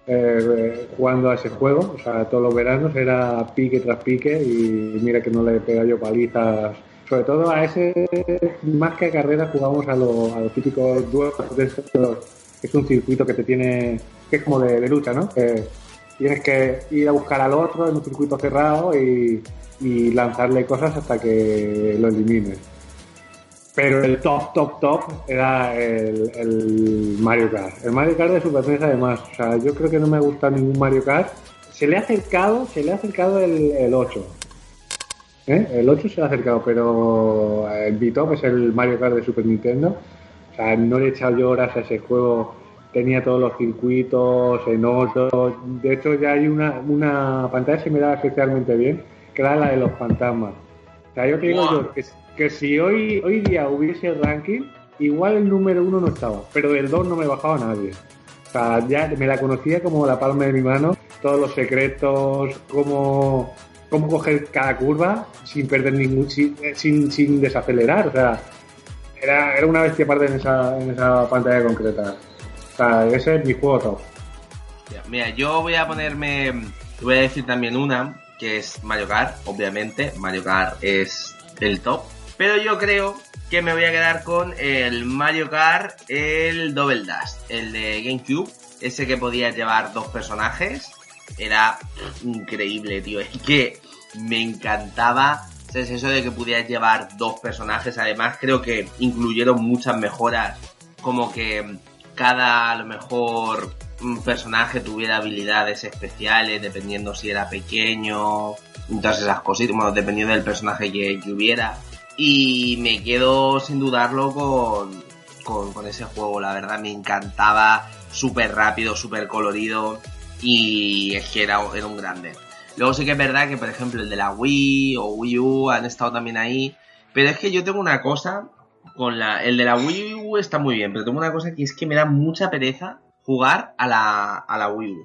Speaker 9: eh, jugando a ese juego. O sea, todos los veranos era pique tras pique y mira que no le he pegado yo palizas. Sobre todo a ese, más que a carreras, jugamos a, lo- a los típicos duelos que es un circuito que te tiene, que es como de, lucha, ¿no? Tienes que ir a buscar al otro en un circuito cerrado y, lanzarle cosas hasta que lo elimines. Pero el top, top, top era el, Mario Kart. El Mario Kart de Super además. O sea, yo creo que no me gusta ningún Mario Kart. Se le ha acercado, se le ha acercado el, el 8. ¿Eh? El 8 se ha acercado, pero el B-Top es el Mario Kart de Super Nintendo. O sea, no le he echado yo horas a ese juego. Tenía todos los circuitos en otro. De hecho, ya hay una, una pantalla que me da especialmente bien, que era la de los fantasmas. O sea, yo te digo yo que, que si hoy, hoy día hubiese ranking, igual el número uno no estaba, pero del 2 no me bajaba nadie. O sea, ya me la conocía como la palma de mi mano, todos los secretos, cómo, cómo coger cada curva sin perder ningún, eh, sin, sin desacelerar. O sea, era, era una bestia aparte en esa, en esa pantalla concreta. O sea, ese es mi juego top.
Speaker 1: Mira, yo voy a ponerme. te Voy a decir también una, que es Mario Kart, obviamente. Mario Kart es el top. Pero yo creo que me voy a quedar con el Mario Kart, el Double Dash, el de GameCube. Ese que podía llevar dos personajes. Era increíble, tío. Es que me encantaba. ¿Sabes? Eso de que pudieras llevar dos personajes. Además, creo que incluyeron muchas mejoras. Como que cada, a lo mejor, un personaje tuviera habilidades especiales, dependiendo si era pequeño, todas esas cositas, bueno, dependiendo del personaje que, que hubiera. Y me quedo sin dudarlo con, con, con ese juego, la verdad me encantaba, súper rápido, súper colorido, y es que era, era un grande. Luego sí que es verdad que, por ejemplo, el de la Wii o Wii U han estado también ahí, pero es que yo tengo una cosa con la, el de la Wii U está muy bien, pero tengo una cosa que es que me da mucha pereza jugar a la, a la Wii U.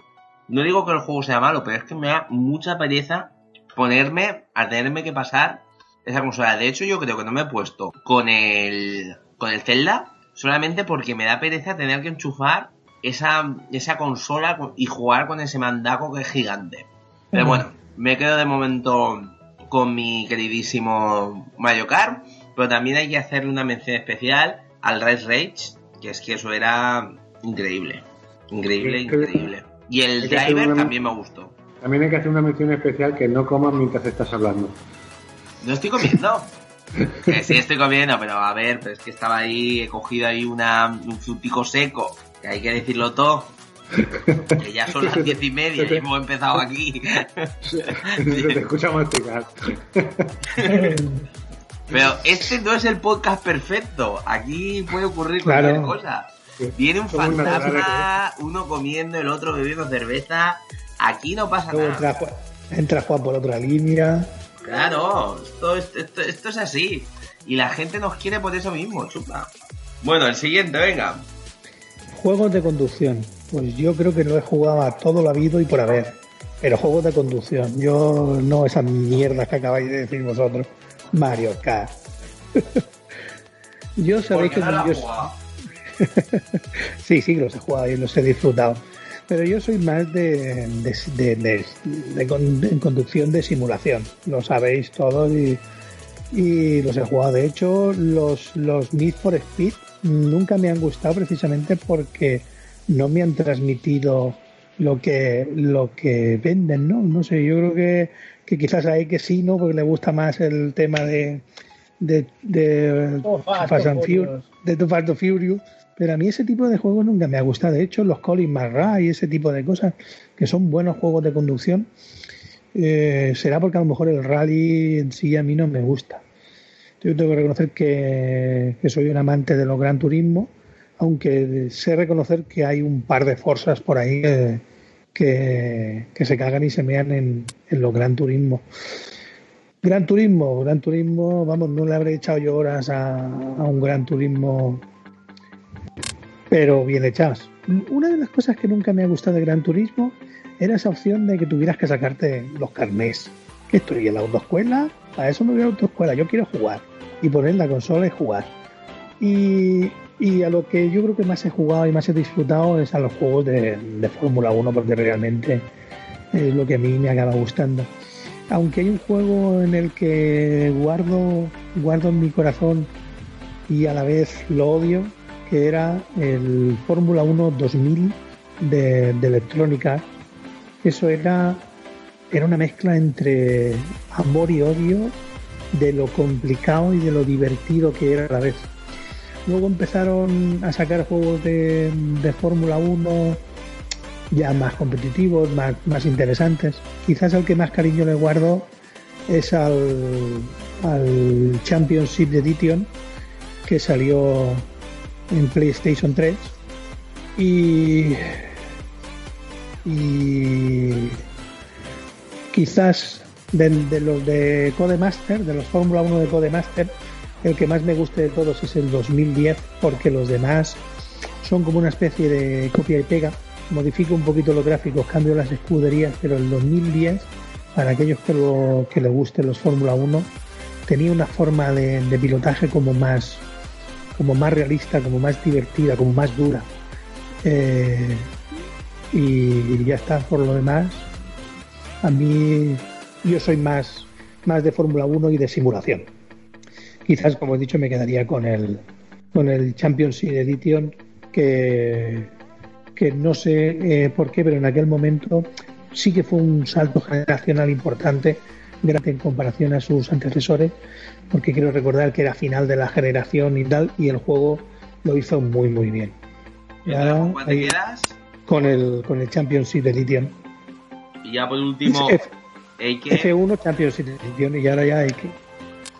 Speaker 1: No digo que el juego sea malo, pero es que me da mucha pereza ponerme a tenerme que pasar esa consola. De hecho, yo creo que no me he puesto con el, con el Zelda solamente porque me da pereza tener que enchufar esa, esa consola y jugar con ese mandaco que es gigante. Pero bueno, me quedo de momento con mi queridísimo Mario Kart, pero también hay que hacerle una mención especial al Rise Rage, que es que eso era increíble. Increíble, increíble. Y el driver también me gustó.
Speaker 9: También hay que hacer una mención especial que no comas mientras estás hablando.
Speaker 1: No estoy comiendo. que sí estoy comiendo, pero a ver, pero es que estaba ahí, he cogido ahí una, un frutico seco, que hay que decirlo todo. Que ya son las diez y media y hemos empezado aquí.
Speaker 9: Se te escucha masticar.
Speaker 1: Pero este no es el podcast perfecto. Aquí puede ocurrir cualquier cosa. Viene un fantasma, uno comiendo, el otro bebiendo cerveza. Aquí no pasa nada.
Speaker 8: Entra, Juan por otra línea.
Speaker 1: Claro, esto, esto, esto, es así. Y la gente nos quiere por eso mismo, chupa. Bueno, el siguiente, venga.
Speaker 8: Juegos de conducción. Pues yo creo que no he jugado a todo lo habido y por haber. Pero juegos de conducción. Yo no esas mierdas que acabáis de decir vosotros. Mario Kart. yo sabéis que no yo... sí, sí, los he jugado y los he disfrutado. Pero yo soy más de, de, conducción de simulación. Lo sabéis todos y, y, los he jugado. De hecho, los, los Need for Speed nunca me han gustado precisamente porque no me han transmitido lo que lo que venden, ¿no? No sé, yo creo que, que quizás hay que sí, ¿no? Porque le gusta más el tema de de de Fast and Furious, de Too Fast Furious, pero a mí ese tipo de juegos nunca me ha gustado. De hecho, los Colin McRae y ese tipo de cosas, que son buenos juegos de conducción, eh, será porque a lo mejor el rally en sí a mí no me gusta. Yo tengo que reconocer que, soy un amante de los Gran Turismo aunque sé reconocer que hay un par de fuerzas por ahí que, se cagan y se mean en, los Gran Turismo. Gran Turismo, Gran Turismo, vamos, no le habré echado yo horas a, un Gran Turismo, pero bien hechas. Una de las cosas que nunca me ha gustado de Gran Turismo era esa opción de que tuvieras que sacarte los carnés. Que estoy en la autoescuela, a eso me voy a la autoescuela, yo quiero jugar y poner la consola y jugar. Y, y a lo que yo creo que más he jugado y más he disfrutado es a los juegos de, Fórmula 1 porque realmente es lo que a mí me acaba gustando. Aunque hay un juego en el que guardo, guardo en mi corazón y a la vez lo odio, que era el Fórmula 1 2000 de, electrónica. Eso era, era una mezcla entre amor y odio de lo complicado y de lo divertido que era a la vez. Luego empezaron a sacar juegos de, Fórmula 1 ya más competitivos, más, más interesantes. Quizás el que más cariño le guardo es al, al Championship Edition que salió en PlayStation 3 y, y quizás de, de los de Codemaster, de los Fórmula 1 de Codemaster, el que más me guste de todos es el 2010 porque los demás son como una especie de copia y pega. Modifico un poquito los gráficos, cambio las escuderías, pero el 2010, para aquellos que, lo, que les gusten los Fórmula 1, tenía una forma de, pilotaje como más, como más realista, como más divertida, como más dura. Eh, y, ya está, por lo demás, a mí yo soy más, más de Fórmula 1 y de simulación. Quizás, como he dicho, me quedaría con el, con el Championship Edition, que, que no sé eh, por qué, pero en aquel momento sí que fue un salto generacional importante, grande en comparación a sus antecesores, porque quiero recordar que era final de la generación y tal, y el juego lo hizo muy, muy bien.
Speaker 1: ¿Con te quedas?
Speaker 8: Con el, con el Championship Edition.
Speaker 1: Y ya por último,
Speaker 8: F, 1 Championship Edition, y ahora ya hay que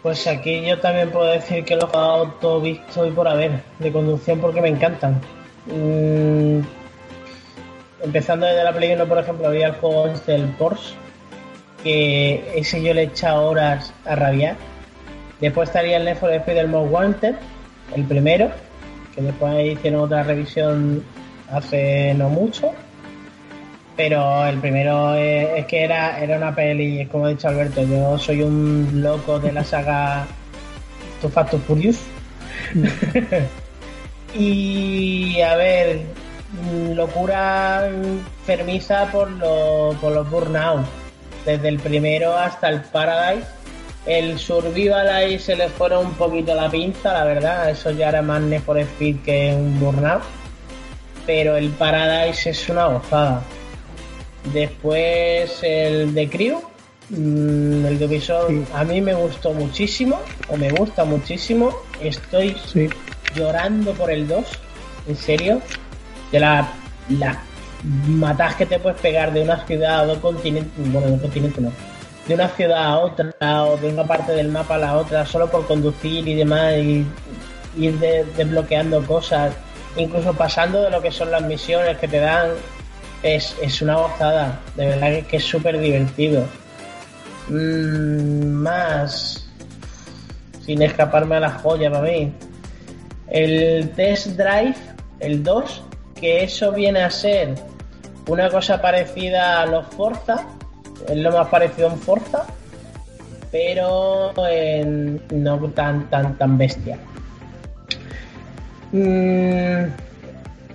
Speaker 7: pues aquí yo también puedo decir que los he jugado todo visto y por haber de conducción porque me encantan. Mm, empezando desde la Play 1, por ejemplo, había el juego este del Porsche, que ese yo le he echado horas a rabiar. Después estaría el Need for Speed del Most Wanted, el primero, que después hicieron otra revisión hace no mucho. Pero el primero eh, es, que era, era una peli, como ha dicho Alberto, yo soy un loco de la saga Too Fast Furious. y a ver, locura enfermiza por, lo, por los burnout. Desde el primero hasta el Paradise. El Survival ahí se le fueron un poquito la pinza, la verdad. Eso ya era más Need for Speed que un burnout. Pero el Paradise es una gozada. Después el de Crew, mm, el de Ubisoft, a mí me gustó muchísimo, o me gusta muchísimo. Estoy llorando por el 2, en serio. De la, la matas que te puedes pegar de una ciudad a dos continentes, bueno, de un continente no, de una ciudad a otra o de una parte del mapa a la otra solo por conducir y demás y ir desbloqueando cosas, incluso pasando de lo que son las misiones que te dan es, es una gozada, de verdad que, es súper divertido. Mm, más, sin escaparme a la joya para mí, el Test Drive, el 2, que eso viene a ser una cosa parecida a los Forza, es lo más parecido a un Forza, pero no tan tan tan bestia. Mm,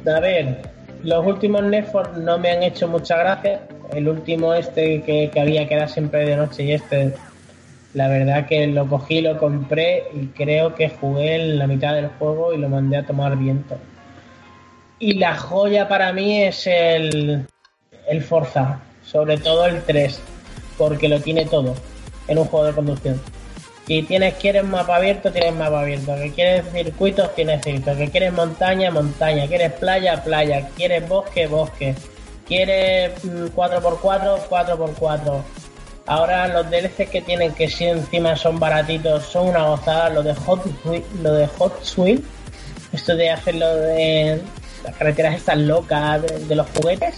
Speaker 7: a ver, los últimos Netflix no me han hecho mucha gracia. El último este que, había que era siempre de noche y este, la verdad que lo cogí, lo compré y creo que jugué en la mitad del juego y lo mandé a tomar viento. Y la joya para mí es el, el Forza, sobre todo el 3, porque lo tiene todo en un juego de conducción. Si tienes, quieres mapa abierto, tienes mapa abierto. Que quieres circuitos, tienes circuitos. Que quieres montaña, montaña. Quieres playa, playa. Quieres bosque, bosque. Quieres 4x4, mm, 4x4. Ahora los DLC que tienen que si encima son baratitos, son una gozada. Lo de Hot lo de Hot Wheels, esto de hacerlo de las carreteras estas locas de, los juguetes,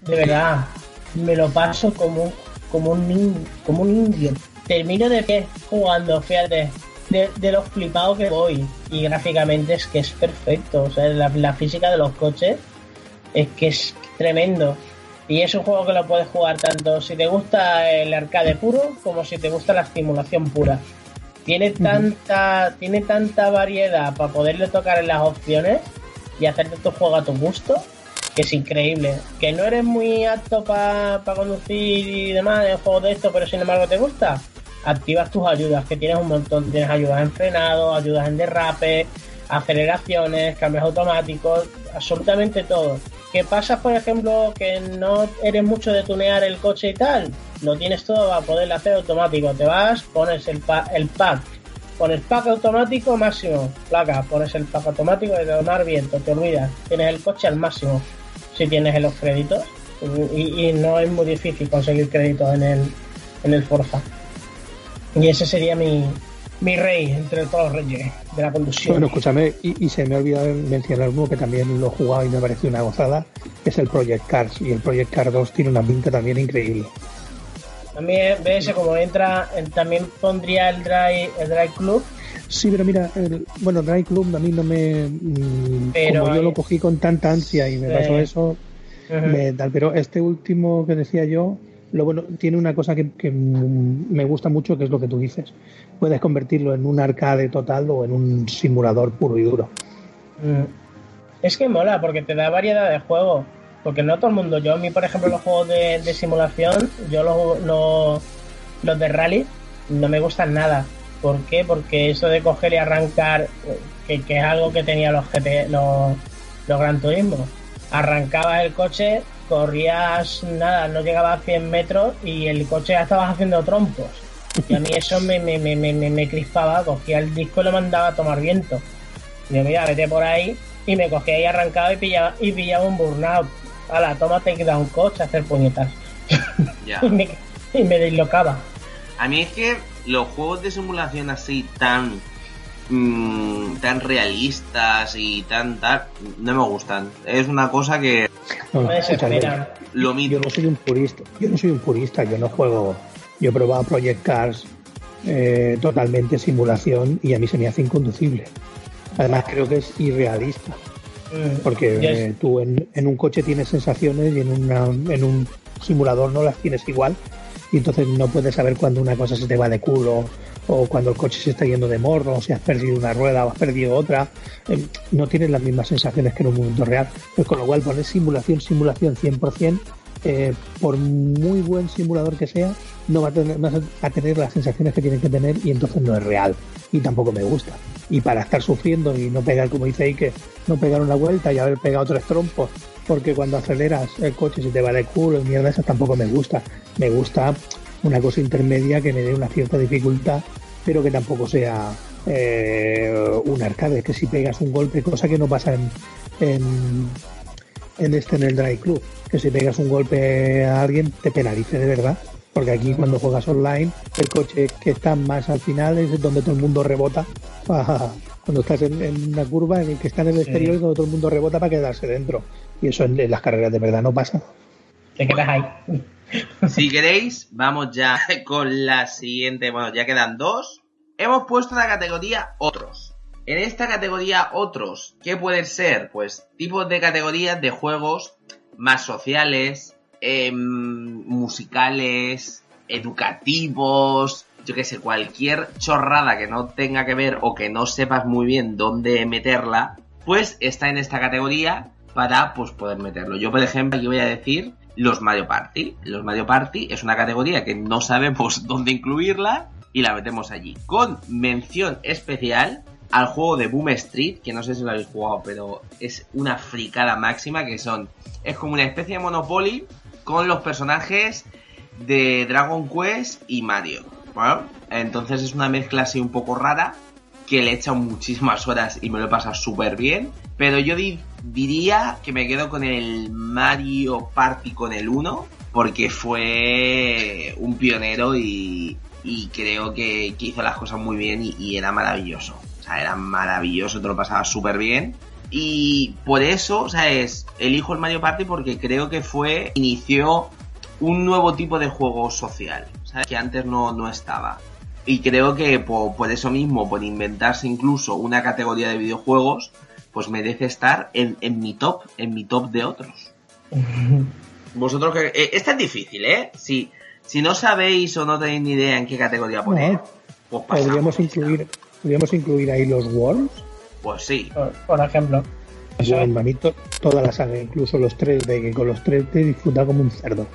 Speaker 7: de verdad, me lo paso como, como un como un indio termino de pie jugando, fíjate, de, de los flipados que voy. Y gráficamente es que es perfecto. O sea, la, física de los coches es que es tremendo. Y es un juego que lo puedes jugar tanto si te gusta el arcade puro como si te gusta la simulación pura. Tiene tanta, tiene tanta variedad para poderle tocar en las opciones y hacerte tu juego a tu gusto que es increíble. Que no eres muy apto para conducir y demás en juegos de esto, pero sin embargo te gusta activas tus ayudas, que tienes un montón, tienes ayudas en frenado, ayudas en derrape, aceleraciones, cambios automáticos, absolutamente todo. ¿Qué pasa, por ejemplo, que no eres mucho de tunear el coche y tal? Lo tienes todo a poder hacer automático. Te vas, pones el, el pack, pones pack automático máximo, placa, pones el pack automático de tomar viento, te olvidas, tienes el coche al máximo si tienes los créditos y, y no es muy difícil conseguir créditos en el, en el Forza. Y ese sería mi, mi rey entre todos los reyes de la conducción.
Speaker 8: Bueno, escúchame, y, se me ha olvidado mencionar uno que también lo he jugado y me pareció una gozada, es el Project Cars. Y el Project Cars 2 tiene una pinta también increíble.
Speaker 7: También, ves, como entra, también pondría el Drive, el Drive Club.
Speaker 8: Sí, pero mira, el, bueno, Drive Club a mí no me. Mm, pero como yo lo cogí con tanta ansia y me pasó eso, me, pero este último que decía yo, lo bueno, tiene una cosa que, me gusta mucho, que es lo que tú dices. Puedes convertirlo en un arcade total o en un simulador puro y duro.
Speaker 7: Mm. Es que mola, porque te da variedad de juegos. Porque no todo el mundo, yo a mí, por ejemplo, los juegos de, simulación, yo los, los, de rally, no me gustan nada. ¿Por qué? Porque eso de coger y arrancar, que, es algo que tenía los GT, los, los Gran Turismo. Arrancabas el coche, corrías nada, no llegaba a 100 metros y el coche ya estabas haciendo trompos. Y a mí eso me, me, me, me, crispaba, cogía el disco y lo mandaba a tomar viento. Y yo, mira, vete por ahí y me cogía ahí arrancado y pillaba, y pillaba un burnout. la toma te queda un coche a hacer puñetas. y, me, y me dislocaba.
Speaker 1: A mí es que los juegos de simulación así tan Mm, tan realistas y tan tal, no me gustan. Es una cosa que
Speaker 8: no, lo Yo no soy un purista, yo no soy un purista, yo no juego, yo he probado Project Cars eh, totalmente simulación y a mí se me hace inconducible. Además creo que es irrealista.
Speaker 7: Mm,
Speaker 8: Porque eh, tú en, en un coche tienes sensaciones y en, una, en un simulador no las tienes igual. Y entonces no puedes saber cuando una cosa se te va de culo o cuando el coche se está yendo de morro, o si has perdido una rueda o has perdido otra. Eh, no tienes las mismas sensaciones que en un momento real. Pues con lo cual poner simulación, simulación 100%, eh, por muy buen simulador que sea, no va a, tener, a tener las sensaciones que tiene que tener y entonces no es real. Y tampoco me gusta. Y para estar sufriendo y no pegar, como dice Ike, no pegar una vuelta y haber pegado tres trompos, porque cuando aceleras el coche se te va de culo y mierda, eso tampoco me gusta. Me gusta una cosa intermedia que me dé una cierta dificultad, pero que tampoco sea eh, un arcade, que si pegas un golpe, cosa que no pasa en, en, en este en el Drive Club, que si pegas un golpe a alguien te penalice de verdad. Porque aquí cuando juegas online, el coche que está más al final es donde todo el mundo rebota. Cuando estás en, en una curva, en el que está en el exterior es donde todo el mundo rebota para quedarse dentro. Y eso en, las carreras de verdad no pasa.
Speaker 7: Te quedas ahí.
Speaker 1: Si queréis, vamos ya con la siguiente. Bueno, ya quedan dos. Hemos puesto la categoría otros. En esta categoría otros, ¿qué pueden ser? Pues tipos de categorías de juegos más sociales, em, musicales, educativos, yo que sé, cualquier chorrada que no tenga que ver o que no sepas muy bien dónde meterla, pues está en esta categoría para pues poder meterlo. Yo, por ejemplo, aquí voy a decir los Mario Party. Los Mario Party es una categoría que no sabemos dónde incluirla y la metemos allí. Con mención especial al juego de Boom Street, que no sé si lo habéis jugado, pero es una fricada máxima, que son... Es como una especie de Monopoly con los personajes de Dragon Quest y Mario. Bueno, entonces es una mezcla así un poco rara, que le he echado muchísimas horas y me lo he pasado súper bien. Pero yo di- diría que me quedo con el Mario Party con el 1, porque fue un pionero y, y creo que, hizo las cosas muy bien y, era maravilloso. O sea, era maravilloso, te lo pasaba súper bien. Y por eso, o sea, elijo el Mario Party porque creo que fue, inició un nuevo tipo de juego social, ¿sabes? Que antes no, no estaba. Y creo que por, por eso mismo, por inventarse incluso una categoría de videojuegos, pues merece estar en, en mi top, en mi top de otros. Vosotros que... eh, esta es difícil, ¿eh? Si, si no sabéis o no tenéis ni idea en qué categoría poner,
Speaker 8: No,
Speaker 1: pues pasamos.
Speaker 8: podríamos incluir, podríamos incluir ahí los Worms.
Speaker 1: Pues sí.
Speaker 7: Por, por ejemplo. Eso
Speaker 8: Worms, a mí to- toda la saga, incluso los 3D, que con los 3D disfruta como un cerdo.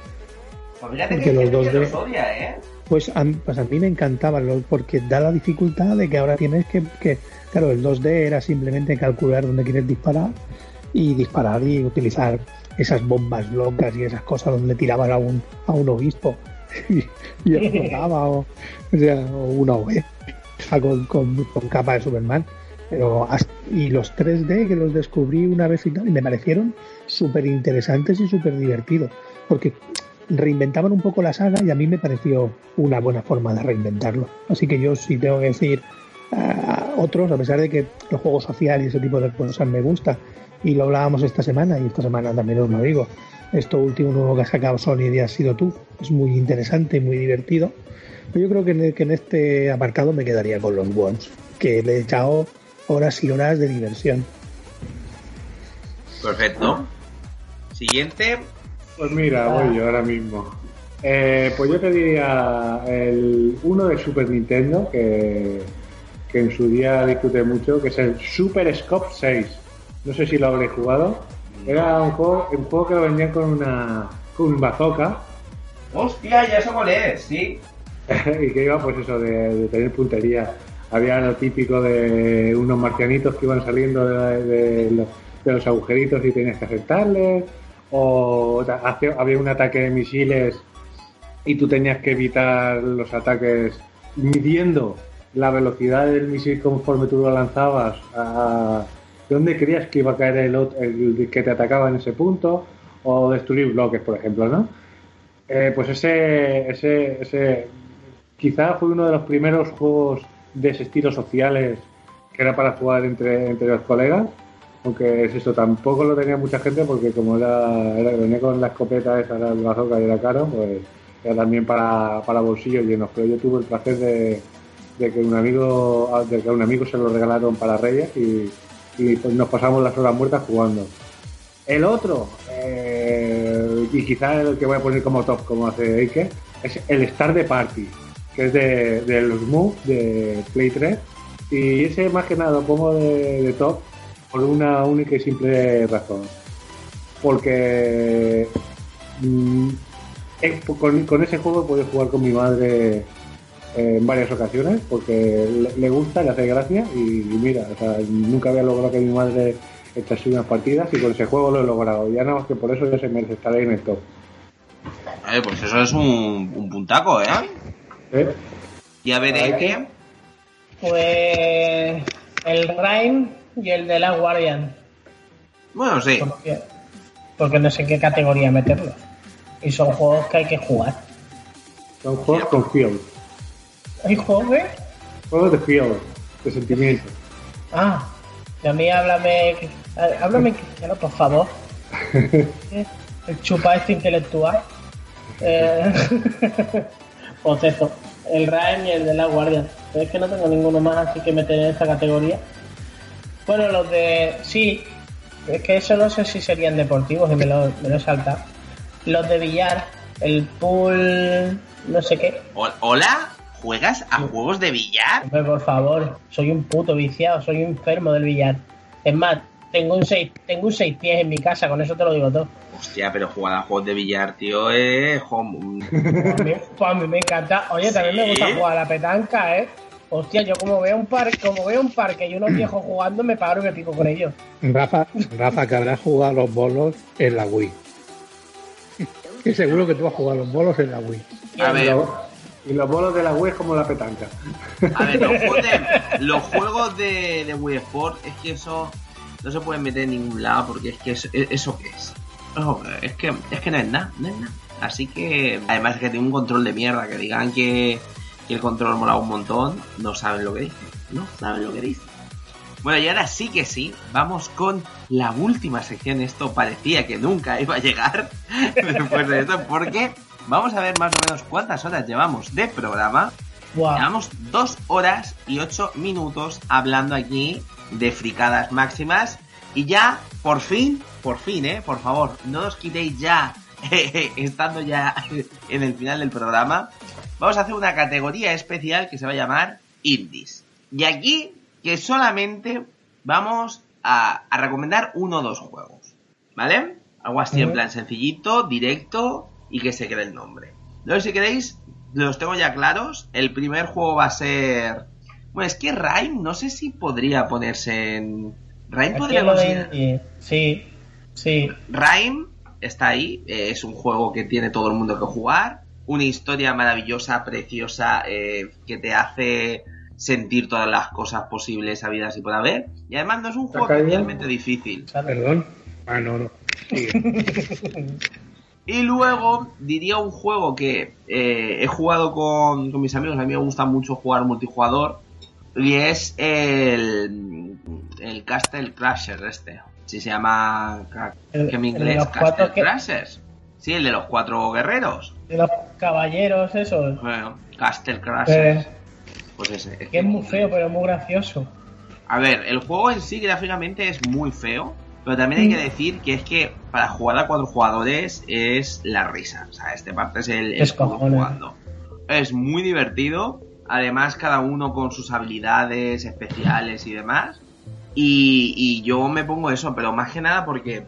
Speaker 1: Pues fíjate
Speaker 8: Porque
Speaker 1: que
Speaker 8: los
Speaker 1: gente que
Speaker 8: 2D
Speaker 1: los odia, ¿eh?
Speaker 8: Pues a, mí- pues a mí me encantaban, lo- porque da la dificultad de que ahora tienes que, que, claro, el 2D era simplemente calcular dónde quieres disparar y disparar y utilizar esas bombas locas y esas cosas donde tiraban a un, a un obispo y, y explotaba o, o sea, o una oveja con, con, con capa de Superman. Pero hasta- y los 3D que los descubrí una vez y tal, y me parecieron súper interesantes y súper divertidos, porque reinventaban un poco la saga y a mí me pareció una buena forma de reinventarlo. Así que yo sí tengo que decir a otros, a pesar de que los juegos sociales y ese tipo de cosas me gusta, y lo hablábamos esta semana, y esta semana también os lo digo, esto último nuevo que ha sacado Sony de Has sido tú, es muy interesante y muy divertido. Pero yo creo que en, que en este apartado me quedaría con los Worms, que le he echado horas y horas de diversión.
Speaker 1: Perfecto. Siguiente.
Speaker 9: Pues mira, voy yo ahora mismo. Eh, pues yo te diría el uno de Super Nintendo, que, que en su día disfruté mucho, que es el Super Scope 6. No sé si lo habréis jugado. Era un juego, un juego que lo vendían con una con un bazooka
Speaker 1: Hostia, ya sé cuál es, sí.
Speaker 9: y que iba pues eso de, de tener puntería. Había lo típico de unos marcianitos que iban saliendo de, de los, de los agujeritos y tenías que acertarles. O hace- había un ataque de misiles y tú tenías que evitar los ataques midiendo la velocidad del misil conforme tú lo lanzabas a dónde creías que iba a caer el, ot- el que te atacaba en ese punto o destruir bloques, por ejemplo, ¿no? Eh, pues ese, ese, ese quizá fue uno de los primeros juegos de ese estilo sociales que era para jugar entre, entre los colegas. Aunque es eso, tampoco lo tenía mucha gente porque como era, era venía con la escopeta esa, era el bazooka y era caro, pues era también para, para bolsillos llenos. Pero yo tuve el placer de, que un amigo de que a un amigo se lo regalaron para Reyes y, pues nos pasamos las horas muertas jugando. El otro, eh, y quizás el que voy a poner como top, como hace Eike, es el Star de Party, que es de, de los Move de Play 3. Y ese más que nada lo pongo de top por una única y simple razón. Porque mm, eh, con, con ese juego he podido jugar con mi madre eh, en varias ocasiones porque le, le gusta, le hace gracia y, y mira, o sea, nunca había logrado que mi madre echase unas partidas y con ese juego lo he logrado. Ya nada más que por eso ya se merece estar ahí en el top.
Speaker 1: Vale, pues eso es un, un puntaco, ¿eh?
Speaker 9: ¿Eh?
Speaker 1: Y a ver, Eike,
Speaker 7: Pues el Rhyme y el de la Guardian.
Speaker 1: bueno, sí.
Speaker 7: Porque, porque no sé en qué categoría meterlos. Y son juegos que hay que jugar.
Speaker 9: Son juegos con feel,
Speaker 7: ¿Hay juegos de?
Speaker 9: juegos de feel, de sentimiento.
Speaker 7: Ah, y a mí háblame, háblame en cristiano, por favor. El chupa este intelectual. Eh, pues eso, el Ryan y el de la Guardian. Pero es que no tengo ninguno más así que meter en esta categoría. Bueno, los de. Sí, es que eso no sé si serían deportivos y me lo, me lo he saltado. Los de billar, el pool. no sé qué.
Speaker 1: ¿Hola? ¿Juegas a juegos de billar?
Speaker 7: Hombre, por favor, soy un puto viciado, soy un enfermo del billar. Es más, tengo un seis, tengo un seis pies en mi casa, con eso te lo digo todo.
Speaker 1: Hostia, pero jugar a juegos de billar, tío, es... hom-
Speaker 7: Pues a mí, pues a mí me encanta. Oye, también me gusta jugar a la petanca, ¿eh? Hostia, yo como veo un parque, como veo un parque y unos viejos jugando, me paro y me pico con ellos.
Speaker 8: Rafa, Rafa, que habrás jugado a los bolos en la Wii. Que seguro que tú has jugado a los bolos en la Wii.
Speaker 1: A
Speaker 9: Y
Speaker 1: ver,
Speaker 9: y los bolos de la Wii es como la petanca.
Speaker 1: a ver, los juegos de, los juegos de, de Wii Sport, es que eso no se pueden meter en ningún lado porque es que eso, eso qué es. Eso, es que es que no es nada, no es nada. Así que, además que tiene un control de mierda, que digan que, el control mola un montón, no saben lo que dicen, no saben lo que dicen. Bueno, y ahora sí que sí, vamos con la última sección. Esto parecía que nunca iba a llegar después de esto, porque vamos a ver más o menos cuántas horas llevamos de programa. Llevamos dos horas y ocho minutos hablando aquí de fricadas máximas. Y ya, por fin, por fin, eh, por favor, no os quitéis ya, estando ya en el final del programa. Vamos a hacer una categoría especial que se va a llamar Indies. Y aquí, que solamente vamos a, a recomendar uno o dos juegos. ¿Vale? Algo así en plan sencillito, directo y que se quede el nombre. Luego, si queréis, los tengo ya claros. El primer juego va a ser. Bueno, es que Rhyme, no sé si podría ponerse en. Rhyme podría considerar-.
Speaker 7: Sí, sí.
Speaker 1: Rhyme está ahí, eh, es un juego que tiene todo el mundo que jugar, una historia maravillosa, preciosa, eh, que te hace sentir todas las cosas posibles, habidas y por haber. Y además no es un juego especialmente difícil.
Speaker 8: Perdón. Ah, no, no.
Speaker 1: Y luego diría un juego que eh, he jugado con, con mis amigos, a mí me gusta mucho jugar multijugador, y es el, el Castle Crasher este. Si se llama que en
Speaker 7: el
Speaker 1: inglés Castle
Speaker 7: cuatro que-
Speaker 1: Crashers. Sí, el de los cuatro guerreros.
Speaker 7: De los caballeros, esos.
Speaker 1: Bueno, Castle Crashers.
Speaker 7: Eh,
Speaker 1: Pues ese. es
Speaker 7: que es muy feo, pero es muy gracioso.
Speaker 1: A ver, el juego en sí gráficamente es muy feo, pero también hay que
Speaker 7: Mm.
Speaker 1: decir que es que para jugar a cuatro jugadores es la risa. O sea, este parte es el, el
Speaker 7: Es
Speaker 1: jugando. Es muy divertido, además cada uno con sus habilidades especiales y demás. Y, y yo me pongo eso, pero más que nada porque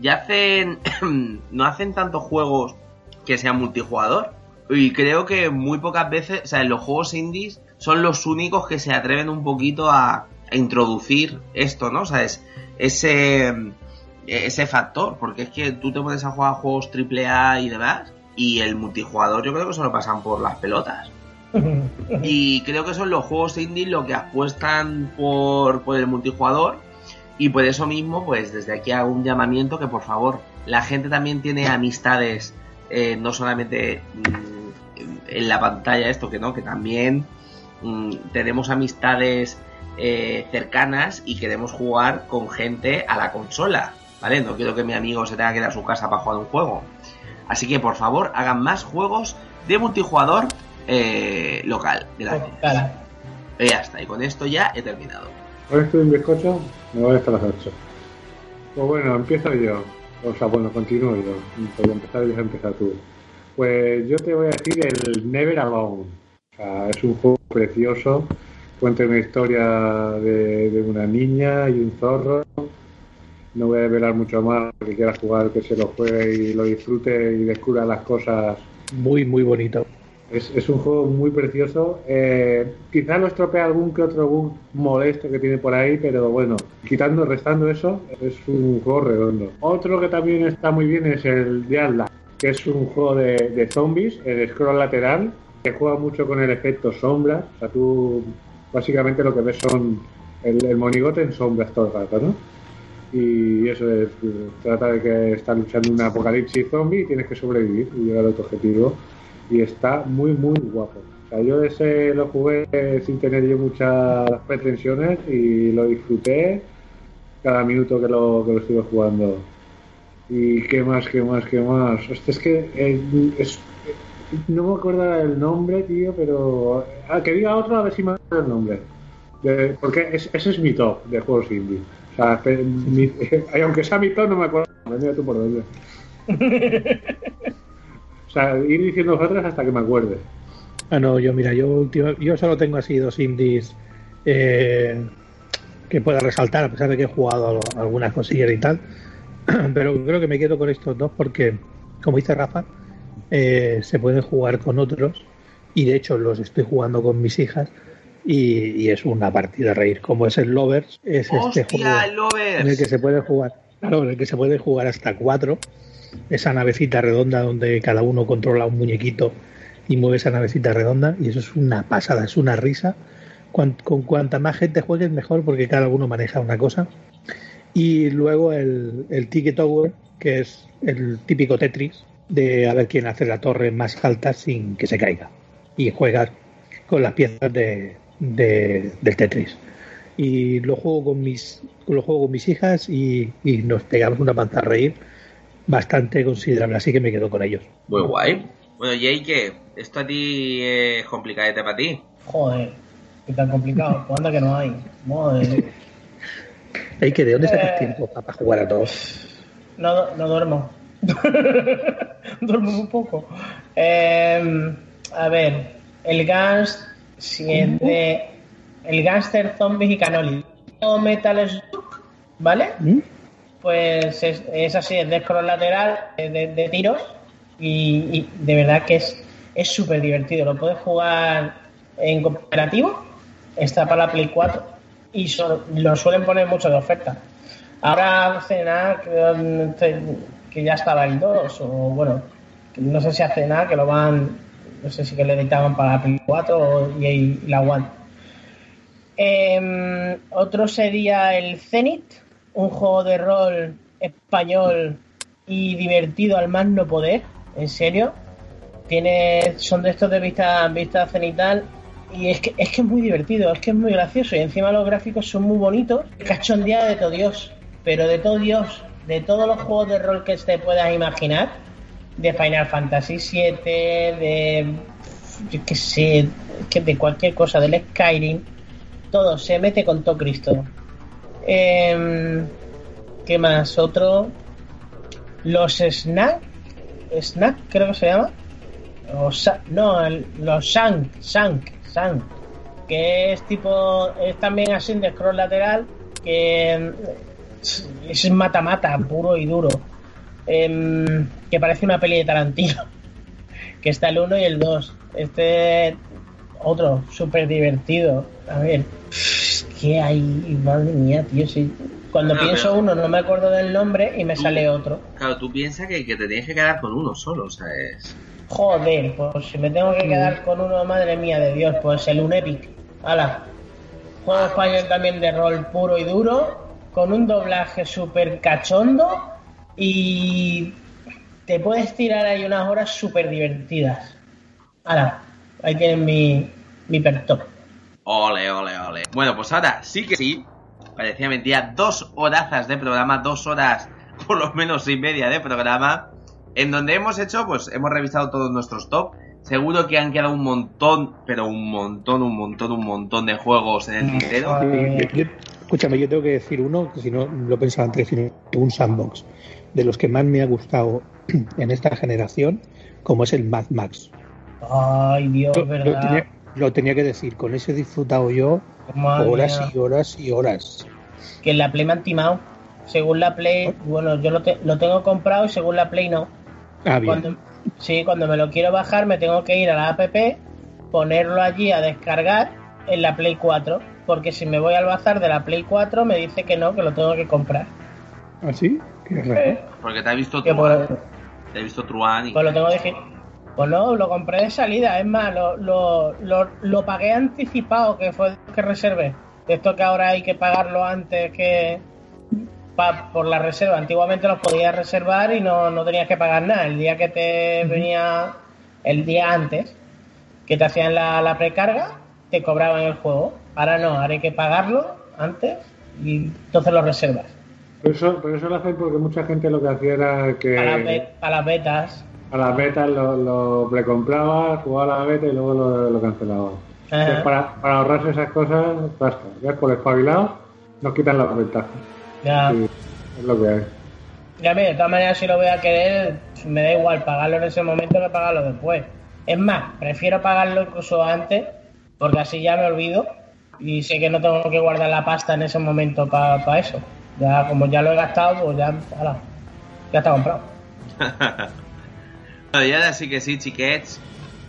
Speaker 1: ya hacen, no hacen tantos juegos que sean multijugador. Y creo que muy pocas veces, o sea, en los juegos indies son los únicos que se atreven un poquito a, a introducir esto, ¿no? O sea, es ese, ese factor, porque es que tú te pones a jugar juegos AAA y demás, y el multijugador yo creo que se lo pasan por las pelotas. Y creo que son los juegos indie los que apuestan por, por el multijugador. Y por eso mismo, pues desde aquí hago un llamamiento que por favor, la gente también tiene amistades, eh, no solamente mm, en la pantalla esto, que no, que también mm, tenemos amistades eh, cercanas y queremos jugar con gente a la consola, ¿vale? No quiero que mi amigo se tenga que ir a su casa para jugar un juego. Así que por favor, hagan más juegos de multijugador eh, local. Gracias.
Speaker 7: Cara.
Speaker 1: Y ya está, y con esto ya he terminado.
Speaker 9: ¿Hoy estoy un bizcocho? Me voy hasta las 8. Pues bueno, empiezo yo. O sea, bueno, continúo yo. Voy a empezar y empezar tú. Pues yo te voy a decir el Never Alone. O sea, es un juego precioso. Cuenta una historia de, de una niña y un zorro. No voy a revelar mucho más. Que quiera jugar, que se lo juegue y lo disfrute y descubra las cosas
Speaker 8: Muy, muy bonito.
Speaker 9: Es, es un juego muy precioso. Eh, quizá lo estropea algún que otro bug molesto que tiene por ahí, pero bueno, quitando, restando eso, es un juego redondo. Otro que también está muy bien es el de que es un juego de, zombies, el scroll lateral, que juega mucho con el efecto sombra. O sea, tú básicamente lo que ves son el, el monigote en sombras todo el rato, ¿no? Y eso es, trata de que estás luchando un apocalipsis zombie y tienes que sobrevivir y llegar a tu objetivo. Y está muy, muy guapo. O sea, yo ese lo jugué sin tener yo muchas pretensiones y lo disfruté cada minuto que lo, que lo estuve jugando. Y qué más, qué más, qué más. Hostia, es que eh, es- no me acuerdo el nombre, tío, pero ah, que diga otro a ver si me acuerdo el nombre. De- porque es- ese es mi top de juegos indie. O sea, mi- aunque sea mi top, no me acuerdo. Mira tú por dónde. O sea, ir diciendo otras hasta que me acuerde.
Speaker 8: Ah, no, yo mira, yo, última- yo solo tengo así dos indies eh, que pueda resaltar, a pesar de que he jugado a- algunas cosillas y tal. Pero creo que me quedo con estos dos porque, como dice Rafa, eh, se pueden jugar con otros y de hecho los estoy jugando con mis hijas y, y es una partida a reír. Como es el Lovers, es este
Speaker 1: ¡Hostia,
Speaker 8: juego
Speaker 1: el Lovers!
Speaker 8: en el que se puede jugar, claro, en el que se puede jugar hasta cuatro. Esa navecita redonda donde cada uno controla un muñequito y mueve esa navecita redonda y eso es una pasada, es una risa. Con cuanta más gente juegues mejor porque cada uno maneja una cosa. Y luego el, el Ticket Tower, que es el típico Tetris de a ver quién hace la torre más alta sin que se caiga. Y juegas con las piezas de, de- del Tetris. Y lo juego con mis, lo juego con mis hijas y, y nos pegamos una panza a reír bastante considerable, así que me quedo con ellos.
Speaker 1: Muy guay. Bueno, ¿qué? ¿Esto a ti es complicadete para ti?
Speaker 7: Joder, qué tan complicado. Pues anda que no hay. Madre.
Speaker 8: Hay que de dónde sacas
Speaker 7: Eh.
Speaker 8: tiempo para jugar a todos.
Speaker 7: No, no duermo. duermo muy poco. Eh, a ver, el Gans, si es de. El Gangster Zombies y Canoli. Metal Slug, ¿vale?
Speaker 8: ¿Mm?
Speaker 7: Pues es, es así, es de scroll lateral, de, tiros. Y, de verdad que es es súper divertido. Lo puedes jugar en cooperativo. Está para la Play 4. Y lo suelen poner mucho de oferta. Ahora hace nada que- que ya estaba el 2. O bueno, no sé si hace nada que lo van. No sé si que lo editaban para la Play 4 o- y, y la One. Em, otro sería el Zenith, un juego de rol español y divertido al más no poder, en serio. Tiene, son de estos de vista, vista cenital y es que, es que es muy divertido, es que es muy gracioso y encima los gráficos son muy bonitos. Cachondía de todo Dios, pero de todo Dios, de todos los juegos de rol que te puedas imaginar, de Final Fantasy VII, de yo qué sé, de cualquier cosa, del Skyrim, todo se mete con todo Cristo. Em, ¿Qué más? Otro. Los Snack. Snack, creo que se llama. O no, los Shank. Shank. Shank. Que es tipo. Es también así de scroll lateral. Que em, es mata-mata, puro y duro. Em, que parece una peli de Tarantino. Que está el 1 y el 2. Este. Otro, súper divertido. A ver. ¿Qué hay? Madre mía, tío. Sí. Cuando
Speaker 1: No,
Speaker 7: pienso
Speaker 1: pero-
Speaker 7: uno no me acuerdo del nombre y me
Speaker 1: Tú-
Speaker 7: sale otro.
Speaker 1: Claro, tú piensas que, que te tienes que quedar con uno solo, ¿sabes?
Speaker 7: Joder, pues si me tengo que quedar con uno, madre mía de Dios, pues el Unepic. Hala. Juego español también de rol puro y duro, con un doblaje súper cachondo y te puedes tirar ahí unas horas súper divertidas. Hala, ahí tienen mi, mi pertop.
Speaker 1: Ole, ole, ole. Bueno, pues ahora sí que sí. Parecía mentira. Dos horazas de programa, dos horas por lo menos y media de programa. En donde hemos hecho, pues hemos revisado todos nuestros top. Seguro que han quedado un montón, pero un montón, un montón, un montón de juegos en el tintero.
Speaker 8: Yo, yo- Escúchame, yo tengo que decir uno, que si no lo pensaba antes, sino un sandbox, de los que más me ha gustado en esta generación, como es el Mad Max.
Speaker 7: Ay, Dios, ¿verdad?
Speaker 8: Lo tenía que decir, con ese he disfrutado yo
Speaker 7: Madre
Speaker 8: horas
Speaker 7: mía.
Speaker 8: y horas y horas.
Speaker 7: Que en la Play me han timado. Según la Play, bueno, yo lo, te- lo tengo comprado y según la Play no.
Speaker 8: Ah, bien.
Speaker 7: Cuando, sí, cuando me lo quiero bajar me tengo que ir a la app, ponerlo allí a descargar en la Play 4. Porque si me voy al bazar de la Play 4 me dice que no, que lo tengo que comprar.
Speaker 8: ¿Ah, sí? Qué raro.
Speaker 7: Eh,
Speaker 1: Porque te ha visto Truan.
Speaker 7: por-
Speaker 1: Te ha visto Truan y...
Speaker 7: Pues lo tengo. Pues no, lo compré de salida, es más, lo, lo, lo, lo pagué anticipado, que fue lo que reservé. De esto que ahora hay que pagarlo antes que pa- por la reserva. Antiguamente los podías reservar y no, no tenías que pagar nada. El día que te venía, el día antes, que te hacían la, la precarga, te cobraban el juego. Ahora no, ahora hay que pagarlo antes y entonces lo reservas.
Speaker 9: Pero eso, pero eso lo hacen porque mucha gente lo que hacía era que
Speaker 7: para las betas.
Speaker 9: A las betas lo, lo precompraba, jugaba a la beta y luego lo, lo cancelaba. Entonces, para, para ahorrarse esas cosas, basta. Ya por espabilado, nos quitan las ventajas.
Speaker 7: Ya.
Speaker 9: Sí, es lo que hay.
Speaker 7: Ya mira, de todas maneras, si lo voy a querer, me da igual pagarlo en ese momento que pagarlo después. Es más, prefiero pagarlo incluso antes, porque así ya me olvido y sé que no tengo que guardar la pasta en ese momento para eso. Ya, como ya lo he gastado, pues ya, ala, ya está comprado.
Speaker 1: Y ahora sí que sí, chiquets.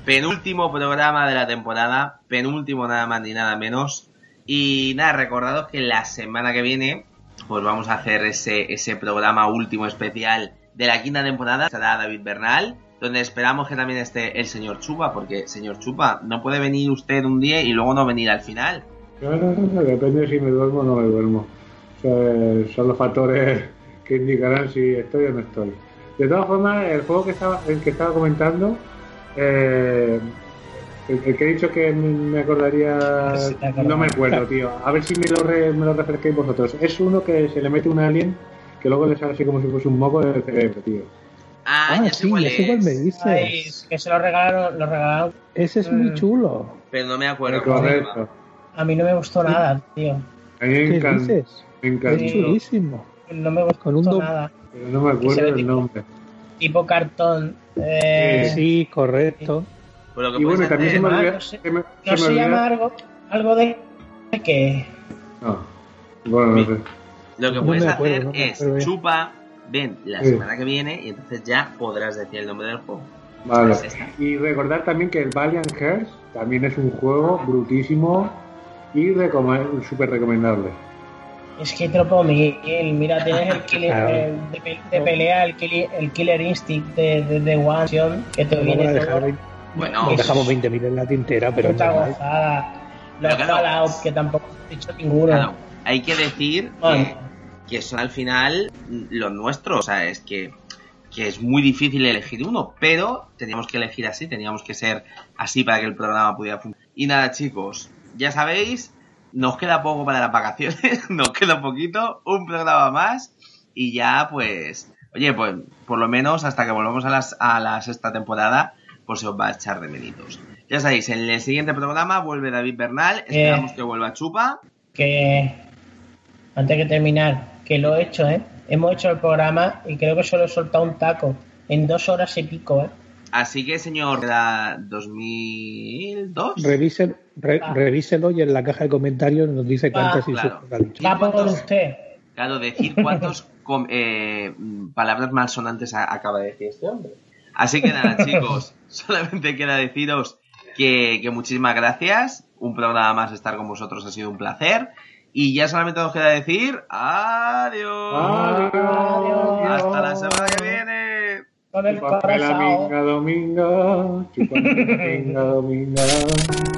Speaker 1: Penúltimo programa de la temporada. Penúltimo nada más ni nada menos. Y nada, recordados que la semana que viene, pues vamos a hacer ese, ese programa último especial de la quinta temporada. Será David Bernal. Donde esperamos que también esté el señor Chupa, porque señor Chupa, no puede venir usted un día y luego no venir al final.
Speaker 9: No, no, no, depende de si me duermo o no me duermo. Son los factores que indicarán si estoy o no estoy. De todas formas, el juego que estaba, el que estaba comentando, eh, el, el que he dicho que me acordaría,
Speaker 7: Sí,
Speaker 9: no me acuerdo, tío. A ver si me lo, re- me lo refresquéis vosotros. Es uno que se le mete un alien que luego le sale así como si fuese un moco del cerebro, tío.
Speaker 1: Ah,
Speaker 8: Ah,
Speaker 1: ya
Speaker 8: sí, sé cuál
Speaker 1: es,
Speaker 8: me dices.
Speaker 7: Ay, que se lo regalaron, lo regalaron.
Speaker 8: Ese es muy
Speaker 7: Mm.
Speaker 8: chulo.
Speaker 1: pero no me acuerdo.
Speaker 9: Correcto.
Speaker 7: A mí no me gustó nada, tío.
Speaker 9: A mí me
Speaker 8: ¿Qué
Speaker 9: encanta.
Speaker 8: dices?
Speaker 9: Me
Speaker 8: Es
Speaker 9: encantó,
Speaker 8: chulísimo.
Speaker 7: No me gustó
Speaker 8: Con un do-
Speaker 7: nada.
Speaker 9: Pero no me acuerdo
Speaker 7: tipo-
Speaker 9: nombre.
Speaker 7: Tipo cartón. Eh,
Speaker 8: Sí, correcto.
Speaker 1: Pues lo que
Speaker 9: Y bueno,
Speaker 1: puedes
Speaker 9: también se me
Speaker 1: hacer-
Speaker 9: olvida.
Speaker 7: no sé-
Speaker 9: se me-
Speaker 7: llama algo, algo de que
Speaker 9: No. Bueno, no sé.
Speaker 1: Lo que
Speaker 8: No
Speaker 1: puedes
Speaker 8: acuerdo,
Speaker 1: hacer
Speaker 8: no
Speaker 1: es chupa, ven la
Speaker 9: Sí.
Speaker 1: semana que viene y entonces ya podrás decir el nombre del juego.
Speaker 9: Vale.
Speaker 1: Pues.
Speaker 9: Y recordar también que el Valiant Hearts también es un juego brutísimo y recome- súper recomendable.
Speaker 7: Es que tropo Miguel, mira, tienes el killer,
Speaker 8: Claro.
Speaker 7: eh, de, de pelea, el killer, el killer instinct de, de, de One que te viene
Speaker 8: dejar
Speaker 7: todo.
Speaker 1: Bueno,
Speaker 8: dejamos 20.000 en la tintera, pero
Speaker 7: puta gozada. Los
Speaker 1: Pero claro.
Speaker 7: Fallout, que tampoco he dicho ninguno.
Speaker 1: claro, hay que decir
Speaker 7: Bueno.
Speaker 1: que, que son al final los nuestros. O sea, es que, que es muy difícil elegir uno, pero teníamos que elegir así, teníamos que ser así para que el programa pudiera funcionar. Y nada, chicos, ya sabéis, nos queda poco para las vacaciones, nos queda poquito, un programa más y ya pues, oye, pues por lo menos hasta que volvamos a, las, a la sexta temporada, pues se os va a echar de menitos. Ya sabéis, en el siguiente programa vuelve David Bernal, esperamos que vuelva Chupa.
Speaker 7: Que antes de terminar, que lo he hecho, ¿eh? Hemos hecho el programa y creo que solo he soltado un taco en dos horas y pico, ¿eh?
Speaker 1: Así que, señor, era 2002.
Speaker 8: Revisen, re-
Speaker 7: Ah.
Speaker 8: revíselo y en la caja de comentarios nos dice cuántas
Speaker 7: Ah,
Speaker 1: claro.
Speaker 8: insultos ha dicho.
Speaker 7: Va por
Speaker 1: cuántos?
Speaker 7: usted.
Speaker 1: Claro, decir cuántos com- eh, palabras malsonantes acaba de decir este hombre. Así que nada, chicos, solamente queda deciros que, que muchísimas gracias. Un programa más estar con vosotros ha sido un placer. Y ya solamente nos queda decir adiós.
Speaker 9: Adiós.
Speaker 1: Hasta la semana que viene.
Speaker 7: Con el
Speaker 9: Chúpame la minga dominga, chúpame la minga dominga.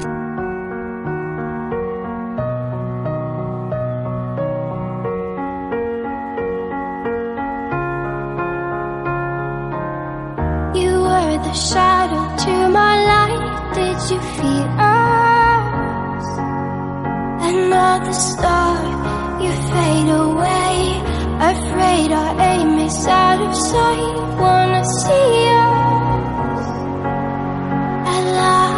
Speaker 10: You were the shadow to my light. Did you feel us? Another star, you fade away. Afraid our aim is out of sight. Wanna see us alive.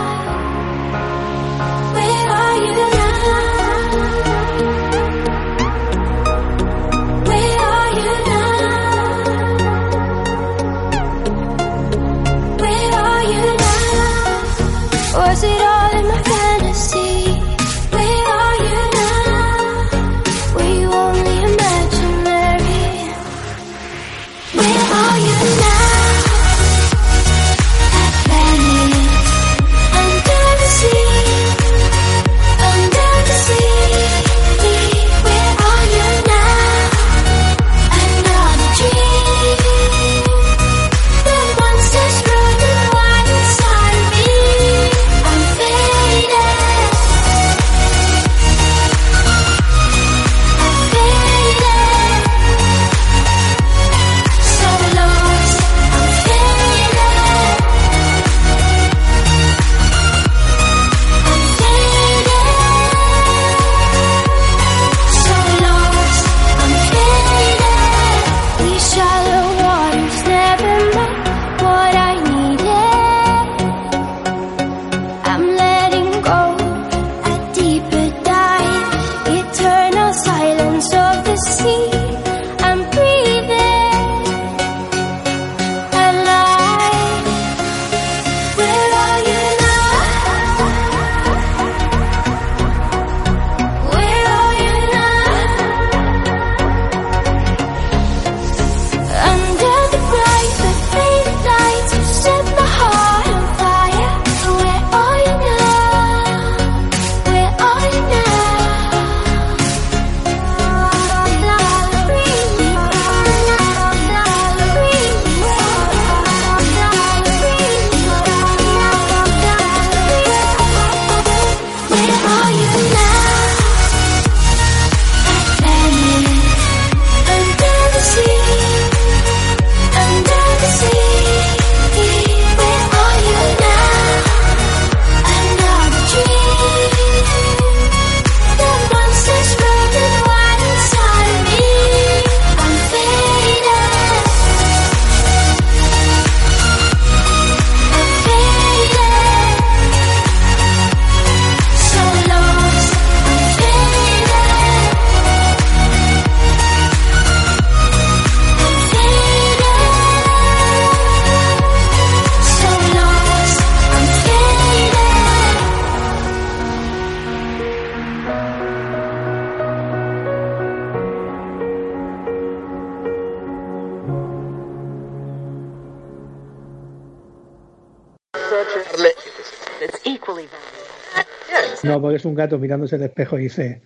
Speaker 8: No, porque es un gato mirándose el espejo y dice,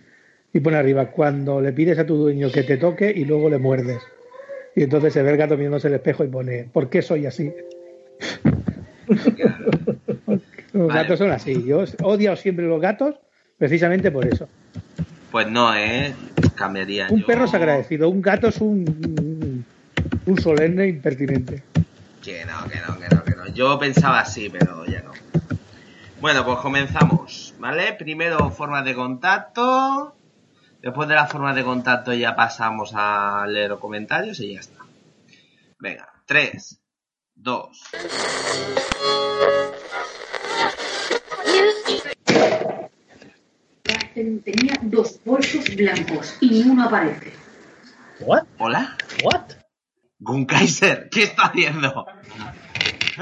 Speaker 8: y pone arriba, cuando le pides a tu dueño que te toque y luego le muerdes. Y entonces se ve el gato mirándose el espejo y pone, ¿por qué soy así? los
Speaker 1: Vale.
Speaker 8: gatos son así. Yo odio siempre los gatos precisamente por eso.
Speaker 1: Pues no, ¿eh? Cambiaría
Speaker 8: Un
Speaker 1: yo.
Speaker 8: perro es agradecido, un gato es un, un solemne impertinente.
Speaker 1: Que no, que no, que no, que no. Yo pensaba así, pero ya no. Bueno, pues comenzamos, ¿vale? Primero formas de contacto. Después de las formas de contacto ya pasamos a leer los comentarios y ya está. Venga, 3, 2.
Speaker 11: Tenía dos bolsos blancos y ninguno aparece.
Speaker 7: ¿What?
Speaker 1: ¿Hola?
Speaker 7: ¿What?
Speaker 1: Gunkaiser, ¿qué está haciendo?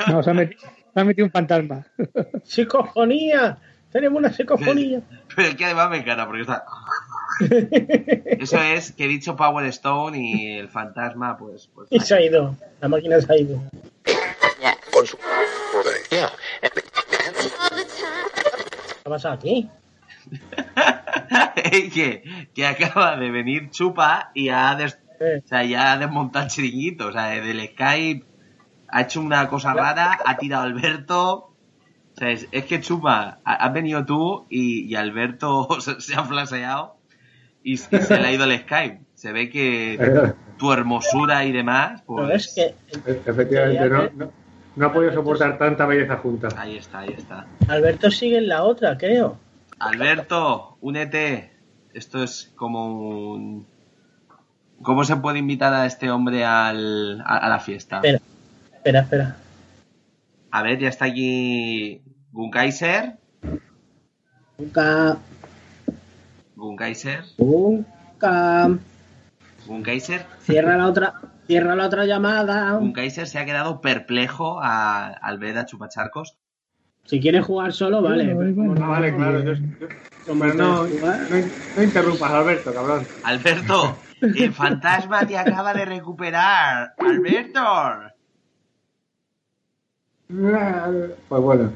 Speaker 8: No, se ha metido, se ha metido un fantasma.
Speaker 7: ¡Psicofonía! Tenemos una psicofonía.
Speaker 1: Pero es que además me encanta porque está. Eso es que he dicho Power Stone y el fantasma, pues. pues
Speaker 7: Y se ha ido. La máquina se ha ido. ¿Qué ha pasado aquí?
Speaker 1: Es que, que acaba de venir Chupa y ha, des- o sea, ya ha desmontado el chiringuito. O sea, del Skype ha hecho una cosa rara, ha tirado a Alberto. O sea, es, es que Chupa, ha- has venido tú y, y Alberto se, se ha flaseado y, y se le ha ido el Skype. Se ve que tu hermosura y demás,
Speaker 7: Pero
Speaker 1: pues.
Speaker 7: es que
Speaker 9: Efectivamente, no, no, no ha podido soportar tanta belleza junta.
Speaker 1: Ahí está, ahí está.
Speaker 7: Alberto sigue en la otra, creo.
Speaker 1: Alberto, únete. Esto es como un... ¿Cómo se puede invitar a este hombre al, a, a la fiesta?
Speaker 7: Espera, espera, espera.
Speaker 1: A ver, ya está aquí Gunkaiser.
Speaker 7: Nunca,
Speaker 1: Gunkaiser.
Speaker 7: nunca.
Speaker 1: Gunkaiser.
Speaker 7: Cierra la otra, cierra la otra llamada.
Speaker 1: Gunkaiser se ha quedado perplejo a- al ver a Chupacharcos.
Speaker 7: Si quieres jugar solo, vale.
Speaker 9: Ah, vale, claro. yo- yo- pero no, no, no interrumpas, Alberto, cabrón.
Speaker 1: Alberto, el fantasma te acaba de recuperar. Alberto.
Speaker 9: Pues bueno,